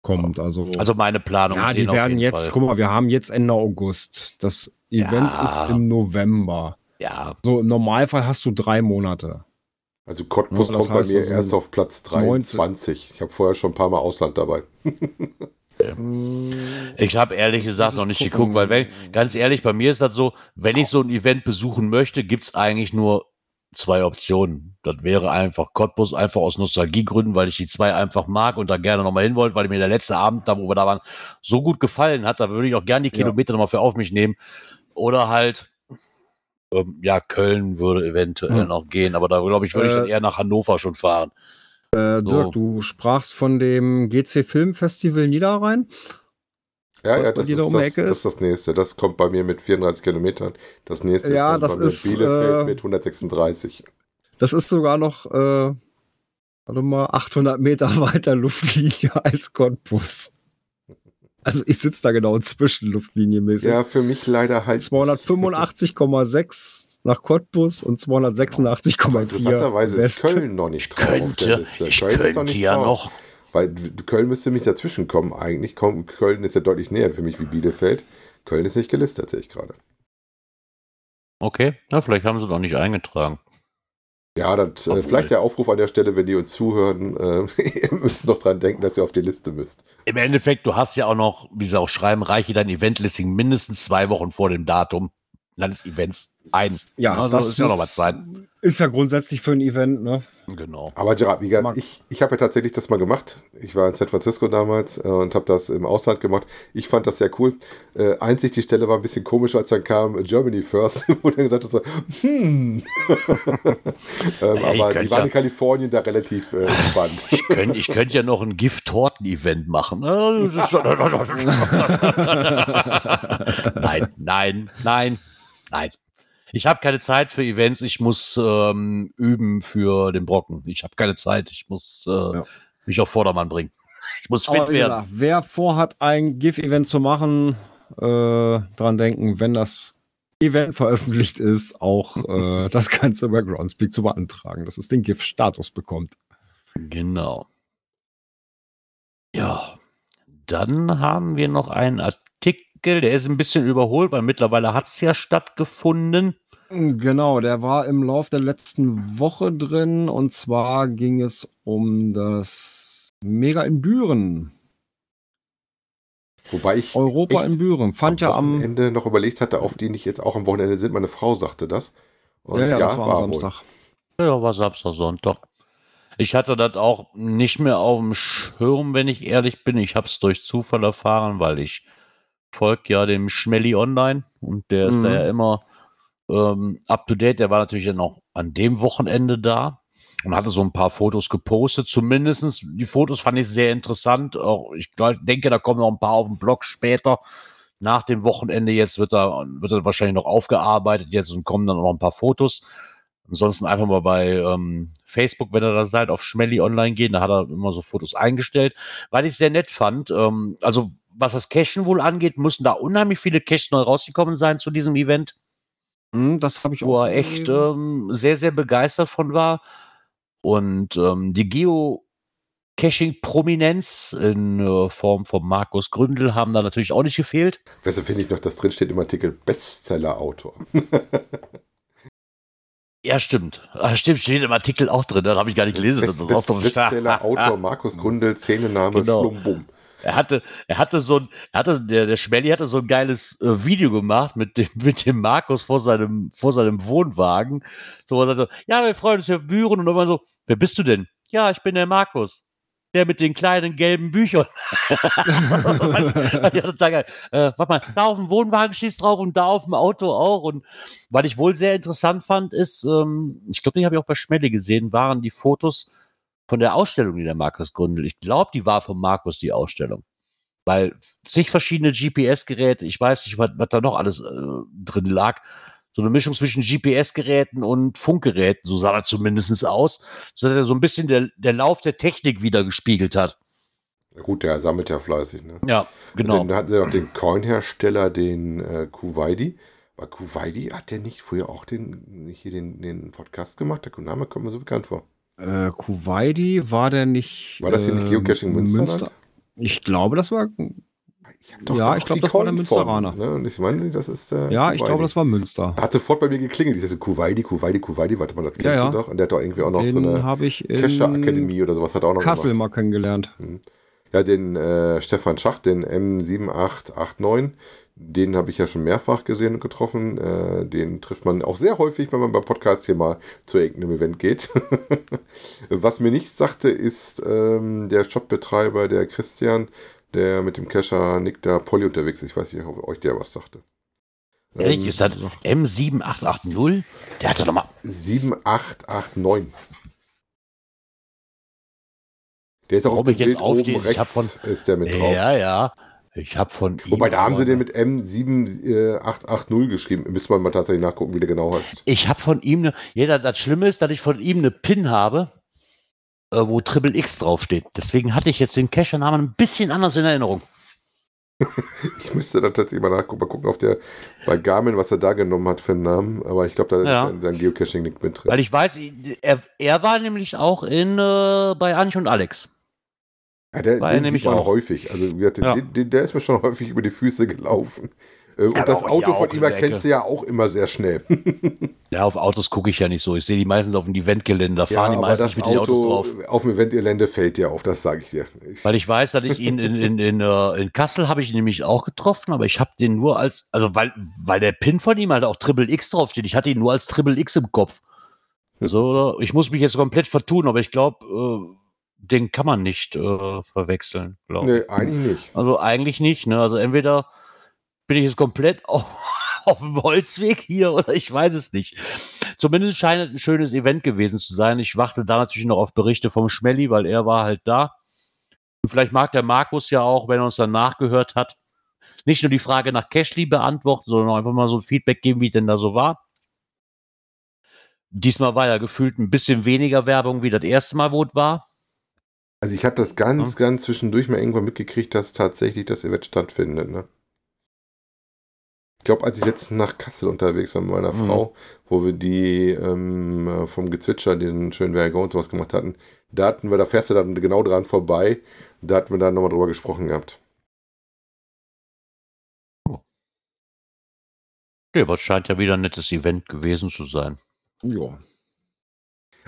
kommt. Also, Also meine Planung ja, die werden jetzt, Fall. guck mal, wir haben jetzt Ende August. Das Event Ja. ist im November. Ja, So, im Normalfall hast du drei Monate. Also Cottbus Ja, kommt bei mir also erst auf Platz 23. Ich habe vorher schon ein paar Mal Ausland dabei. ich habe ehrlich gesagt noch nicht gucken. geguckt, weil wenn, ganz ehrlich, bei mir ist das so, wenn ich so ein Event besuchen möchte, gibt es eigentlich nur zwei Optionen. Das wäre einfach Cottbus, einfach aus Nostalgiegründen, weil ich die zwei einfach mag und da gerne nochmal hin wollte, weil mir der letzte Abend, da wo wir da waren, so gut gefallen hat. Da würde ich auch gerne die Ja. Kilometer nochmal für auf mich nehmen. Oder halt ähm, ja, Köln würde eventuell Hm. noch gehen, aber da glaube ich, würde ich Äh, dann eher nach Hannover schon fahren. Äh, So. Dirk, du sprachst von dem GC Film Festival Niederrhein. Ja, ja, das ist, da um das, das ist? das nächste. Das kommt bei mir mit 34 Kilometern. Das nächste Ja, ist das bei mir ist, Bielefeld äh, mit 136. Das ist sogar noch, äh, warte mal, 800 Meter weiter Luftlinie als Cottbus. Also ich sitze da genau inzwischen luftlinienmäßig. Ja, für mich leider halt 285,6 nach Cottbus und 286,4 Interessanterweise ist West. Köln noch nicht Ich drauf könnte, Liste. ich Köln ist noch könnte nicht ja drauf. noch. Weil Köln müsste mich dazwischen kommen eigentlich. Köln ist ja deutlich näher für mich wie Bielefeld. Köln ist nicht gelistet, sehe ich gerade. Okay, na, vielleicht haben sie noch nicht eingetragen. Ja, das, äh, vielleicht der Aufruf an der Stelle, wenn die uns zuhören, äh, ihr müsst noch dran denken, dass ihr auf die Liste müsst. Im Endeffekt, du hast ja auch noch, wie sie auch schreiben, reiche dein Eventlisting mindestens zwei Wochen vor dem Datum deines Events ein. Ja, Also das ist ja noch was Zeit. Ist ja grundsätzlich für ein Event, ne? Genau. Aber Gerard, wie gesagt, ich, ich habe ja tatsächlich das mal gemacht. Ich war in San Francisco damals äh, und habe das im Ausland gemacht. Ich fand das sehr cool. Äh, einzig die Stelle war ein bisschen komisch, als dann kam Germany First, wo dann gesagt hat, so, hm. ähm, Ey, aber die waren ja- in Kalifornien da relativ äh, entspannt. Ich könnte ich könnt ja noch ein Gift-Torten-Event machen. nein, nein, nein, nein. Ich habe keine Zeit für Events. Ich muss ähm, üben für den Brocken. Ich habe keine Zeit. Ich muss äh, Ja. mich auf Vordermann bringen. Ich muss fit Aber werden. gesagt, wer vorhat, ein GIF-Event zu machen, äh, dran denken, wenn das Event veröffentlicht ist, auch äh, das Ganze bei Groundspeak zu beantragen, dass es den GIF-Status bekommt. Genau. Ja, dann haben wir noch einen Artikel, der ist ein bisschen überholt, weil mittlerweile hat es ja stattgefunden. Genau, der war im Lauf der letzten Woche drin und zwar ging es um das Mega in Büren. Wobei ich Europa in Büren. Fand ja am. Wochenende noch überlegt hatte, auf die nicht jetzt auch am Wochenende sind. Meine Frau sagte das. Und Ja, ja, das war am wohl. Samstag. Ja, war Samstag, Sonntag. Ich hatte das auch nicht mehr auf dem Schirm, wenn ich ehrlich bin. Ich habe es durch Zufall erfahren, weil ich folge ja dem Schmelly online und der ist Mhm. da ja immer ähm, up to date. Der war natürlich dann auch an dem Wochenende da und hatte so ein paar Fotos gepostet. Zumindestens die Fotos fand ich sehr interessant. Auch ich denke, da kommen noch ein paar auf den Blog später. Nach dem Wochenende jetzt wird da, wird er wahrscheinlich noch aufgearbeitet jetzt und kommen dann noch ein paar Fotos. Ansonsten einfach mal bei ähm, Facebook, wenn ihr da seid, auf Schmelly online gehen. Da hat er immer so Fotos eingestellt, weil ich sehr nett fand. Ähm, also was das Cashen wohl angeht, müssen da unheimlich viele Caches neu rausgekommen sein zu diesem Event, Hm, das habe ich wo auch er so echt gelesen. ähm, sehr, sehr begeistert von war. Und ähm, die Geo-Caching-Prominenz in äh, Form von Markus Gründel haben da natürlich auch nicht gefehlt. Weshalb finde ich noch, dass drin steht im Artikel Bestseller-Autor. Ja, stimmt. Ah, stimmt, steht im Artikel auch drin. Da habe ich gar nicht gelesen. Best, das. Bestseller-Autor Markus Gründel, Szenename Genau. Schlumbum. Er hatte, er hatte so ein, er hatte, der, der Schmelly hatte so ein geiles äh, Video gemacht mit dem, mit dem Markus vor seinem, vor seinem Wohnwagen. So, er so, ja, wir freuen uns auf Büren und immer so, wer bist du denn? Ja, ich bin der Markus. Der mit den kleinen gelben Büchern. ja, total geil. Äh, warte mal, da auf dem Wohnwagen stehst drauf und da auf dem Auto auch. Und was ich wohl sehr interessant fand, ist, ähm, ich glaube, die habe ich auch bei Schmelly gesehen, waren die Fotos von der Ausstellung, die der Markus Gründel. Ich glaube, die war von Markus, die Ausstellung. Weil zig verschiedene GPS-Geräte, ich weiß nicht, was, was da noch alles äh, drin lag. So eine Mischung zwischen GPS-Geräten und Funkgeräten, so sah das zumindest aus, so dass er so ein bisschen der, der Lauf der Technik wieder gespiegelt hat. Gut, der sammelt ja fleißig. Ne? Ja, genau. Dann hatten sie noch den Coin-Hersteller, den äh, Kuwaiti. War Kuwaiti, hat der nicht früher auch den, hier den, den Podcast gemacht? Der Name kommt mir so bekannt vor. Äh, Kuwaiti war der nicht. War das hier nicht äh, Geocaching Münsterland? Ich glaube, das war. Ich hab Ja, da ich auch glaub, die das war der Münsteraner. Ne? Und ich meine, das ist der. Ja, ich Kuwaiti. glaube, das war Münster. Hat sofort bei mir geklingelt. Ich dachte, Kuwaiti, Kuwaiti, Kuwaiti, warte mal, das kennst Ja, ja. du doch. Und der hat doch irgendwie auch noch so Den eine habe ich in Cacher Akademie oder sowas hat auch noch Kassel gemacht. mal kennengelernt. Ja, den äh, Stefan Schacht, den M7889, den habe ich ja schon mehrfach gesehen und getroffen. Äh, den trifft man auch sehr häufig, wenn man beim Podcast hier mal zu irgendeinem Event geht. Was mir nicht sagte, ist ähm, der Shopbetreiber, der Christian, der mit dem Cacher Nick da Polly unterwegs ist. Ich weiß nicht, ob euch der was sagte. Ehrlich, Ähm, ist das M7880? Der hatte doch mal. 7889. Der ist auch auf dem ich jetzt Bild oben aufstehe, ich rechts hab von- ist der mit drauf. Ja, ja. Ich habe von ihm. Wobei, da haben sie den mit M7880 geschrieben. Müsste man mal tatsächlich nachgucken, wie der genau heißt. Ich habe von ihm eine. Ja, das, Schlimme ist, dass ich von ihm eine Pin habe, äh, wo Triple X draufsteht. Deswegen hatte ich jetzt den Cacher-Namen ein bisschen anders in Erinnerung. Ich müsste da tatsächlich mal nachgucken, mal gucken auf der, bei Garmin, was er da genommen hat für einen Namen. Aber ich glaube, da Ja. ist sein Geocaching-Link mit drin. Weil ich weiß, er, er war nämlich auch in, äh, bei Anich und Alex. Ja, der, War er den nämlich auch. häufig. Also wie gesagt, Ja. den, den, der ist mir schon häufig über die Füße gelaufen. Äh, Und Ja, das Auto von ihm der Ecke. du ja auch immer sehr schnell. Ja, auf Autos gucke ich ja nicht so. Ich sehe die meistens auf dem Eventgelände. Da ja, fahren die aber meistens mit den Autos Auto drauf. auf dem Event-Gelände fällt dir auf, das sage ich dir. Ich, Weil ich weiß, dass ich ihn in, in, in, äh, in Kassel habe ich ihn nämlich auch getroffen, aber ich habe den nur als, also weil, weil der Pin von ihm halt auch Triple X draufsteht. Ich hatte ihn nur als Triple X im Kopf. So, ich muss mich jetzt komplett vertun, aber ich glaube, äh, den kann man nicht äh, verwechseln, glaube ich. nee, eigentlich nicht. Also eigentlich nicht, ne? Also entweder bin ich jetzt komplett auf, auf dem Holzweg hier oder ich weiß es nicht. Zumindest scheint es ein schönes Event gewesen zu sein. Ich warte da natürlich noch auf Berichte vom Schmelly, weil er war halt da. Und vielleicht mag der Markus ja auch, wenn er uns dann nachgehört hat, nicht nur die Frage nach Cashly beantworten, sondern auch einfach mal so ein Feedback geben, wie es denn da so war. Diesmal war ja gefühlt ein bisschen weniger Werbung, wie das erste Mal, wo es war. Also ich habe das ganz, ganz zwischendurch mal irgendwann mitgekriegt, dass tatsächlich das Event stattfindet. Ne? Ich glaube, als ich letztens nach Kassel unterwegs war mit meiner Mhm. Frau, wo wir die ähm, äh, vom Gezwitscher, den schönen Vergon und sowas gemacht hatten, da hatten wir, da fährst du dann genau dran vorbei, da hatten wir dann nochmal drüber gesprochen gehabt. Ja, aber es scheint ja wieder ein nettes Event gewesen zu sein. Ja.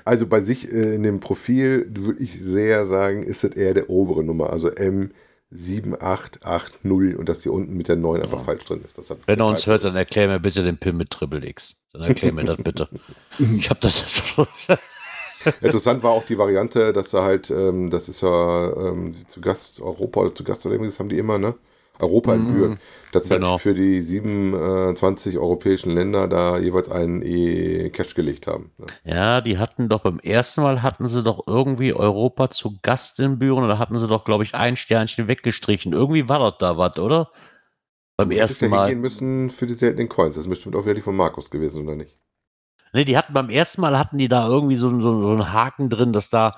Also bei sich äh, in dem Profil würde ich sehr sagen, ist es eher der obere Nummer, also M7880 und dass die unten mit der 9 einfach Ja. falsch drin ist. Das Wenn er uns hört, dann erklär mir bitte den Pin mit Triple X. Dann erklär mir das bitte. Ich habe das. Interessant war auch die Variante, dass da halt, ähm, das ist ja ähm, zu Gast Europa oder zu Gast oder irgendwas haben die immer, ne? Europa in Mhm. Büren. Dass Genau. halt für die 27 europäischen Länder da jeweils einen E-Cash gelegt haben. Ne? ja, die hatten doch beim ersten Mal hatten sie doch irgendwie Europa zu Gast in Büren oder hatten sie doch, glaube ich, ein Sternchen weggestrichen. Irgendwie war das da was, oder? Beim Du ersten ja Mal. hingehen müssen für die seltenen Coins. Das ist bestimmt auch wieder die von Markus gewesen, oder nicht? Nee, die hatten beim ersten Mal hatten die da irgendwie so, so, so einen Haken drin, dass da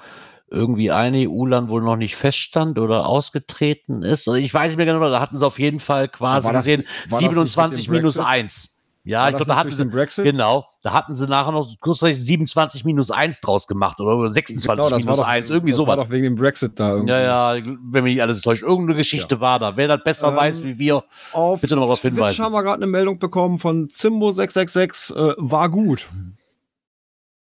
irgendwie ein EU-Land wohl noch nicht feststand oder ausgetreten ist. Also ich weiß nicht mehr genau, da hatten sie auf jeden Fall quasi War das- gesehen war das nicht mit 27 dem minus Brexit? 1. Ja, War ich glaube, da hatten sie, Brexit? genau, da hatten sie nachher noch kurzzeitig 27 minus 1 draus gemacht oder, oder 26 Genau, minus war doch, 1, irgendwie das war sowas. doch wegen dem Brexit da irgendwie. Ja, ja, wenn mich nicht alles täuscht. Irgendeine Geschichte war da. Wer das besser Ähm, weiß wie wir, Auf Bitte noch darauf hinweisen. haben wir gerade eine Meldung bekommen von Zimbo666, äh, war gut,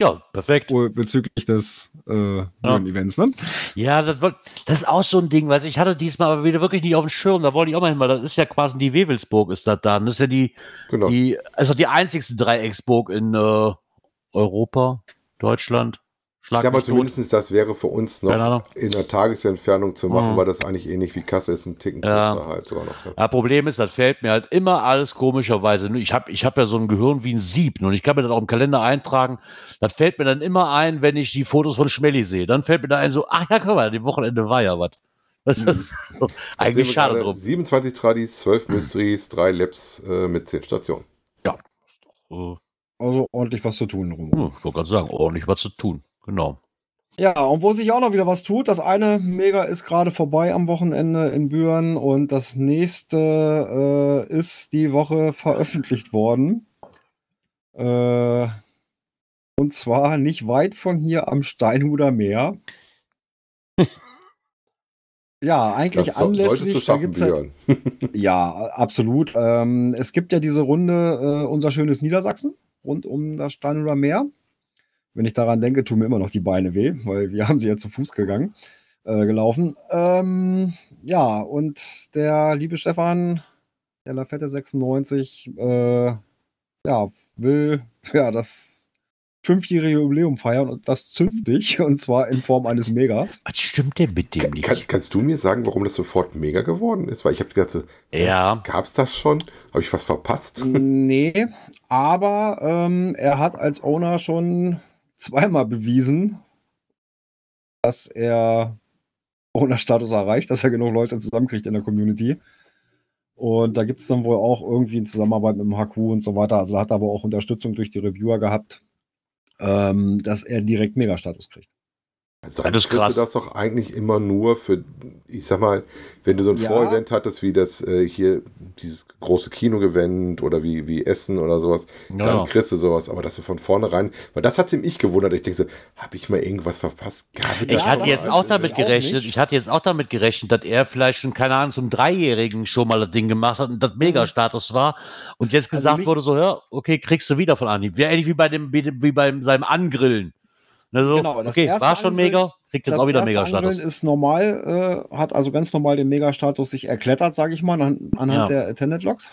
ja, perfekt. bezüglich des äh, Events, ne? Ja, das, das ist auch so ein Ding, weil ich hatte diesmal aber wieder wirklich nicht auf dem Schirm. Da wollte ich auch mal hin, weil das ist ja quasi die Wewelsburg, ist das da. Das ist ja die, Genau. die also die einzigste Dreiecksburg in äh, Europa, Deutschland. Ich Schlag sag mal mich tot. zumindest, das wäre für uns noch in der Tagesentfernung zu machen, Mhm. weil das eigentlich ähnlich wie Kasse ist, ein Ticken Ja. kürzer halt sogar noch. Ne? Ja, Problem ist, das fällt mir halt immer alles komischerweise. Ich habe ich hab ja so ein Gehirn wie ein Sieb und ich kann mir das auch im Kalender eintragen. Das fällt mir dann immer ein, wenn ich die Fotos von Schmelly sehe. Dann fällt mir da ein so, ach ja, guck mal, die Wochenende war ja was. Das ist so, Das sehen eigentlich schade gerade. drum. 27 Tradis, 12 Mysteries, 3 Labs äh, mit 10 Stationen. Äh, Also ordentlich was zu tun rum. hm, Ich wollte gerade sagen, ordentlich was zu tun. Genau. Ja, und wo sich auch noch wieder was tut, das eine Mega ist gerade vorbei am Wochenende in Büren und das nächste äh, ist die Woche veröffentlicht worden. Äh, und zwar nicht weit von hier am Steinhuder Meer. ja, eigentlich Das du anlässlich, da schaffen, gibt's halt, ja, absolut. Ähm, es gibt ja diese Runde äh, Unser schönes Niedersachsen rund um das Steinhuder Meer. Wenn ich daran denke, tun mir immer noch die Beine weh, weil wir haben sie ja zu Fuß gegangen, äh, gelaufen. Ähm, ja, und der liebe Stefan, der Lafette 96, äh, ja, will ja das fünfjährige Jubiläum feiern und das zünftig und zwar in Form eines Megas. Was stimmt denn mit dem Kann, nicht? kannst du mir sagen, warum das sofort mega geworden ist? Weil ich habe gedacht, so, Ja, gab es das schon? Habe ich was verpasst? Nee, aber ähm, er hat als Owner schon zweimal bewiesen, dass er Owner-Status erreicht, dass er genug Leute zusammenkriegt in der Community. Und da gibt es dann wohl auch irgendwie eine Zusammenarbeit mit dem HQ und so weiter. Also hat er aber auch Unterstützung durch die Reviewer gehabt, ähm, dass er direkt Mega-Status kriegt. Also Ja, das ist krass. du das doch eigentlich immer nur für, ich sag mal, wenn du so ein Ja. Vorevent hattest, wie das äh, hier, dieses große Kino-Event oder wie, wie Essen oder sowas, ja. dann kriegst du sowas. Aber dass du von vornherein, weil das hat mich gewundert. Ich denke so, habe ich mal irgendwas verpasst? Gab es Ich das hatte jetzt auch damit auch gerechnet, nicht. ich hatte jetzt auch damit gerechnet, dass er vielleicht schon, keine Ahnung, zum Dreijährigen schon mal das Ding gemacht hat und das Mega-Status war und jetzt Also gesagt mich- wurde so, ja, okay, kriegst du wieder von Anhieb. Wäre ähnlich wie bei dem, wie, wie bei seinem Angrillen. Also, Genau, das okay, erste war schon Angrillen- mega, kriegt jetzt auch wieder Mega-Status. Angeln ist normal, äh, hat also ganz normal den Mega-Status sich erklettert, sage ich mal, an, anhand Ja. der Attendant-Logs,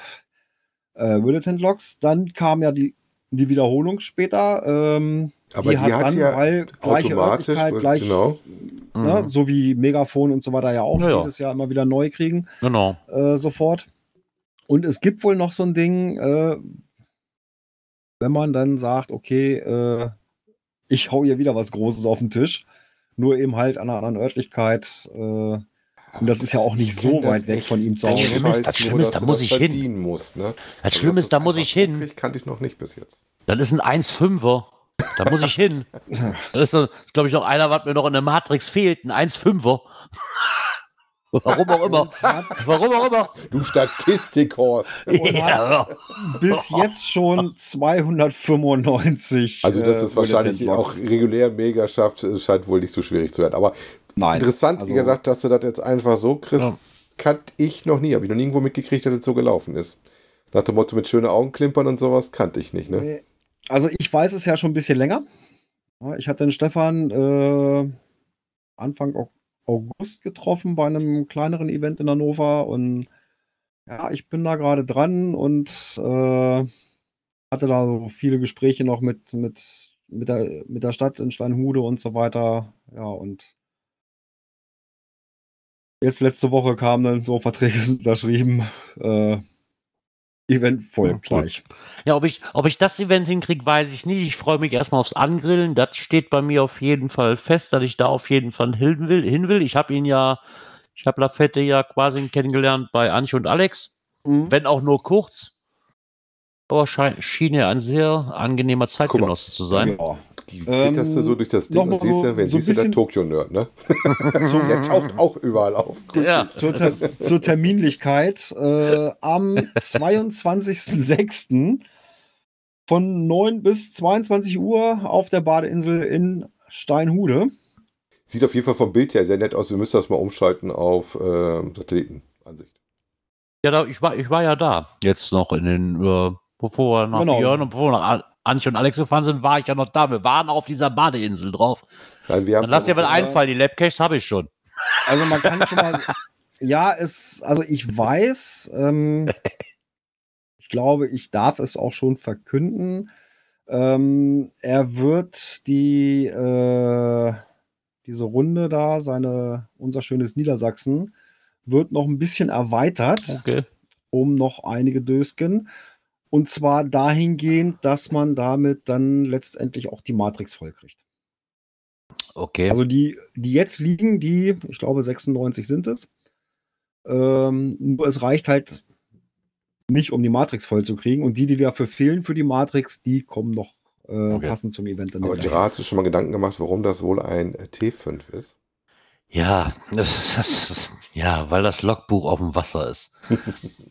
äh, Bulletin-Logs. Dann kam ja die, die Wiederholung später. Ähm, Aber die, die hat hat dann, ja weil gleiche Örtlichkeit, gleich, genau. ne, Mhm. so wie Megafon und so weiter ja auch Ja, ja. jedes Jahr immer wieder neu kriegen, Genau. äh, sofort. Und es gibt wohl noch so ein Ding, äh, wenn man dann sagt, okay, äh, ich hau hier wieder was Großes auf den Tisch, nur eben halt an einer anderen Örtlichkeit. Äh, und das ist ja auch nicht Ich so das weit weg von ihm zu Das Hause. Schlimme ist- das Schlimme ist, da muss das ich hin. Musst, ne? Das Also, Schlimme ist, da das muss ich hin. kriegt, kannte ich noch nicht bis jetzt. Das ist ein 1,5er. Da muss ich hin. Das ist, glaube ich, noch einer, was mir noch in der Matrix fehlt. Ein 1,5er. Warum auch immer. Warum auch immer. Du Statistikhorst. Ja, bis jetzt schon 295. Also, dass äh, es wahrscheinlich auch regulär mega schafft, es scheint wohl nicht so schwierig zu werden. Aber Nein. interessant, also- wie gesagt, dass du das jetzt einfach so kriegst, Ja. kannte ich noch nie. Habe ich noch nirgendwo mitgekriegt, dass das so gelaufen ist. Nach dem Motto mit schönen Augenklimpern und sowas kannte ich nicht, ne? Also ich weiß es ja schon ein bisschen länger. Ich hatte den Stefan äh, Anfang Au- August getroffen bei einem kleineren Event in Hannover und ja, ich bin da gerade dran und äh, hatte da so viele Gespräche noch mit, mit, mit, der, mit der Stadt in Steinhude und so weiter. Ja, und jetzt letzte Woche kam dann so Verträge unterschrieben. Äh, Event voll Ja, gleich. Ja, ob ich, ob ich das Event hinkriege, weiß ich nicht. Ich freue mich erstmal aufs Angrillen. Das steht bei mir auf jeden Fall fest, dass ich da auf jeden Fall hin will. Hin will. Ich habe ihn ja, ich habe Lafette ja quasi kennengelernt bei Anche und Alex, Mhm. wenn auch nur kurz. Aber schien er ein sehr angenehmer Zeitgenosse zu sein. Ja. Die Ähm, fitterst du so durch das Ding und siehst so- ja, wenn so ein siehst du der bisschen- Tokyo-Nerd, ne? der taucht auch überall auf. Ja, zur, Ter zur Terminlichkeit. Äh, am 22.06. von 9 bis 22 Uhr auf der Badeinsel in Steinhude. Sieht auf jeden Fall vom Bild her sehr nett aus. Wir müssen das mal umschalten auf äh, Satellitenansicht. ja da, ich, war, ich war ja da. Jetzt noch in den, äh, bevor wir nach Genau. Björn und bevor wir nach An- Anche und Alex gefahren sind, war ich ja noch da. Wir waren auf dieser Badeinsel drauf. Nein, wir haben Dann lass dir mal einfallen, die Labcaches habe ich schon. Also man kann schon mal. ja, es, also ich weiß, ähm, ich glaube, ich darf es auch schon verkünden. Ähm, er wird die äh, diese Runde da, seine unser schönes Niedersachsen, wird noch ein bisschen erweitert. Okay. um noch einige Dösken. Und zwar dahingehend, dass man damit dann letztendlich auch die Matrix vollkriegt. Okay. Also die, die jetzt liegen, die, ich glaube 96 sind es. Ähm, nur es reicht halt nicht, um die Matrix voll zu kriegen. Und die, die dafür fehlen für die Matrix, die kommen noch äh, Okay. passend zum Event. Dann Aber. Gerard, hast du schon mal Gedanken gemacht, warum das wohl ein äh, T5 ist? Ja, das, das, das, ja, weil das Logbuch auf dem Wasser ist.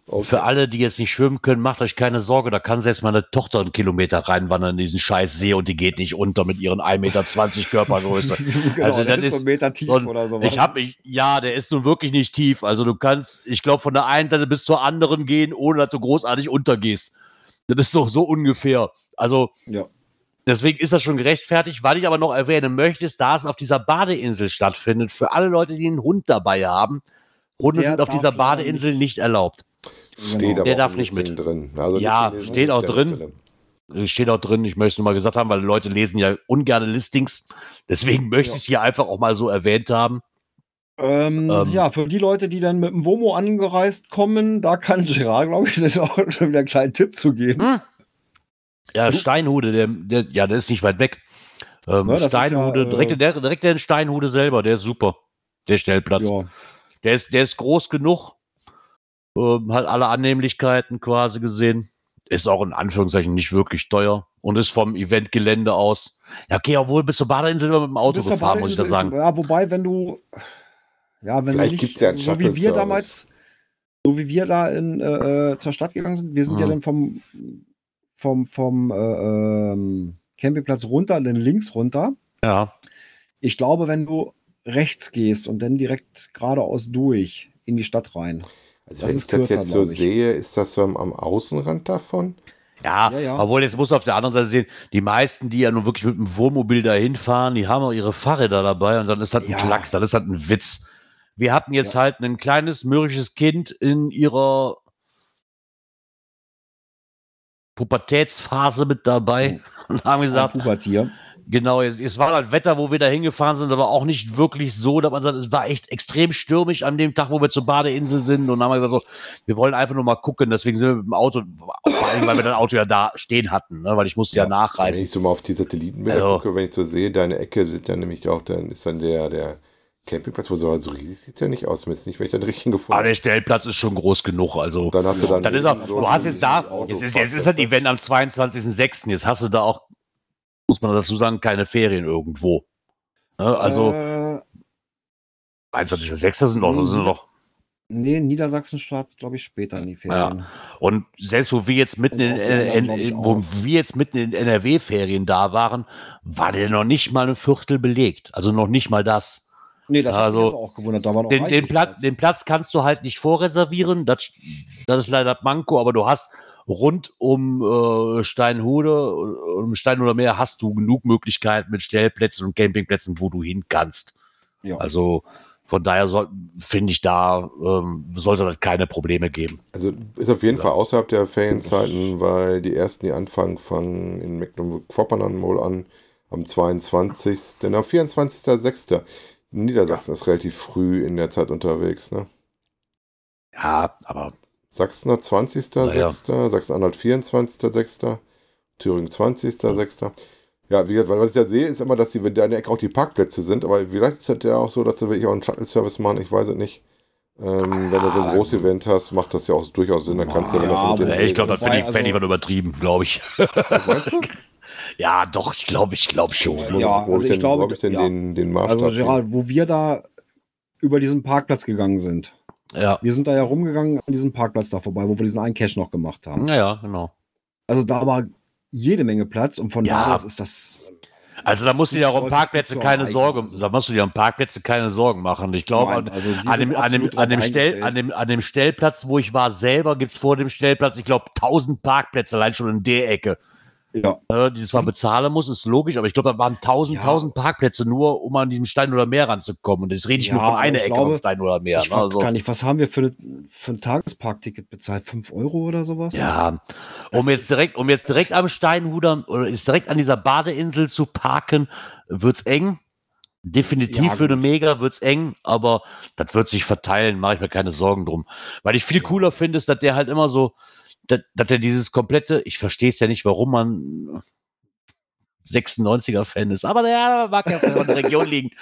Okay. Für alle, die jetzt nicht schwimmen können, macht euch keine Sorge, da kann selbst meine Tochter einen Kilometer reinwandern in diesen scheiß See und die geht nicht unter mit ihren 1,20 Meter Körpergröße. genau, Also der das ist ist Meter tief so ein- oder sowas. Ich habe mich, ja, der ist nun wirklich nicht tief. Also du kannst, ich glaube, von der einen Seite bis zur anderen gehen, ohne dass du großartig untergehst. Das ist so, so ungefähr. Also Ja. Deswegen ist das schon gerechtfertigt. Was ich aber noch erwähnen möchte, ist, da es auf dieser Badeinsel stattfindet, für alle Leute, die einen Hund dabei haben, Hunde Der sind auf dieser Badeinsel nicht- nicht erlaubt. Steht Genau. aber Der auch darf nicht mit. drin. Also Ja, nicht steht auch drin. Stelle. steht auch drin, ich möchte es nur mal gesagt haben, weil Leute lesen ja ungerne Listings. Deswegen möchte Ja. ich es hier einfach auch mal so erwähnt haben. Ähm, Ähm. ja, für die Leute, die dann mit dem Womo angereist kommen, da kann Gerard, glaube ich, auch schon wieder einen kleinen Tipp zu geben. Hm. Ja, Steinhude, der, der, ja, der ist nicht weit weg. Ähm, ist Steinhude, ja, äh, direkt, der, direkt in Steinhude selber, der ist super. Der Stellplatz. Ja, Der, ist, der ist groß genug. Ähm, hat alle Annehmlichkeiten quasi gesehen. Ist auch in Anführungszeichen nicht wirklich teuer und ist vom Eventgelände aus. Ja, okay, obwohl bis zur Badeinsel mit dem Auto Bis gefahren, muss ich da sagen. Ist, ja, wobei, wenn du, ja, wenn Vielleicht du gibt's ja einen so wie wir damals, so wie wir da in, äh, zur Stadt gegangen sind, wir sind ja Mhm. dann vom, vom, vom äh, ähm, Campingplatz runter, dann links runter. Ja, Ich glaube, wenn du rechts gehst und dann direkt geradeaus durch in die Stadt rein. Also Das wenn ist ich das kürzer, jetzt so sehe, ist das so am, am Außenrand davon? Ja, Ja, ja. obwohl jetzt muss auf der anderen Seite sehen, die meisten, die ja nun wirklich mit dem Wohnmobil dahin fahren, die haben auch ihre Fahrräder dabei und dann ist das ein Ja. Klacks, dann ist das ein Witz. Wir hatten jetzt Ja. halt ein kleines mürrisches Kind in ihrer Pubertätsphase mit dabei und haben gesagt, Pubertier. Genau, es, es war halt Wetter, wo wir da hingefahren sind, aber auch nicht wirklich so, dass man sagt, es war echt extrem stürmisch an dem Tag, wo wir zur Badeinsel sind. Und dann haben wir gesagt, so, wir wollen einfach nur mal gucken. Deswegen sind wir mit dem Auto, vor allem, weil wir das Auto ja da stehen hatten, ne? weil ich musste ja, Ja, Wenn nachreisen. ich so mal auf die Satellitenbilder Also- gucke, wenn ich so sehe, deine Ecke sind dann nämlich auch, dann ist dann der, der Campingplatz, wo so, so riesig sieht der nicht aus, zumindest nicht, wenn ich den richtig gefunden Aber der Stellplatz ist schon groß genug. Also, Dann hast du dann. dann ist auch, du hast jetzt da, jetzt ist, jetzt ist das Event am 22.06. Jetzt hast du da auch, muss man dazu sagen, keine Ferien irgendwo. Ne? Also, Äh, 21.06. sind noch, sind noch nee, Niedersachsen startet, glaube ich, später in die Ferien. Und selbst wo wir jetzt mitten in, in, in, wo wir jetzt mitten in NRW-Ferien da waren, war der noch nicht mal ein Viertel belegt. Also noch nicht mal das. Nee, das hat Also, mich jetzt auch gewundert. Da war noch Den, den, Platz, den Platz kannst du halt nicht vorreservieren. Das, das ist leider Manko, aber du hast rund um äh, Steinhude, um Steinhuder Meer hast du genug Möglichkeiten mit Stellplätzen und Campingplätzen, wo du hin kannst. Ja. Also von daher soll- finde ich, da ähm, sollte das keine Probleme geben. Also ist auf jeden Fall außerhalb der Ferienzeiten, weil die ersten, die anfangen, fangen in Mecklenburg-Vorpommern wohl an am 22. Denn am 24.06. Niedersachsen ist relativ früh in der Zeit unterwegs, ne? Ja, aber Sachsen hat 20.06., Sachsen-Anhalt 24.06., Thüringen 20.06. Ja, wie gesagt, weil was ich da sehe, ist immer, dass die, wenn da in der Ecke auch die Parkplätze sind, aber vielleicht ist das ja auch so, dass sie wirklich auch einen Shuttle-Service machen, ich weiß es nicht. Ähm, wenn du so ein großes Event hast, macht das ja auch durchaus Sinn, dann kannst du ja, Ja, Äh, ich glaube, das fände ich, also- fänd ich was übertrieben, glaube ich. Meinst du? ja, doch, ich glaube, ich glaube schon. Ja, wo also ich ich glaube, ich denn ja. den, den Maßstab? Also Gerald, wo wir da über diesen Parkplatz gegangen sind. Ja. Wir sind da ja rumgegangen an diesem Parkplatz da vorbei, wo wir diesen einen Cache noch gemacht haben. ja, ja, genau. Also da war jede Menge Platz und von Ja. da aus ist das. Also da musst du dir auch um Parkplätze keine Sorge, also. da musst du dir um Parkplätze keine Sorgen machen. Ich glaube, Nein, an, also an, dem, an, dem, an, dem Stell, an, dem, an dem Stellplatz, wo ich war selber, gibt es vor dem Stellplatz, ich glaube, 1000 Parkplätze, allein schon in der Ecke. Ja, Äh, die zwar bezahlen muss, ist logisch, aber ich glaube, da waren 1000, Ja. 1000 Parkplätze nur, um an diesem Stein oder Meer ranzukommen. Und jetzt rede ich Ja, nur von einer Ecke glaube, Stein oder Meer. ich Ne? weiß Also, gar nicht, was haben wir für, für ein Tagesparkticket bezahlt? 5 Euro oder sowas? ja, Das um jetzt direkt, um jetzt direkt am Steinhuder oder ist direkt an dieser Badeinsel zu parken, wird's eng. Definitiv Ja, für eine. Mega wird's eng, aber das wird sich verteilen, mache ich mir keine Sorgen drum. Weil ich viel cooler finde, ist, dass der halt immer so, dass, dass der dieses komplette, ich verstehe es ja nicht, warum man 96er-Fan ist, aber der mag ja von der Region liegen.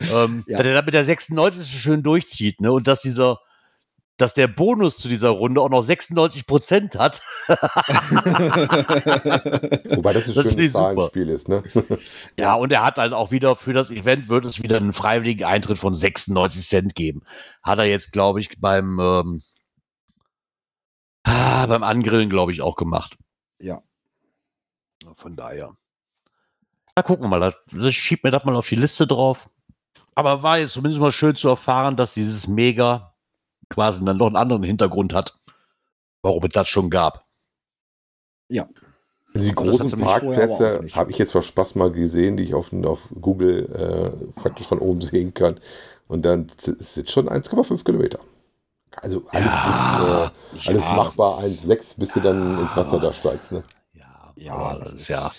Ähm, Ja. Dass der dann mit der 96 so schön durchzieht, ne? Und dass dieser, dass der Bonus zu dieser Runde auch noch 96 Prozent hat. Wobei das ein Das schönes. Zahlenspiel ist, ne? Ja, und er hat halt auch wieder für das Event wird es wieder einen freiwilligen Eintritt von 96 Cent geben. Hat er jetzt, glaube ich, beim, ähm, ah, beim Angrillen, glaube ich, auch gemacht. Ja. Von daher. Na, gucken wir mal. Das, das schiebt mir das mal auf die Liste drauf. Aber war jetzt zumindest mal schön zu erfahren, dass dieses Mega quasi dann noch einen anderen Hintergrund hat, warum es das schon gab. Also die Also großen Parkplätze habe ich jetzt vor Spaß mal gesehen, die ich auf, auf Google äh, praktisch von oben sehen kann. Und dann sind schon 1,5 Kilometer. Also alles, Ja, nicht, äh, alles Ja, machbar, das ist- 1,6, bis du dann Ja. ins Wasser da steigst. Ne? Ja. Ja, das das ist ja,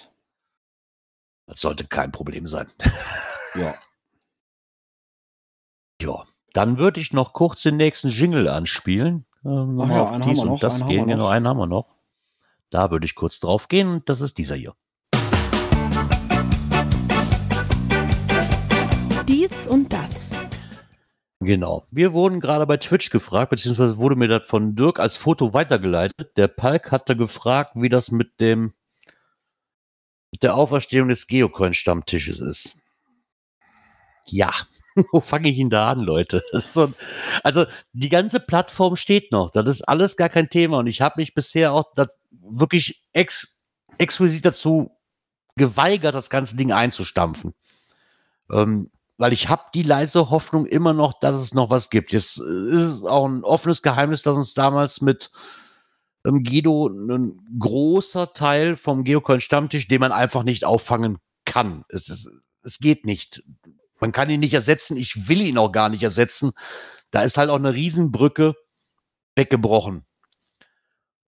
das sollte kein Problem sein. Ja. Ja, dann würde ich noch kurz den nächsten Jingle anspielen. Ähm, nochmal ja, auf einen dies haben wir und noch, das einen haben gehen. wir Genau, noch. einen haben wir noch. Da würde ich kurz drauf gehen und das ist dieser hier. Dies und das. Genau. Wir wurden gerade bei Twitch gefragt, beziehungsweise wurde mir das von Dirk als Foto weitergeleitet. Der Palk hatte gefragt, wie das mit dem mit der Auferstehung des Geocoin-Stammtisches ist. Ja, wo fange ich ihn da an, Leute? So also die ganze Plattform steht noch. Das ist alles gar kein Thema und ich habe mich bisher auch wirklich ex, exquisit dazu geweigert, das ganze Ding einzustampfen. Ähm, weil ich habe die leise Hoffnung immer noch, dass es noch was gibt. Jetzt äh, ist es auch ein offenes Geheimnis, dass uns damals mit ähm, Guido ein großer Teil vom Geocoin-Stammtisch, den man einfach nicht auffangen kann. Es, ist, es geht nicht. Man kann ihn nicht ersetzen. Ich will ihn auch gar nicht ersetzen. Da ist halt auch eine Riesenbrücke weggebrochen.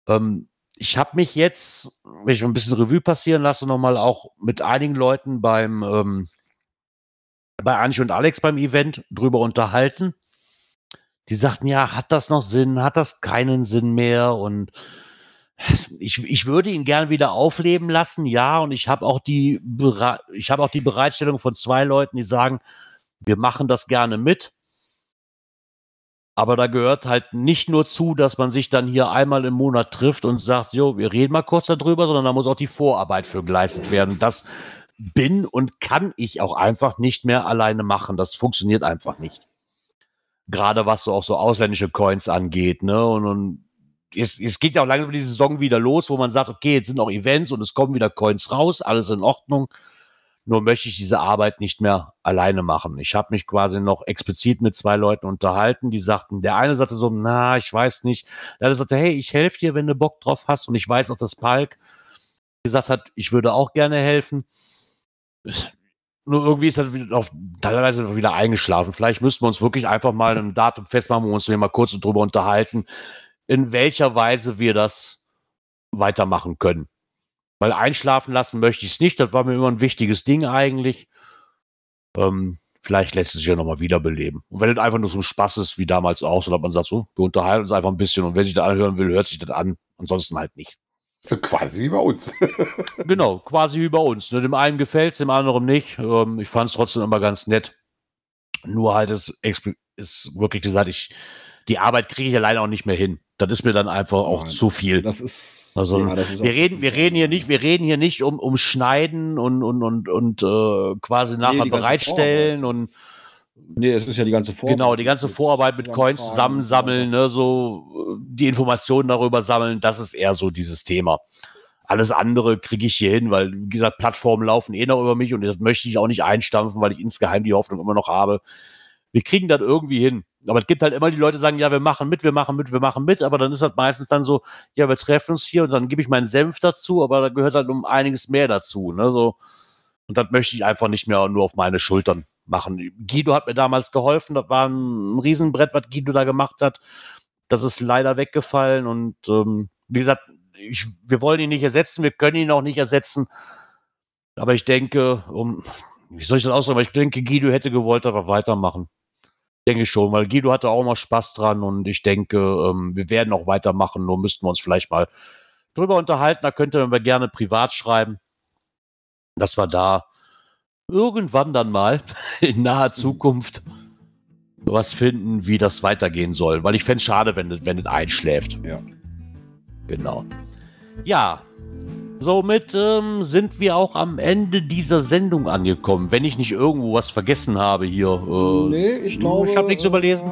Ähm, ich habe mich jetzt, wenn ich ein bisschen Revue passieren lasse, nochmal auch mit einigen Leuten beim ähm, bei Anche und Alex beim Event drüber unterhalten. Die sagten, ja, hat das noch Sinn? Hat das keinen Sinn mehr? Und ich, ich würde ihn gern wieder aufleben lassen, ja. Und ich habe auch die auch die Bereitstellung von zwei Leuten, die sagen, wir machen das gerne mit. Aber da gehört halt nicht nur zu, dass man sich dann hier einmal im Monat trifft und sagt, jo, wir reden mal kurz darüber, sondern da muss auch die Vorarbeit für geleistet werden. Das bin und kann ich auch einfach nicht mehr alleine machen. Das funktioniert einfach nicht. Gerade was so auch so ausländische Coins angeht, ne? Und, und es, es geht ja auch langsam die Saison wieder los, wo man sagt, okay, jetzt sind auch Events und es kommen wieder Coins raus, alles in Ordnung. Nur möchte ich diese Arbeit nicht mehr alleine machen. Ich habe mich quasi noch explizit mit zwei Leuten unterhalten, die sagten, der eine sagte so, na, ich weiß nicht. Der andere sagte, hey, ich helfe dir, wenn du Bock drauf hast. Und ich weiß auch, dass Palk gesagt hat, ich würde auch gerne helfen. Nur irgendwie ist das auf, teilweise wieder eingeschlafen. Vielleicht müssten wir uns wirklich einfach mal ein Datum festmachen, wo wir uns mal kurz drüber unterhalten, in welcher Weise wir das weitermachen können. Weil einschlafen lassen möchte ich es nicht. Das war mir immer ein wichtiges Ding eigentlich. Ähm, vielleicht lässt es sich ja nochmal wiederbeleben. Und wenn es einfach nur so ein Spaß ist, wie damals auch, so dass man sagt, so, wir unterhalten uns einfach ein bisschen und wer sich das anhören will, hört sich das an. Ansonsten halt nicht. Quasi wie bei uns. Genau, quasi wie bei uns. Ne? Dem einen gefällt es, dem anderen nicht. Ähm, ich fand es trotzdem immer ganz nett. Nur halt ist, expl- ist wirklich gesagt, ich, die Arbeit kriege ich alleine auch nicht mehr hin. Das ist mir dann einfach auch Nein. zu viel. Das ist. Also, ja, das ist wir reden, wir reden hier nicht, wir reden hier nicht um, um Schneiden und, und, und, und äh, quasi nachher die ganze bereitstellen und Nee, es ist ja die ganze Vorarbeit. genau die ganze Vorarbeit mit Coins zusammensammeln, ne, so die Informationen darüber sammeln, das ist eher so dieses Thema. Alles andere kriege ich hier hin, weil, wie gesagt, Plattformen laufen eh noch über mich und das möchte ich auch nicht einstampfen, weil ich insgeheim die Hoffnung immer noch habe. Wir kriegen das irgendwie hin. Aber es gibt halt immer die Leute, die sagen, ja, wir machen mit, wir machen mit, wir machen mit, aber dann ist das meistens dann so, ja, wir treffen uns hier und dann gebe ich meinen Senf dazu, aber da gehört halt um einiges mehr dazu, ne, so. Und das möchte ich einfach nicht mehr nur auf meine Schultern machen. Guido hat mir damals geholfen, das war ein Riesenbrett, was Guido da gemacht hat. Das ist leider weggefallen und ähm, wie gesagt, ich, wir wollen ihn nicht ersetzen, wir können ihn auch nicht ersetzen. Aber ich denke, um, wie soll ich das ausdrücken? Ich denke, Guido hätte gewollt, dass wir weitermachen. Denke ich schon, weil Guido hatte auch mal Spaß dran und ich denke, ähm, wir werden auch weitermachen, nur müssten wir uns vielleicht mal drüber unterhalten. Da könnt ihr mir gerne privat schreiben, dass wir da irgendwann dann mal in naher Zukunft was finden, wie das weitergehen soll. Weil ich fände es schade, wenn, es- wenn es einschläft. Ja. Genau. Ja, somit ähm, sind wir auch am Ende dieser Sendung angekommen. Wenn ich nicht irgendwo was vergessen habe hier. Äh, Nee, ich glaube. Ich habe nichts äh, überlesen.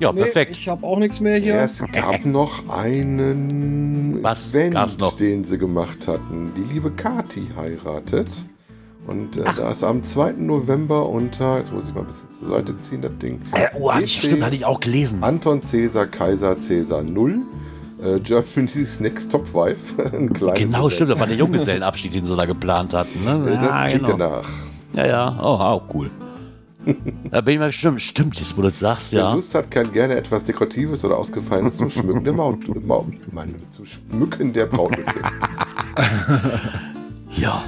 Ja, nee, perfekt. Ich habe auch nichts mehr hier. Ja, es gab noch einen Was Event, noch? den sie gemacht hatten. Die liebe Kati heiratet. Und äh, da ist am 2. November unter, jetzt muss ich mal ein bisschen zur Seite ziehen, das Ding. äh, oh, hatte ich, stimmt, hatte ich auch gelesen. Anton Cäsar, Kaiser Cäsar 0. Äh, Germany's Next Top Wife. ein kleines Genau, stimmt, das war der Junggesellenabschied, den sie da geplant hatten. Ne? Äh, das kriegt genau. ihr nach. Ja, ja, oh, auch cool. da bin ich mal stimmt, stimmt, jetzt wo du das sagst, Wer ja. Lust hat, kann gerne etwas Dekoratives oder Ausgefallenes zum Schmücken der Maut, Maut, meine, zum Schmücken der Braut mitnehmen. Ja,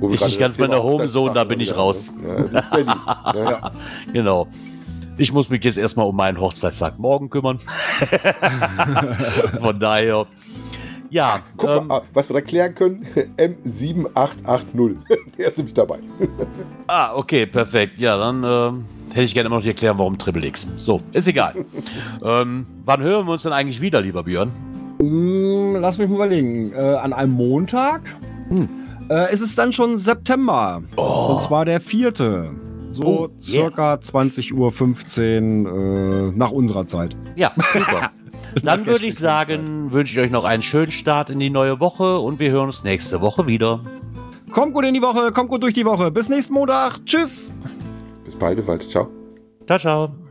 Gerade nicht ganz das Thema meine Homezone, da bin ich wieder raus. ne? Ja, Berlin. ne? genau. Ich muss mich jetzt erstmal um meinen Hochzeitstag morgen kümmern. Von daher, ja, Guck ähm, mal, ah, was wir da klären können, M7880. Der ist nämlich dabei. ah, okay, perfekt. Ja, dann ähm, hätte ich gerne immer noch die Erklärung, warum Triple X. So, ist egal. ähm, wann hören wir uns denn eigentlich wieder, lieber Björn? Hm, lass mich mal überlegen. Äh, an einem Montag Hm. Äh, ist es dann schon September. Oh. Und zwar der vierte. So Oh, yeah. circa 20.15 Uhr äh, nach unserer Zeit. Ja, super. Dann würde ich sagen, wünsche ich euch noch einen schönen Start in die neue Woche und wir hören uns nächste Woche wieder. Kommt gut in die Woche, kommt gut durch die Woche. Bis nächsten Montag. Tschüss. Bis bald, bald. Ciao. Ciao, ciao.